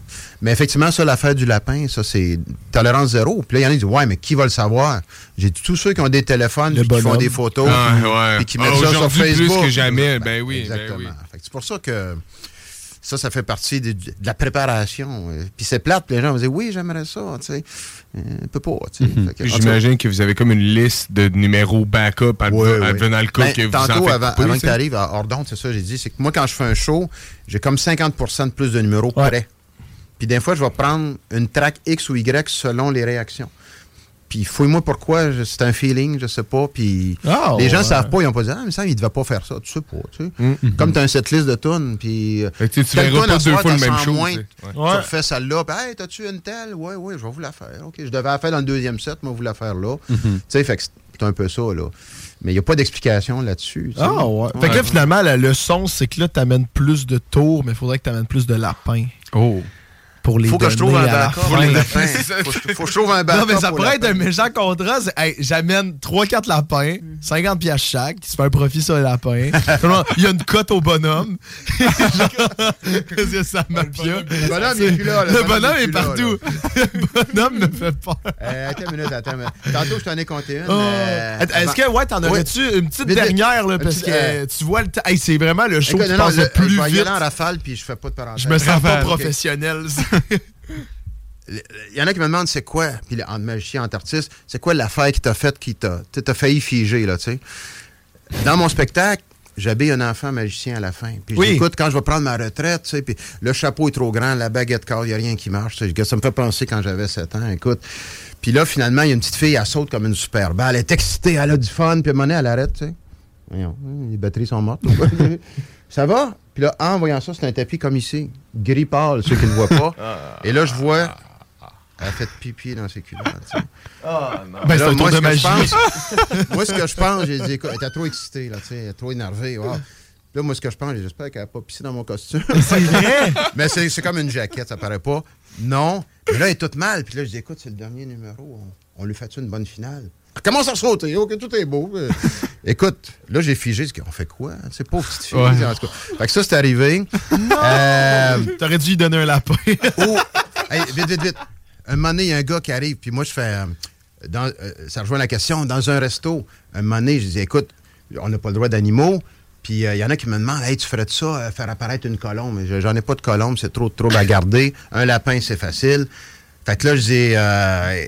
Mais effectivement, ça, l'affaire du lapin, ça, c'est tolérance zéro. Puis là, il y en a qui disent, ouais, mais qui va le savoir? J'ai dit, tous ceux qui ont des téléphones, puis qui font des photos, Ah, puis, ouais. puis qui Ah, mettent ça sur plus Facebook. que jamais, ben oui, ben Exactement. oui. C'est pour ça que ça, ça fait partie de, de la préparation. Euh, Puis c'est plate, puis les gens vont dire, oui, j'aimerais ça, tu sais. Euh, On peut pas, tu sais. Mhm. J'imagine que vous avez comme une liste de numéros backup à advenant le cas Ben, que vous tantôt, en faites avant, couper, avant que tu arrives à Ordon, c'est ça, j'ai dit, c'est que moi, quand je fais un show, j'ai comme 50% de plus de numéros Ouais. prêts. Puis des fois, je vais prendre une track X ou Y selon les réactions. Puis fouille-moi pourquoi, c'est un feeling, je sais pas. Puis Ah, les gens ouais. savent pas, ils ont pas dit, ah, mais ça, il devait pas faire ça, tu sais pas, tu sais. Mhm. Comme tu as un setlist de tunes, puis. euh, Fait que tu tu verras pas deux fois le même moins. tu. Ouais. Tu Ouais. refais celle-là, puis, hey, t'as-tu une telle? Oui, oui, je vais vous la faire. OK, je devais la faire dans le deuxième set, moi, vous la faire là. Mhm. Tu sais, fait que c'est un peu ça, là. Mais il n'y a pas d'explication là-dessus. tu. Ah ouais. Fait que là, finalement, la leçon, c'est que là, t'amènes plus de tours, mais il faudrait que t'amènes plus de lapins. Oh. Pour les Faut que je trouve un backup. fin. Pour les lapins. Faut, que- faut que je trouve un backup. Non, mais ça pour pourrait être un méchant contrat. hey, j'amène 3-4 lapins, 50 pièces chaque, qui se fait un profit sur les lapins. Il y a une cote au bonhomme. Genre, Parce que ça m'a bien. Le bonhomme, est plus là, le bonhomme est partout. Le bonhomme me fait peur. Attends une minute, attends une minute. Tantôt, je t'en ai compté une. Oh. euh, Est-ce que, ouais, t'en aurais-tu une petite Vite, vite. dernière, là, parce que euh, tu vois le temps. Hey, c'est vraiment le show qui passe le- plus je vais y vite. aller en rafale, puis je fais pas de parenthèse. Je me sens pas professionnel. Il y en a qui me demandent c'est quoi, puis le- entre magicien, entre artiste, c'est quoi l'affaire qui t'a fait, qui t'a failli figer, là, tu sais? Dans mon spectacle, j'habille un enfant magicien à la fin. Puis Oui. écoute, quand je vais prendre ma retraite, tu sais, puis le chapeau est trop grand, la baguette corps, il n'y a rien qui marche. tu sais. Ça me fait penser quand j'avais 7 ans, écoute. Puis là, finalement, il y a une petite fille, elle saute comme une super balle. Elle est excitée, elle a du fun, puis à un moment donné, elle arrête, tu sais. Voyons, les batteries sont mortes. ça va? Puis là, en voyant ça, c'est un tapis comme ici, gris pâle, ceux qui ne le voient pas. Et là, je vois, elle a fait pipi dans ses culottes. tu sais. Ben, c'est un tour moi, de ce que je magie. pense- moi, ce que je pense, j'ai dit, écoute, elle était trop excitée, là, tu sais, elle était trop énervée. wow. Là, moi, ce que je pense, j'espère qu'elle n'a pas pissé dans mon costume. C'est vrai? Mais c'est c'est comme une jaquette, ça paraît pas. Non. Mais là, elle est toute mal. Puis là, je dis, écoute, c'est le dernier numéro. On, on lui fait une bonne finale? Commence à sauter. OK, tout est beau. Écoute, là, j'ai figé. Je dis, on fait quoi? C'est pauvre petite fille. Ouais. En tout cas. Fait que ça, c'est arrivé. Euh, T'aurais dû lui donner un lapin. Oh, hey, vite, vite, vite. Un moment donné, il y a un gars qui arrive, puis moi, je fais. euh, dans, euh, ça rejoint la question. Dans un resto, un moment donné, je dis écoute, on n'a pas le droit d'animaux. Puis euh, il y en a qui me demandent Hey, tu ferais de ça, euh, faire apparaître une colombe? Je- J'en ai pas de colombe, c'est trop de trouble à garder. Un lapin, c'est facile. Fait que là, je dis euh,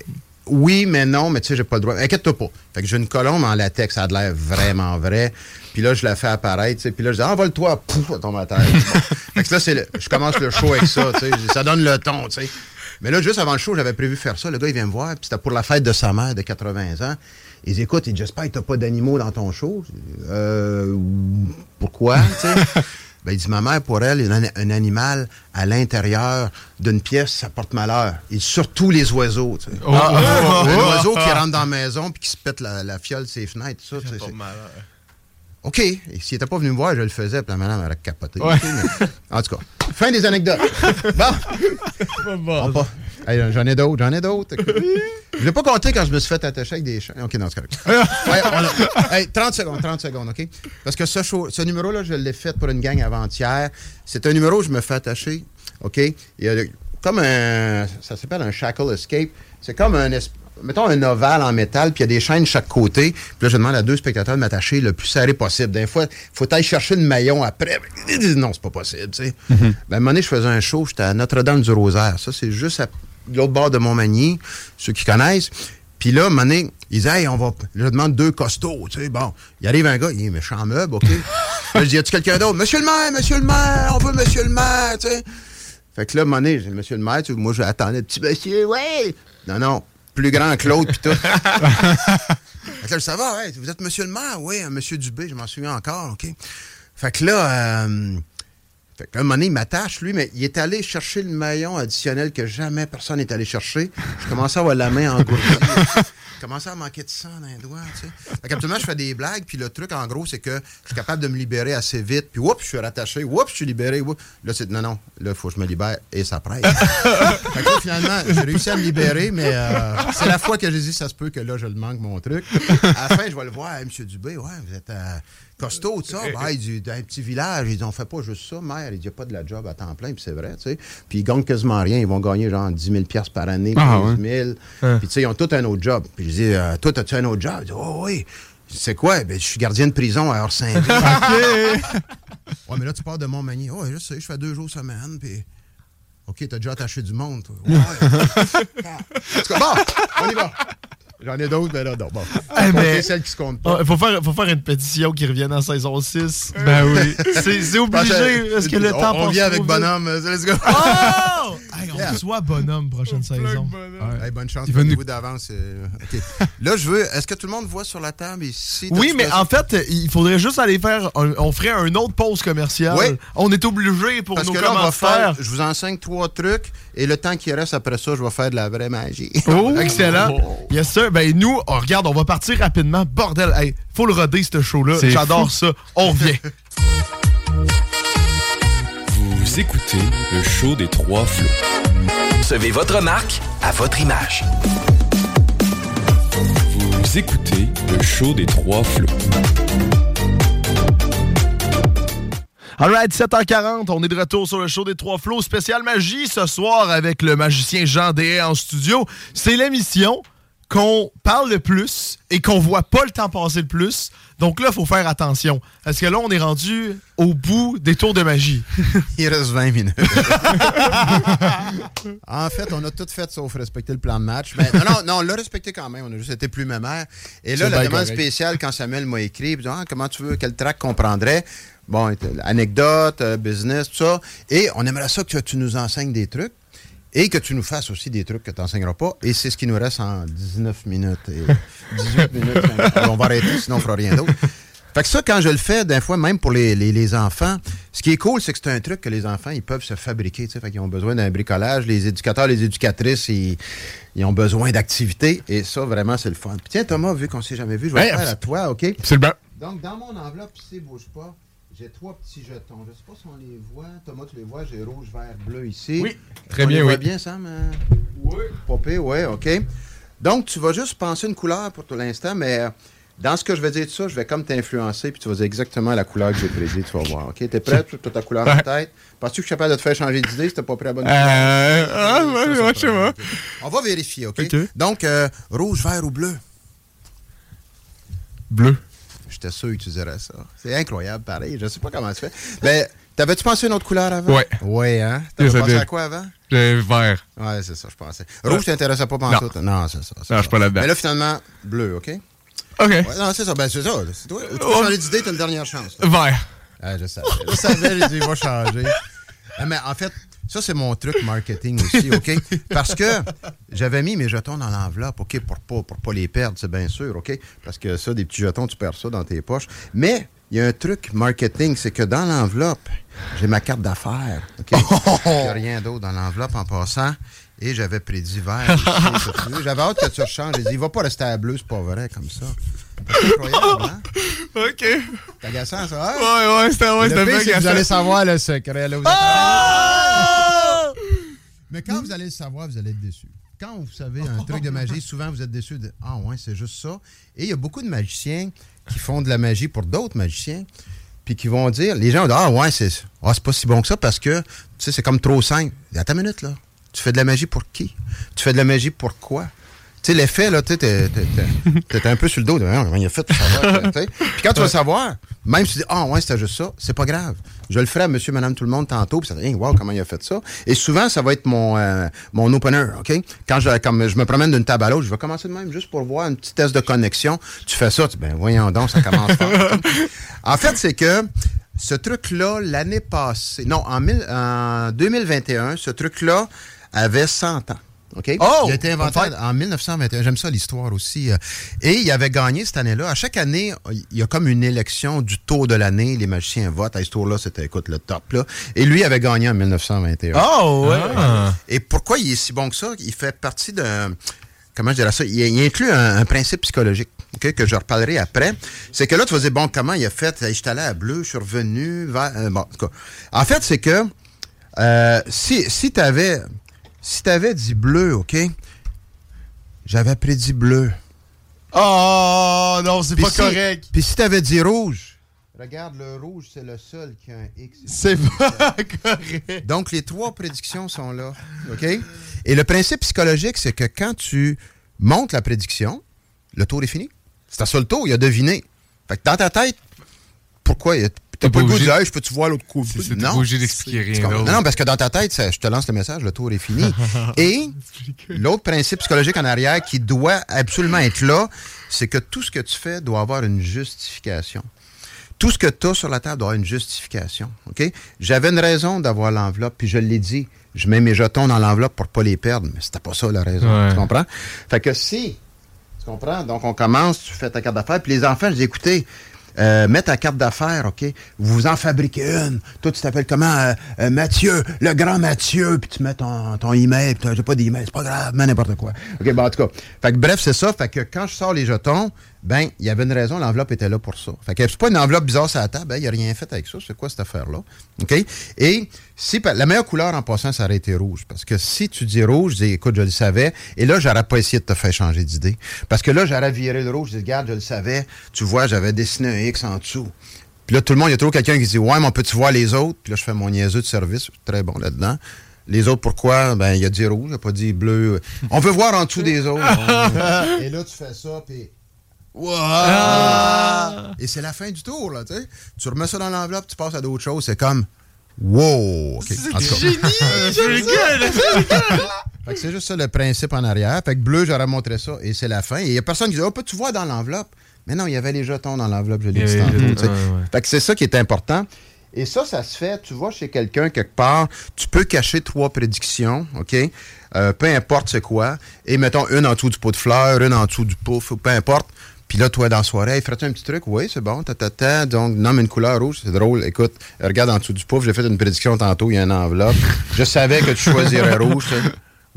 Oui, mais non, mais tu sais, j'ai pas le droit. Inquiète-toi pas. Fait que j'ai une colombe en latex, ça a l'air vraiment vrai. Puis là, je la fais apparaître. Puis là, je dis Envole-toi, pouf, elle tombe à terre. fait que là, c'est le- je commence le show avec ça, tu sais. Ça donne le ton, tu sais. Mais là, juste avant le show, j'avais prévu faire ça. Le gars, il vient me voir, puis c'était pour la fête de sa mère de 80 ans. Il dit, écoute, j'espère que t'as pas d'animaux dans ton show. Euh, pourquoi, tu sais? Ben, il dit, ma mère, pour elle, un, un animal à l'intérieur d'une pièce, ça porte malheur. Et surtout les oiseaux, tu sais. Oh, oh, oh, un oh, oiseau oh. qui rentre dans la maison puis qui se pète la, la fiole de ses fenêtres, ça. tu sais, c'est- OK. Et s'il n'était pas venu me voir, je le faisais, puis la madame aurait capoté. Ouais. OK, mais- en tout cas, fin des anecdotes. Bon. On pas- Hey, j'en ai d'autres, j'en ai d'autres. Je l'ai pas compté quand je me suis fait attacher avec des chiens. OK, non, c'est correct. Ouais, on a- hey, 30 secondes, 30 secondes, OK? Parce que ce, show- ce numéro-là, je l'ai fait pour une gang avant-hier. C'est un numéro où je me fais attacher, OK? Il y a comme un... Ça s'appelle un shackle escape. C'est comme un... es- Mettons un ovale en métal, puis il y a des chaînes de chaque côté. Puis là, je demande à deux spectateurs de m'attacher le plus serré possible. Des fois, il faut aller chercher le maillon après. Ils disent non, c'est pas possible, tu sais. Ben, à un moment donné, je faisais un show, j'étais à Notre-Dame-du-Rosaire. Ça, c'est juste à l'autre bord de Montmagny, ceux qui connaissent. Puis là, donné, ils disent, hey, on va. Je demande deux costauds, tu sais. Bon, il arrive un gars, il est méchant meuble, OK? là, je dis, y a-tu quelqu'un d'autre? Monsieur le maire, monsieur le maire, on veut monsieur le maire, tu sais. Fait que là, donné, j'ai monsieur le maire, tu sais, moi, j'attendais, petit monsieur, ouais. Non, non, plus grand que l'autre, puis tout. fait que là, ça va, ouais, vous êtes monsieur le maire? Oui, un monsieur Dubé, je m'en souviens encore, OK? Fait que là, euh, fait que là, un moment donné, il m'attache, lui, mais il est allé chercher le maillon additionnel que jamais personne n'est allé chercher. Je commençais à avoir la main engourdie. Je commençais à manquer de sang dans les doigts, tu sais. Fait qu'habituellement, je fais des blagues, puis le truc, en gros, c'est que je suis capable de me libérer assez vite, puis oups, je suis rattaché, oups, je suis libéré. Là, c'est non, non, là, il faut que je me libère, et ça presse. fait que là, finalement, j'ai réussi à me libérer, mais euh, c'est la fois que j'ai dit, ça se peut que là, je le manque, mon truc. À la fin, je vais le voir, Hey, M. Dubé, ouais, vous êtes euh, costaud, tout ça. Ben, il dit, d'un petit village, ils dit, on fait pas juste ça, mère. Il dit, il n'y a pas de la job à temps plein, puis c'est vrai, tu sais. Puis ils gagnent quasiment rien. Ils vont gagner genre 10 000 piastres par année, 15 Ah, 000. Hein. Puis tu sais, ils ont tout un autre job. Puis je dis, euh, toi, as-tu un autre job? Il dit, oh oui. C'est quoi? Ben, je suis gardien de prison à Orsainville. Ouais, mais là, tu pars de Montmagny. Oh, je sais, je fais deux jours semaine, puis... OK, t'as déjà attaché du monde, toi. Ouais. en tout cas, bon, on y va. J'en ai d'autres, mais là, non, bon. Eh, mais- C'est celle qui se compte pas. Il faut, faire, faut faire une pétition qui revienne en saison 6. Ben oui. C'est obligé. Est-ce que le on, temps On vient avec? Bonhomme. euh, Let's go. Oh! Hey, on Yeah. reçoit Bonhomme prochaine saison. Bonhomme. Hey, bonne chance. Il va nous- d'avance. euh. Là, je veux... Est-ce que tout le monde voit sur la table ici? Oui, mais en fait, il faudrait juste aller faire. un- on ferait un autre pause commerciale. Oui. On est obligé pour Parce nos que là, on va faire... Je vous enseigne trois trucs, et le temps qui reste après ça, je vais faire de la vraie magie. Oh, excellent. Yes, sir. Ben, nous, oh, regarde, on va partir rapidement. Bordel, hey, faut le roder, ce show-là. J'adore ça. On revient. Vous écoutez le show des trois flots. Concevez votre marque à votre image. Vous écoutez le show des trois flots. Alright, 7h40, on est de retour sur le show des Trois Flots, spécial magie ce soir avec le magicien Jean Deshaies en studio. C'est l'émission qu'on parle le plus et qu'on voit pas le temps passer le plus. Donc là, il faut faire attention. Parce que là, on est rendu au bout des tours de magie. Il reste 20 minutes. en fait, on a tout fait sauf respecter le plan de match. Mais non, non, non, on l'a respecté quand même. On a juste été plus mémère. Et là, la demande correct. spéciale, quand Samuel m'a écrit, il dit, Ah, comment tu veux, quel track qu'on prendrait? Bon, anecdote, euh, business, tout ça. Et on aimerait ça que tu nous enseignes des trucs. Et que tu nous fasses aussi des trucs que tu n'enseigneras pas. Et c'est ce qui nous reste en 19 minutes. Et 18 minutes. on va arrêter, sinon on fera rien d'autre. Fait que ça, quand je le fais, d'un fois, même pour les, les- les enfants, ce qui est cool, c'est que c'est un truc que les enfants, ils peuvent se fabriquer. Fait qu'ils ont besoin d'un bricolage. Les éducateurs, les éducatrices, ils, ils ont besoin d'activités. Et ça, vraiment, c'est le fun. Puis tiens, Thomas, vu qu'on ne s'est jamais vu, je vais le faire à toi, OK? Absolument. Donc, dans mon enveloppe, ici, bouge pas, j'ai trois petits jetons. Je sais pas si on les voit. Thomas, tu les vois. J'ai rouge, vert, bleu ici. Oui, très On bien, les voit oui. bien, Sam? Oui. Popé, oui, OK. Donc, tu vas juste penser une couleur pour tout l'instant, mais euh, dans ce que je vais dire de ça, je vais comme t'influencer, puis tu vas dire exactement la couleur que j'ai prédit, tu vas voir. OK? T'es prêt? Tu as ta couleur en tête? Penses-tu que je suis capable de te faire changer d'idée si t'as pas pris la bonne Euh, couleur? ah, ouais, Ça, ça ouais. On va vérifier, OK? Donc, euh, rouge, vert ou bleu? Bleu. J'étais sûr que tu dirais ça. C'est incroyable, pareil. Je sais pas comment tu fais. Mais t'avais-tu pensé à une autre couleur avant? Ouais. Ouais, hein? T'avais pensé à quoi avant? Le vert. Ouais, c'est ça, je pensais. Rouge t'intéressait pas pendant Non. tout? Non, c'est ça. Non, je suis pas là-dedans. Mais là, finalement, bleu, OK? OK. Ouais, non, c'est ça. Ben, c'est ça. C'est toi. Tu peux Oh. changer d'idée, t'as une dernière chance. Vert. Ah, je savais. Je savais, il va changer. Ah, Mais en fait, ça, c'est mon truc marketing aussi, OK? Parce que j'avais mis mes jetons dans l'enveloppe, OK, pour pas, pour pas les perdre, c'est bien sûr, OK? Parce que ça, des petits jetons, tu perds ça dans tes poches. Mais il y a un truc marketing, c'est que dans l'enveloppe, j'ai ma carte d'affaires, OK? Il n'y a rien d'autre dans l'enveloppe en passant. Et j'avais prédit vert. J'avais hâte que tu rechanges. J'ai dit, il va pas rester à bleu, c'est pas vrai, comme ça. Incroyable, hein? OK. C'est agaçant, ça? hein? Ouais, ouais, c'était ouais, Le bien vous allez savoir le secret. Là, vous êtes- Ah! Mais quand vous allez le savoir, vous allez être déçu. Quand vous savez un truc de magie, souvent vous êtes déçu de Ah ouais, c'est juste ça. Et il y a beaucoup de magiciens qui font de la magie pour d'autres magiciens, puis qui vont dire, les gens vont dire Ah ouais, c'est ah, pas si bon que ça parce que tu sais, c'est comme trop simple. Attends une minute là. Tu fais de la magie pour qui? Tu fais de la magie pour quoi? Tu sais, l'effet, là, tu sais, t'es- un peu sur le dos. de, Comment il a fait pour savoir? Puis quand tu vas savoir, même si tu dis, ah, ouais, c'était juste ça, c'est pas grave. Je le ferai à monsieur, madame, tout le monde tantôt, puis ça dit, wow, comment il a fait ça. Et souvent, ça va être mon, euh, mon opener, OK? Quand je, comme je me promène d'une table à l'autre, je vais commencer de même juste pour voir un petit test de connexion. Tu fais ça, tu dis, ben, voyons donc, ça commence fort. en fait, c'est que ce truc-là, l'année passée, non, en, mille- en 2021, ce truc-là avait 100 ans. Oh! Il a été inventé en 1921. J'aime ça, l'histoire aussi. euh. Et il avait gagné cette année-là. À chaque année, il y a comme une élection du tour de l'année. Les magiciens votent. À ce tour-là, c'était, écoute, le top. Là. Et lui avait gagné en 1921. Oh, ouais. Ah. Et pourquoi il est si bon que ça? Il fait partie d'un. Comment je dirais ça? Il, il inclut un, un principe psychologique ok, que je reparlerai après. C'est que là, tu vas dire, bon, comment il a fait? Je suis allé à bleu, je suis revenu. vers- euh, bon, en tout cas. En fait, c'est que euh, si, si tu avais, si t'avais dit bleu, OK? J'avais prédit bleu. Oh, non, c'est pas si- correct. Puis si t'avais dit rouge, regarde, le rouge, c'est le seul qui a un X. C'est pas correct. Donc, les trois prédictions sont là. OK? Et le principe psychologique, c'est que quand tu montes la prédiction, le tour est fini. C'est à le tour, il a deviné. Fait que dans ta tête, pourquoi? il y a- T'as pas pas le goût de dire, Hey, je peux-tu voir l'autre coup? C'est pas obligé d'expliquer rien. Non, non, parce que dans ta tête, ça- je te lance le message, le tour est fini. Et l'autre principe psychologique en arrière qui doit absolument être là, c'est que tout ce que tu fais doit avoir une justification. Tout ce que tu as sur la table doit avoir une justification. OK? J'avais une raison d'avoir l'enveloppe, puis je l'ai dit. Je mets mes jetons dans l'enveloppe pour pas les perdre, mais c'était pas ça la raison. Ouais. Tu comprends? Fait que si, tu comprends? Donc on commence, tu fais ta carte d'affaires, puis les enfants, je dis, écoutez, euh, mets ta carte d'affaires, OK? Vous en fabriquez une. Toi, tu t'appelles comment? Euh, euh, Mathieu, le grand Mathieu, puis tu mets ton, ton email, puis j'ai pas d'email, c'est pas grave, mais n'importe quoi. OK, bon, en tout cas. Fait que bref, c'est ça. Fait que quand je sors les jetons, ben, il y avait une raison, l'enveloppe était là pour ça. Fait que c'est pas une enveloppe bizarre sur la table, ben, il n'y a rien fait avec ça. C'est quoi cette affaire-là? OK? Et si, la meilleure couleur en passant, ça aurait été rouge. Parce que si tu dis rouge, je dis, écoute, je le savais. Et là, j'aurais pas essayé de te faire changer d'idée. Parce que là, j'aurais viré le rouge. Je dis, regarde, je le savais. Tu vois, j'avais dessiné un X en dessous. Puis là, tout le monde, il y a toujours quelqu'un qui dit, ouais, mais on peut-tu voir les autres? Puis là, je fais mon niaiseux de service. Je suis très bon là-dedans. Les autres, pourquoi? Ben, il a dit rouge, il n'a pas dit bleu. On veut voir en dessous des autres. Et là, tu fais ça, puis. Wow! Ah! Et c'est la fin du tour, là, tu sais. Tu remets ça dans l'enveloppe, tu passes à d'autres choses, c'est comme. Wow! OK. En tout cas. Génie! Que c'est juste ça le principe en arrière. Fait que bleu, j'aurais montré ça et c'est la fin. Et il n'y a personne qui dit Oh, peux-tu voir dans l'enveloppe? Mais non, il y avait les jetons dans l'enveloppe, je l'ai dit tantôt. tu ouais, ouais. Fait que c'est ça qui est important. Et ça, ça se fait, tu vois, chez quelqu'un quelque part, tu peux cacher trois prédictions, OK? Euh, peu importe c'est quoi. Et mettons une en dessous du pot de fleurs, une en dessous du pouf, ou peu importe. Puis là, toi, dans la soirée, hey, ferais-tu un petit truc? Oui, c'est bon, ta, ta, ta. Donc, mais une couleur rouge, c'est drôle. Écoute, regarde en dessous du pouf, j'ai fait une prédiction tantôt, il y a une enveloppe. Je savais que tu choisirais rouge.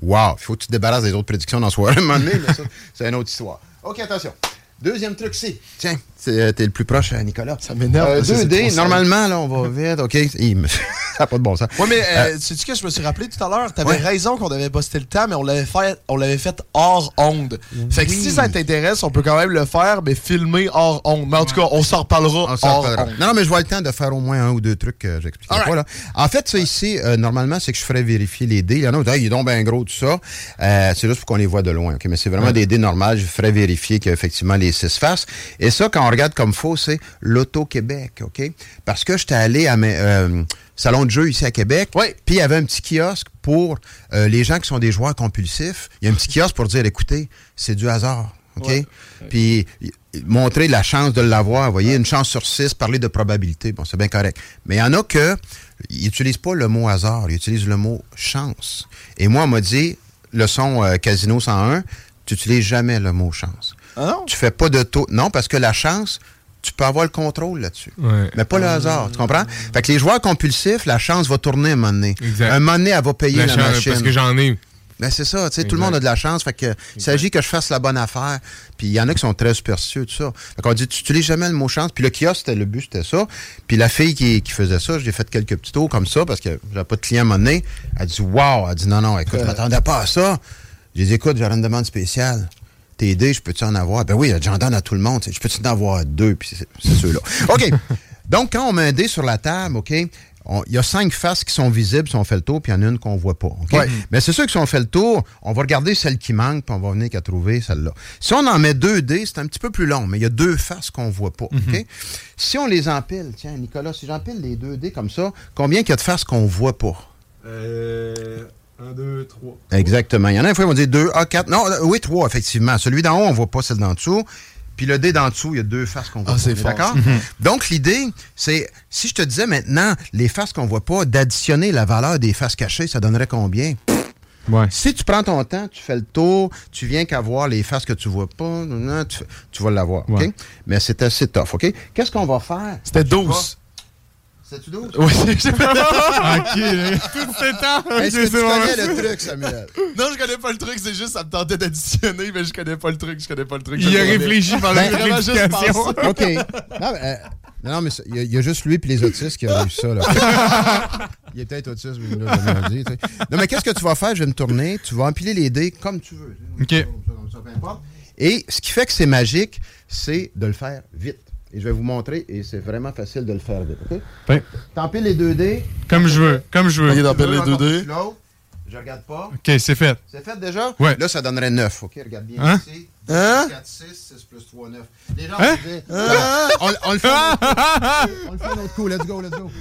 Wow, il faut que tu te débarrasses des autres prédictions dans la soirée, à un moment donné, mais ça, c'est une autre histoire. OK, attention. Deuxième truc, c'est. Tiens, t'es le plus proche, euh, Nicolas. Ça m'énerve, parce que c'est 2D, trop normalement, là, on va vite. OK, ça n'a pas de bon sens. Ouais, mais Euh, euh, sais-tu que je me suis rappelé tout à l'heure? T'avais Ouais. raison qu'on avait posté le temps, mais on l'avait fait, on l'avait fait hors onde. Fait que si ça t'intéresse, on peut quand même le faire, mais filmer hors onde. Mais en tout cas, on s'en reparlera On s'en hors reparlera. onde. Non, non, mais je vois le temps de faire au moins un ou deux trucs que j'expliquerai pas. Là. En fait, ça ici, euh, normalement, c'est que je ferais vérifier les dés. Il y en a qui Ah, il est donc bien gros, tout ça. Euh, c'est juste pour qu'on les voit de loin. ok? Mais c'est vraiment des dés normales. Je ferais vérifier qu'il y a effectivement les six faces. Et ça, quand on regarde comme faux, c'est l'Auto-Québec. OK? Parce que j'étais allé à mes. euh, salon de jeu ici à Québec. Puis il y avait un petit kiosque pour euh, les gens qui sont des joueurs compulsifs. Il y a un petit kiosque pour dire écoutez, c'est du hasard. OK? Puis montrer la chance de l'avoir, vous voyez, une chance sur six, parler de probabilité, bon, c'est bien correct. Mais il y en a que ils n'utilisent pas le mot hasard, ils utilisent le mot chance. Et moi, on m'a dit, leçon euh, Casino 101, tu n'utilises jamais le mot chance. Tu fais pas de taux. Non, parce que la chance, tu peux avoir le contrôle là-dessus. Ouais. Mais pas le hasard, tu comprends? Fait que les joueurs compulsifs, la chance va tourner un moment donné. Un moment donné, elle va payer La la, chance, machine. parce que j'en ai. Ben c'est ça, tu sais, tout le monde a de la chance. Fait que il s'agit que je fasse la bonne affaire. Puis il y en a qui sont très superstitieux, tout ça. Fait qu'on dit, tu n'utilises jamais le mot chance. Puis le kiosque, c'était le but, c'était ça. Puis la fille qui, qui faisait ça, j'ai fait quelques petits tours comme ça parce que j'avais pas de client à moment donné. Elle dit, wow, elle dit, non, non, écoute, je m'attendais pas à ça. J'ai dit, écoute, j'aurais une demande spéciale. Tes idées, je peux-tu en avoir? Ben oui, j'en donne à tout le monde. Je peux-tu en avoir deux? Puis c'est ceux-là. OK. Donc, quand on met un dé sur la table, OK, il y a cinq faces qui sont visibles si on fait le tour, puis il y en a une qu'on voit pas. OK? Ouais. Mais c'est sûr que si on fait le tour, on va regarder celle qui manque, puis on va venir qu'à trouver celle-là. Si on en met deux dés, c'est un petit peu plus long, mais il y a deux faces qu'on voit pas. OK? Si on les empile, tiens, Nicolas, si j'empile les deux dés comme ça, combien qu'il y a de faces qu'on voit pas? Euh. 1, 2, 3. Exactement. Il y en a une fois, ils vont dire 2, A, 4. Non, euh, oui, 3, effectivement. Celui d'en haut, on voit pas celle d'en dessous. Puis le dé d'en dessous, il y a deux faces qu'on voit Ah, pas. D'accord? Mhm. Donc, l'idée, c'est, si je te disais maintenant, les faces qu'on voit pas, d'additionner la valeur des faces cachées, ça donnerait combien? Si tu prends ton temps, tu fais le tour, tu viens qu'à voir les faces que tu vois pas, non, tu, tu vas l'avoir. Mais c'est assez tough. OK? Qu'est-ce qu'on va faire? C'était 12. C'est-tu 12? Oui, j'ai fait Ok, là. Tout temps. Est-ce que tu connais le truc, Samuel? Non, je connais pas le truc, c'est juste ça me tentait d'additionner, mais je connais pas le truc, je connais pas le truc. Il a réfléchi pendant Ben, juste l'explication. pensé. OK. Non, mais, euh, non, mais il y, a- il y a juste lui et les autistes qui ont eu ça. Là. il est peut-être autiste, mais il l'a jamais dit. tu sais. Non, mais qu'est-ce que tu vas faire? Je vais me tourner. Tu vas empiler les dés comme tu veux. OK. Comme ça, comme ça, peu importe. Et ce qui fait que c'est magique, c'est de le faire vite. Et je vais vous montrer, et c'est vraiment facile de le faire vite. OK? Ben. T'empiles les deux dés. Comme je veux, comme je veux. Ok, t'empiles les deux encore dés. plus l'autre? Je regarde pas. Ok, c'est fait. C'est fait déjà? Ouais. Là, ça donnerait 9. OK, regarde bien Hein? ici. Hein? 4, 6, 6 plus 3, 9. Les gens Hein? Hein? on, on le fait un autre coup. On le fait un autre coup. Let's go, let's go.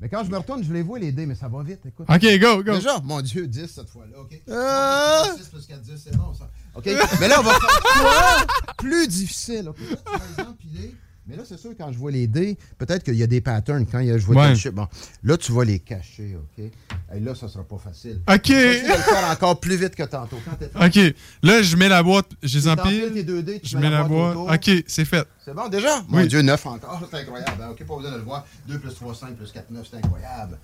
Mais quand je me retourne, je les vois les dés, mais ça va vite. Écoute. Ok, go, go. Déjà, mon Dieu, 10 cette fois-là. OK? Ah! 6 plus 4, 10, c'est bon, ça. OK? Mais là, on va faire? Plus difficile. OK? Tu vas les empiler, Mais là, c'est sûr, quand je vois les dés, peut-être qu'il y a des patterns. Quand je vois Ouais. chiffre. Bon, là, tu vas les cacher, OK? Et là, ça sera pas facile. OK. Tu vas le faire encore plus vite que tantôt. Quand OK. Là, je mets la boîte, je les empile. tes deux dés, tu Je mets mets la la boîte autour. OK, c'est fait. C'est bon déjà? Mon Oui. Dieu, 9 encore. C'est incroyable. hein? OK, pas besoin de le voir. 2 plus 3, 5 plus 4, 9, c'est incroyable.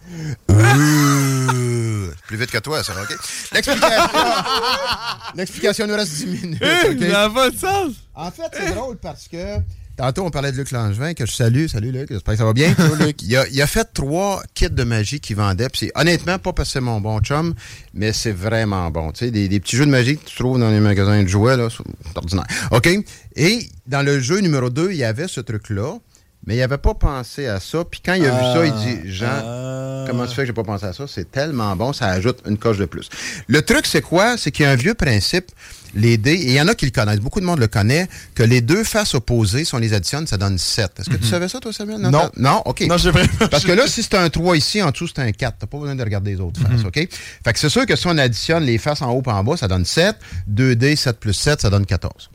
Euh, plus vite que toi, ça, OK? L'explication. L'explication nous reste 10 minutes. Eh, OK? ça n'a pas de sens. En fait, c'est drôle parce que. Tantôt, on parlait de Luc Langevin, que je salue. Salut, Luc. J'espère que ça va bien. Il a, il a fait trois kits de magie qu'il vendait. Puis c'est honnêtement pas parce que c'est mon bon chum, mais c'est vraiment bon. Tu sais, des, des petits jeux de magie que tu trouves dans les magasins de jouets, là, c'est ordinaire. OK? Et dans le jeu numéro 2, il y avait ce truc-là, mais il n'avait pas pensé à ça. Puis quand il a vu ça, il dit Jean, comment tu fais que j'ai pas pensé à ça? C'est tellement bon, ça ajoute une coche de plus. Le truc, c'est quoi? C'est qu'il y a un vieux principe, les dés, et il y en a qui le connaissent, beaucoup de monde le connaît, que les deux faces opposées, si on les additionne, ça donne 7. Est-ce que tu savais ça, toi, Samuel? Non. Non? OK. Non, j'ai vraiment- Parce que là, si c'est un 3 ici, en dessous, c'est un 4. T'as pas besoin de regarder les autres faces, OK? Fait que c'est sûr que si on additionne les faces en haut et en bas, ça donne 7. 2D, 7 plus 7, ça donne 14.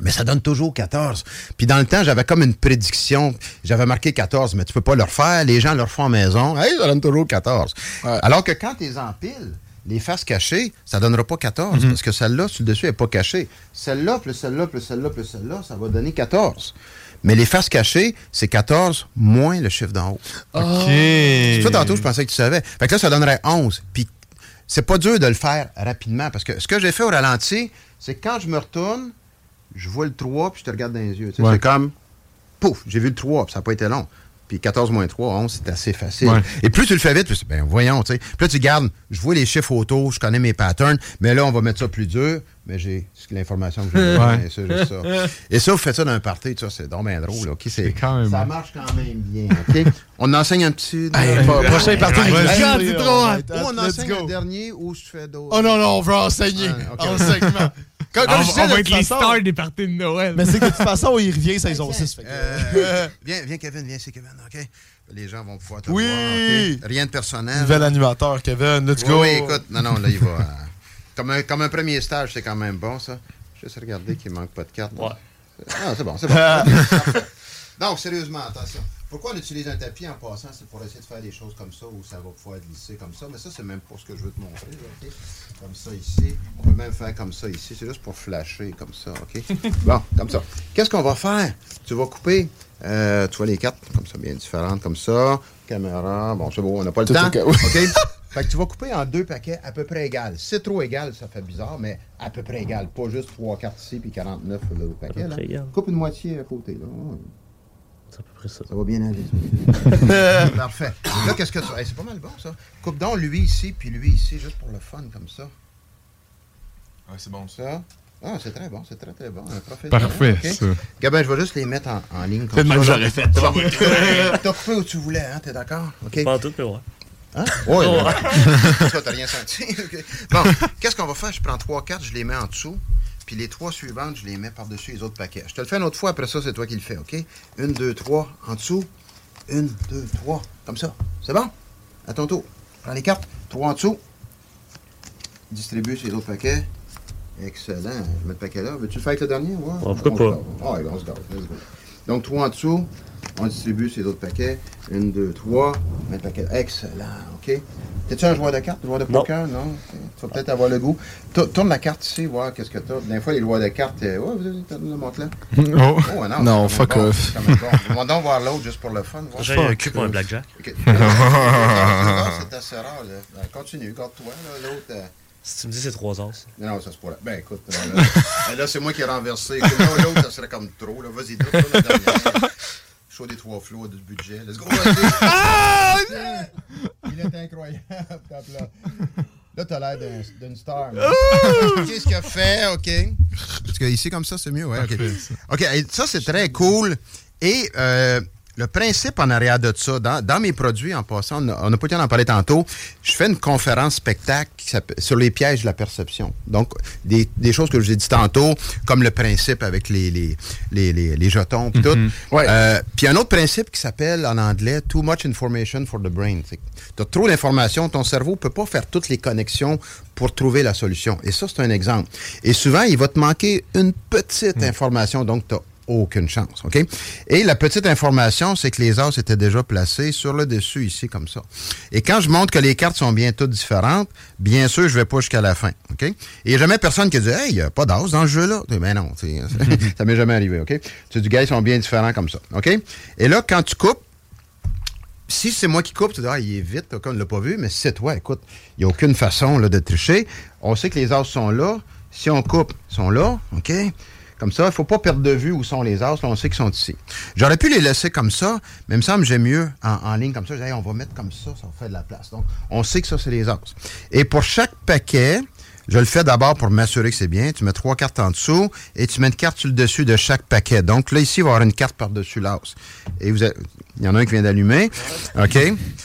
Mais ça donne toujours 14. Puis dans le temps, j'avais comme une prédiction. J'avais marqué 14, mais tu peux pas le refaire. Les gens le refont en maison. Hey, ça donne toujours 14. Alors que quand tu les empiles, les faces cachées, ça donnera pas 14. Parce que celle-là, sur le dessus, n'est pas cachée. Celle-là, plus celle-là, plus celle-là, plus celle-là, ça va donner 14. Mais les faces cachées, c'est 14 moins le chiffre d'en haut. OK. C'est ça, tantôt, je pensais que tu savais. Fait que là, ça donnerait 11. Puis c'est pas dur de le faire rapidement parce que ce que j'ai fait au ralenti, c'est que quand je me retourne, je vois le 3 puis je te regarde dans les yeux. Ouais. C'est comme, pouf, j'ai vu le 3 puis ça n'a pas été long. Puis 14 moins 3, 11, c'est assez facile. Ouais. Et plus tu le fais vite, plus, ben voyons, tu sais. Puis là, tu gardes, je vois les chiffres autour, je connais mes patterns, mais là, on va mettre ça plus dur, mais j'ai l'information que j'ai. Ouais. j'ai ça. Et ça, vous faites ça dans un party, ça, c'est donc bien drôle. OK? C'est quand même Ça marche quand même bien. OK? On enseigne un petit. Hey, pro- prochain party, c'est trop. Ou on enseigne go. un dernier ou je fais d'autres? Oh non, non, on veut enseigner. Ah. Enseignement. Comme, comme on, je disais, on va être les façon- stars des parties de Noël. Mais c'est que de toute façon, il revient saison 6. Fait que... Euh, viens, viens, Kevin, viens, c'est Kevin, OK? Les gens vont pouvoir te Oui. voir. Rien de personnel. Nouvel animateur, Kevin. Let's Oui, go. oui, écoute, non, non, là, il va. euh, comme, un, comme un premier stage, c'est quand même bon, ça. Juste regarder qu'il manque pas de carte. Ouais. Ah, c'est bon, c'est bon. Donc, sérieusement, attention. Pourquoi on utilise un tapis en passant? C'est pour essayer de faire des choses comme ça où ça va pouvoir glisser comme ça. Mais ça, c'est même pas ce que je veux te montrer. Comme ça ici. On peut même faire comme ça ici. C'est juste pour flasher comme ça. OK? Bon, comme ça. Qu'est-ce qu'on va faire? Tu vas couper. euh, tu vois les cartes comme ça, bien différentes, comme ça. Caméra. Bon, c'est bon, on n'a pas le Tout temps. ok? Fait que tu vas couper en deux paquets à peu près égales. Si c'est trop égal, ça fait bizarre, mais à peu près égal. Pas juste trois cartes ici puis 49 l'autre paquet. là. égal. Coupe une moitié à côté. Là. C'est à peu près ça. Ça va bien aller. ça. Parfait. Là, qu'est-ce que tu. Hey, c'est pas mal bon, ça. Coupe donc lui ici, puis lui ici, juste pour le fun, comme ça. Ouais, c'est bon, ça. Ah, c'est très bon, c'est très, très bon. Un Parfait, ça. Gabin, je vais juste les mettre en, en ligne comme ça. j'aurais fait. T'as coupé où tu voulais, hein? T'es d'accord? OK? Pas en tout, mais ouais. Hein? Oui, Oh. t'as rien senti. Bon, qu'est-ce qu'on va faire? Je prends trois cartes, je les mets en dessous, puis les trois suivantes, je les mets par-dessus les autres paquets. Je te le fais une autre fois, après ça, c'est toi qui le fais, OK? Une, deux, trois, en dessous. Une, deux, trois, comme ça. C'est bon? À ton tour. Prends les cartes, trois en dessous. Distribue sur les autres paquets. Excellent. Je vais mettre le paquet là. Veux-tu le faire avec le dernier? Ouais. pourquoi On pas? Ah, ouais, on se garde. Let's go. Donc, trois en dessous. On distribue ces autres paquets. Une, deux, trois. Mettre le paquet. Excellent. OK? T'es-tu un joueur de cartes, joueur de Non. poker? Non? Ok. Tu vas peut-être avoir le goût. Tour- Tourne la carte ici, voir qu'est-ce que t'as. Des fois, les joueurs de cartes. euh, Ouais, vous avez le montre là. Oh. Oh, non. Non, fuck bon, off. bon. On va donc voir l'autre juste pour le fun. J'ai un cul pour un blackjack. C'est assez rare. Là. Ben, continue, garde-toi. là, L'autre. euh, Si tu me dis c'est 3 ans, ça. non, ça c'est pas là. Ben écoute, euh, là, ben, là, c'est moi qui ai renversé. L'autre, ça serait comme trop. Là. Vas-y, la dernière. Chaud des trois flots de budget. Let's go. vas-y. Il est incroyable, top là. Là, t'as l'air d'un- d'une star. Qu'est-ce qu'il a fait, OK? Parce que ici, comme ça, c'est mieux, ouais. OK, OK, ça, c'est très cool. Et euh, le principe en arrière de ça, dans, dans mes produits, en passant, on n'a pas eu le temps d'en parler tantôt, je fais une conférence spectacle sur les pièges de la perception. Donc, des, des choses que je vous ai dit tantôt, comme le principe avec les, les, les, les, les jetons, puis tout. Euh, puis un autre principe qui s'appelle en anglais Too much information for the brain. Tu as trop d'informations, ton cerveau ne peut pas faire toutes les connexions pour trouver la solution. Et ça, c'est un exemple. Et souvent, il va te manquer une petite information, donc tu as aucune chance. OK? Et la petite information, c'est que les as étaient déjà placés sur le dessus, ici, comme ça. Et quand je montre que les cartes sont bien toutes différentes, bien sûr, je vais pas jusqu'à la fin. OK? Et jamais personne qui dit Hey, il n'y a pas d'as dans ce jeu-là. Mais ben non, ça m'est jamais arrivé. OK? Tu dis, gars, ils sont bien différents comme ça. OK? Et là, quand tu coupes, si c'est moi qui coupe, tu dis, ah, il est vite, on ne l'a pas vu, mais c'est toi, écoute, il n'y a aucune façon de tricher. On sait que les as sont là. Si on coupe, ils sont là, OK? Comme ça, il ne faut pas perdre de vue où sont les as. Là, on sait qu'ils sont ici. J'aurais pu les laisser comme ça, mais il me semble que j'aime mieux en, ligne comme ça. Je dis, on va mettre comme ça, ça va faire de la place. Donc, on sait que ça, c'est les as. Et pour chaque paquet, je le fais d'abord pour m'assurer que c'est bien. Tu mets trois cartes en dessous et tu mets une carte sur le dessus de chaque paquet. Donc là, ici, il va y avoir une carte par-dessus l'as. Et il y en a un qui vient d'allumer. OK?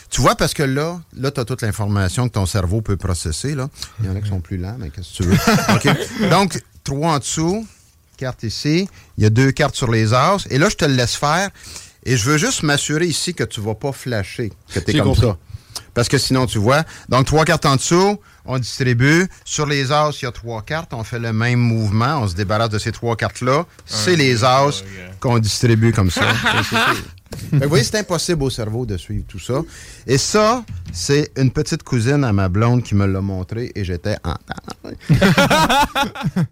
Tu vois, parce que là, là, tu as toute l'information que ton cerveau peut processer. Là. Il y en a qui sont plus lents, mais qu'est-ce que tu veux? OK? Donc, trois en dessous, carte ici. Il y a deux cartes sur les as. Et là, je te le laisse faire. Et je veux juste m'assurer ici que tu ne vas pas flasher, que tu es comme ça. Parce que sinon, tu vois. Donc, trois cartes en dessous, on distribue. Sur les as, il y a trois cartes. On fait le même mouvement. On se débarrasse de ces trois cartes-là. C'est les as qu'on distribue comme ça. vous voyez, c'est impossible au cerveau de suivre tout ça. Et ça, c'est une petite cousine à ma blonde qui me l'a montré et j'étais en.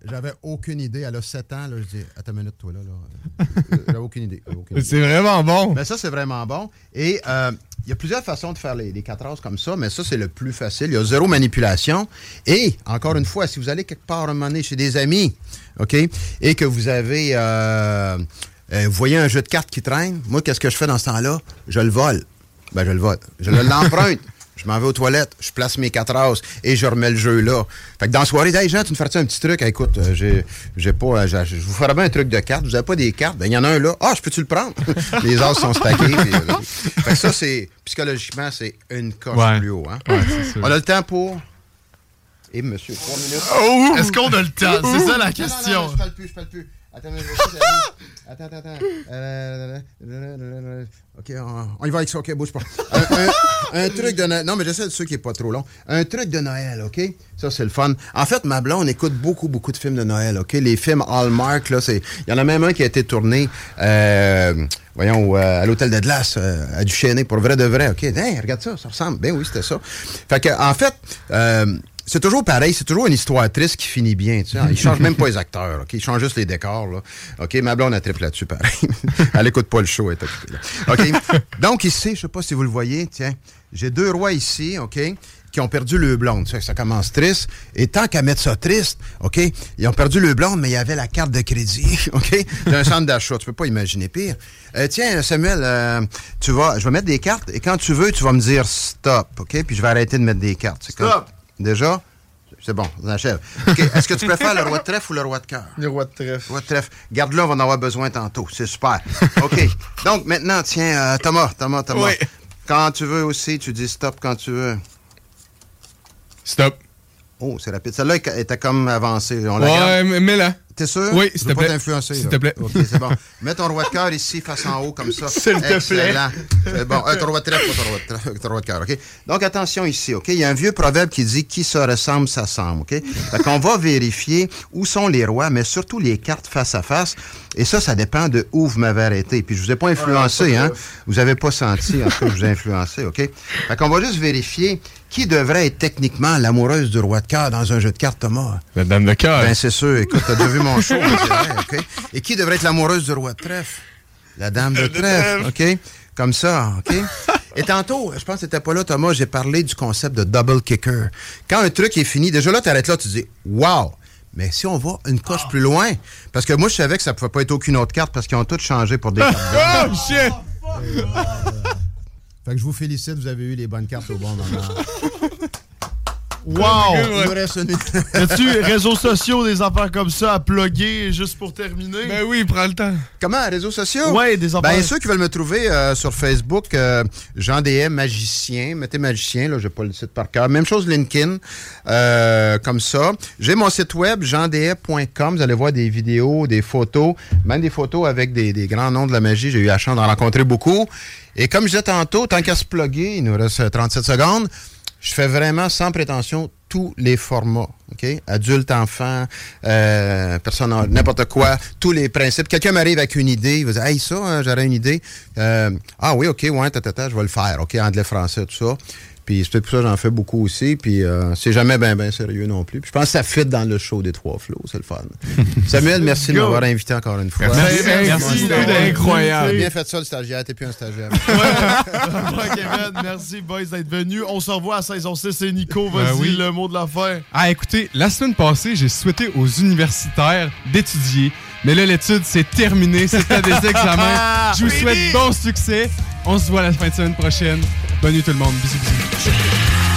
J'avais aucune idée. Elle a 7 ans. Là, je dis, attends une minute, toi, là. là. J'avais aucune idée. C'est vraiment bon. Mais ça, c'est vraiment bon. Et euh, il y a plusieurs façons de faire les, les quatre as comme ça, mais ça, c'est le plus facile. Il y a zéro manipulation. Et, encore une fois, si vous allez quelque part un moment donné chez des amis, OK, et que vous avez. Euh, euh, vous voyez un jeu de cartes qui traîne, moi, qu'est-ce que je fais dans ce temps-là? Je le vole. Ben, je le vole. Je l'emprunte. je m'en vais aux toilettes, je place mes quatre as et je remets le jeu là. Fait que dans la soirée, hey Jean, tu me ferais un petit truc? écoute, euh, j'ai, j'ai pas. je vous ferais bien un truc de cartes. Vous avez pas des cartes? Ben, il y en a un là. Ah, je peux-tu le prendre? Les as sont stackés. fait que ça, c'est. Psychologiquement, c'est une coche Ouais. plus haut. Hein? Ouais. On a le temps pour. Et monsieur, trois minutes. Oh! Est-ce qu'on a le temps? C'est ça la Non, non, non, question. je parle plus, je parle plus. Attends, mais je vais essayer d'aller- attends, attends, attends. Euh, OK, on, on y va avec ça. OK, bouge pas. Un, un- un truc de Noël. Non, mais j'essaie de ceux qui n'est pas trop long. Un truc de Noël, OK? Ça, c'est le fun. En fait, ma blonde écoute beaucoup, beaucoup de films de Noël, OK? Les films Hallmark, là, c'est... Il y en a même un qui a été tourné, euh, voyons, euh, à l'hôtel de glace, euh, à Duchesnay, pour vrai de vrai, OK? Hey, regarde ça, ça ressemble. Ben oui, c'était ça. Fait que, en fait... euh, c'est toujours pareil, c'est toujours une histoire triste qui finit bien. Tu sais. Ils changent même pas les acteurs, OK? Ils changent juste les décors. Là. OK, ma blonde a triple là-dessus, pareil. elle écoute pas le show, elle est occupée, là. OK? Donc ici, je sais pas si vous le voyez, tiens, j'ai deux rois ici, OK? qui ont perdu le blonde. Tu sais, ça commence triste. Et tant qu'à mettre ça triste, OK, ils ont perdu le blonde, mais il y avait la carte de crédit, OK, d'un centre d'achat. Tu peux pas imaginer pire. Euh, tiens, Samuel, euh, tu vas, je vais mettre des cartes et quand tu veux, tu vas me dire stop, OK, puis je vais arrêter de mettre des cartes. Stop. Déjà? C'est bon, on achève. OK, est-ce que tu préfères le roi de trèfle ou le roi de cœur? Le roi de trèfle. Roi de trèfle. Garde-le, on va en avoir besoin tantôt. C'est super. OK. Donc, maintenant, tiens, euh, Thomas, Thomas, Thomas. Oui. Quand tu veux aussi, tu dis stop quand tu veux. Stop. Oh, c'est rapide. Celle-là elle était comme avancée. On la Ouais, mets-la. T'es sûr? Oui, s'il te pas plaît. t'influencer. S'il te plaît. OK, c'est bon. Mets ton roi de cœur ici, face en haut, comme ça. S'il te plaît. Excellent. C'est bon. Euh, ton roi de trèfle, pas ton roi de trèfle, ton roi de cœur, OK? Donc, attention ici, OK? Il y a un vieux proverbe qui dit « Qui se ressemble, s'assemble », OK? Fait qu'on va vérifier où sont les rois, mais surtout les cartes face à face. Et ça, ça dépend de où vous m'avez arrêté. Puis je vous ai pas influencé, hein? Vous avez pas senti, en tout cas, que je vous ai influencé, OK? Fait qu'on va juste vérifier qui devrait être techniquement l'amoureuse du roi de cœur dans un jeu de cartes, Thomas? La dame de cœur. Ben, c'est sûr. Écoute, t'as déjà vu mon show, c'est vrai, OK? Et qui devrait être l'amoureuse du roi de trèfle? La dame de trèfle, OK? Comme ça, OK? Et tantôt, je pense que t'étais pas là, Thomas, j'ai parlé du concept de double kicker. Quand un truc est fini, déjà là, t'arrêtes là, tu dis « Wow! » Mais si on va une coche plus loin, parce que moi, je savais que ça pouvait pas être aucune autre carte parce qu'ils ont toutes changé pour des cartes. Oh, shit! Fait que je vous félicite, vous avez eu les bonnes cartes au bon moment. Wow! Il nous reste une- Y a-tu réseaux sociaux, des affaires comme ça à plugger juste pour terminer? Ben oui, prends le temps. Comment, réseaux sociaux? Ouais, des affaires. Ben, ceux qui veulent me trouver euh, sur Facebook, euh, Jean DM Magicien, mettez Magicien, là, j'ai pas le site par cœur. Même chose LinkedIn, euh, comme ça. J'ai mon site web, jeandf.com, vous allez voir des vidéos, des photos, même des photos avec des, des grands noms de la magie. J'ai eu la chance d'en rencontrer beaucoup. Et comme je disais tantôt, tant qu'à se plugger, il nous reste euh, 37 secondes, je fais vraiment sans prétention tous les formats. OK? Adulte, enfant, euh, personne, n'importe quoi, tous les principes. Quelqu'un m'arrive avec une idée, il va dire Hey, ça, hein, j'aurais une idée. Euh, ah oui, OK, ouais, ta, ta, ta, je vais le faire. OK, anglais, français, tout ça. Puis c'est peut-être pour ça que j'en fais beaucoup aussi. Puis euh, c'est jamais bien ben sérieux non plus. Puis je pense que ça fit dans le show des trois flots. C'est le fun. Samuel, merci de m'avoir invité encore une fois. Merci, merci, c'était incroyable. Bien fait ça, le stagiaire. T'es plus un stagiaire. Ouais, Kevin, merci, boys, d'être venus. On se revoit à saison 6 et Nico, vas-y, Ben oui. le mot de la fin. Ah, écoutez, la semaine passée, j'ai souhaité aux universitaires d'étudier. Mais là, l'étude, c'est terminé. C'était des examens. Je vous souhaite bon succès. On se voit la fin de semaine prochaine. Bonne nuit tout le monde. Bisous, bisous.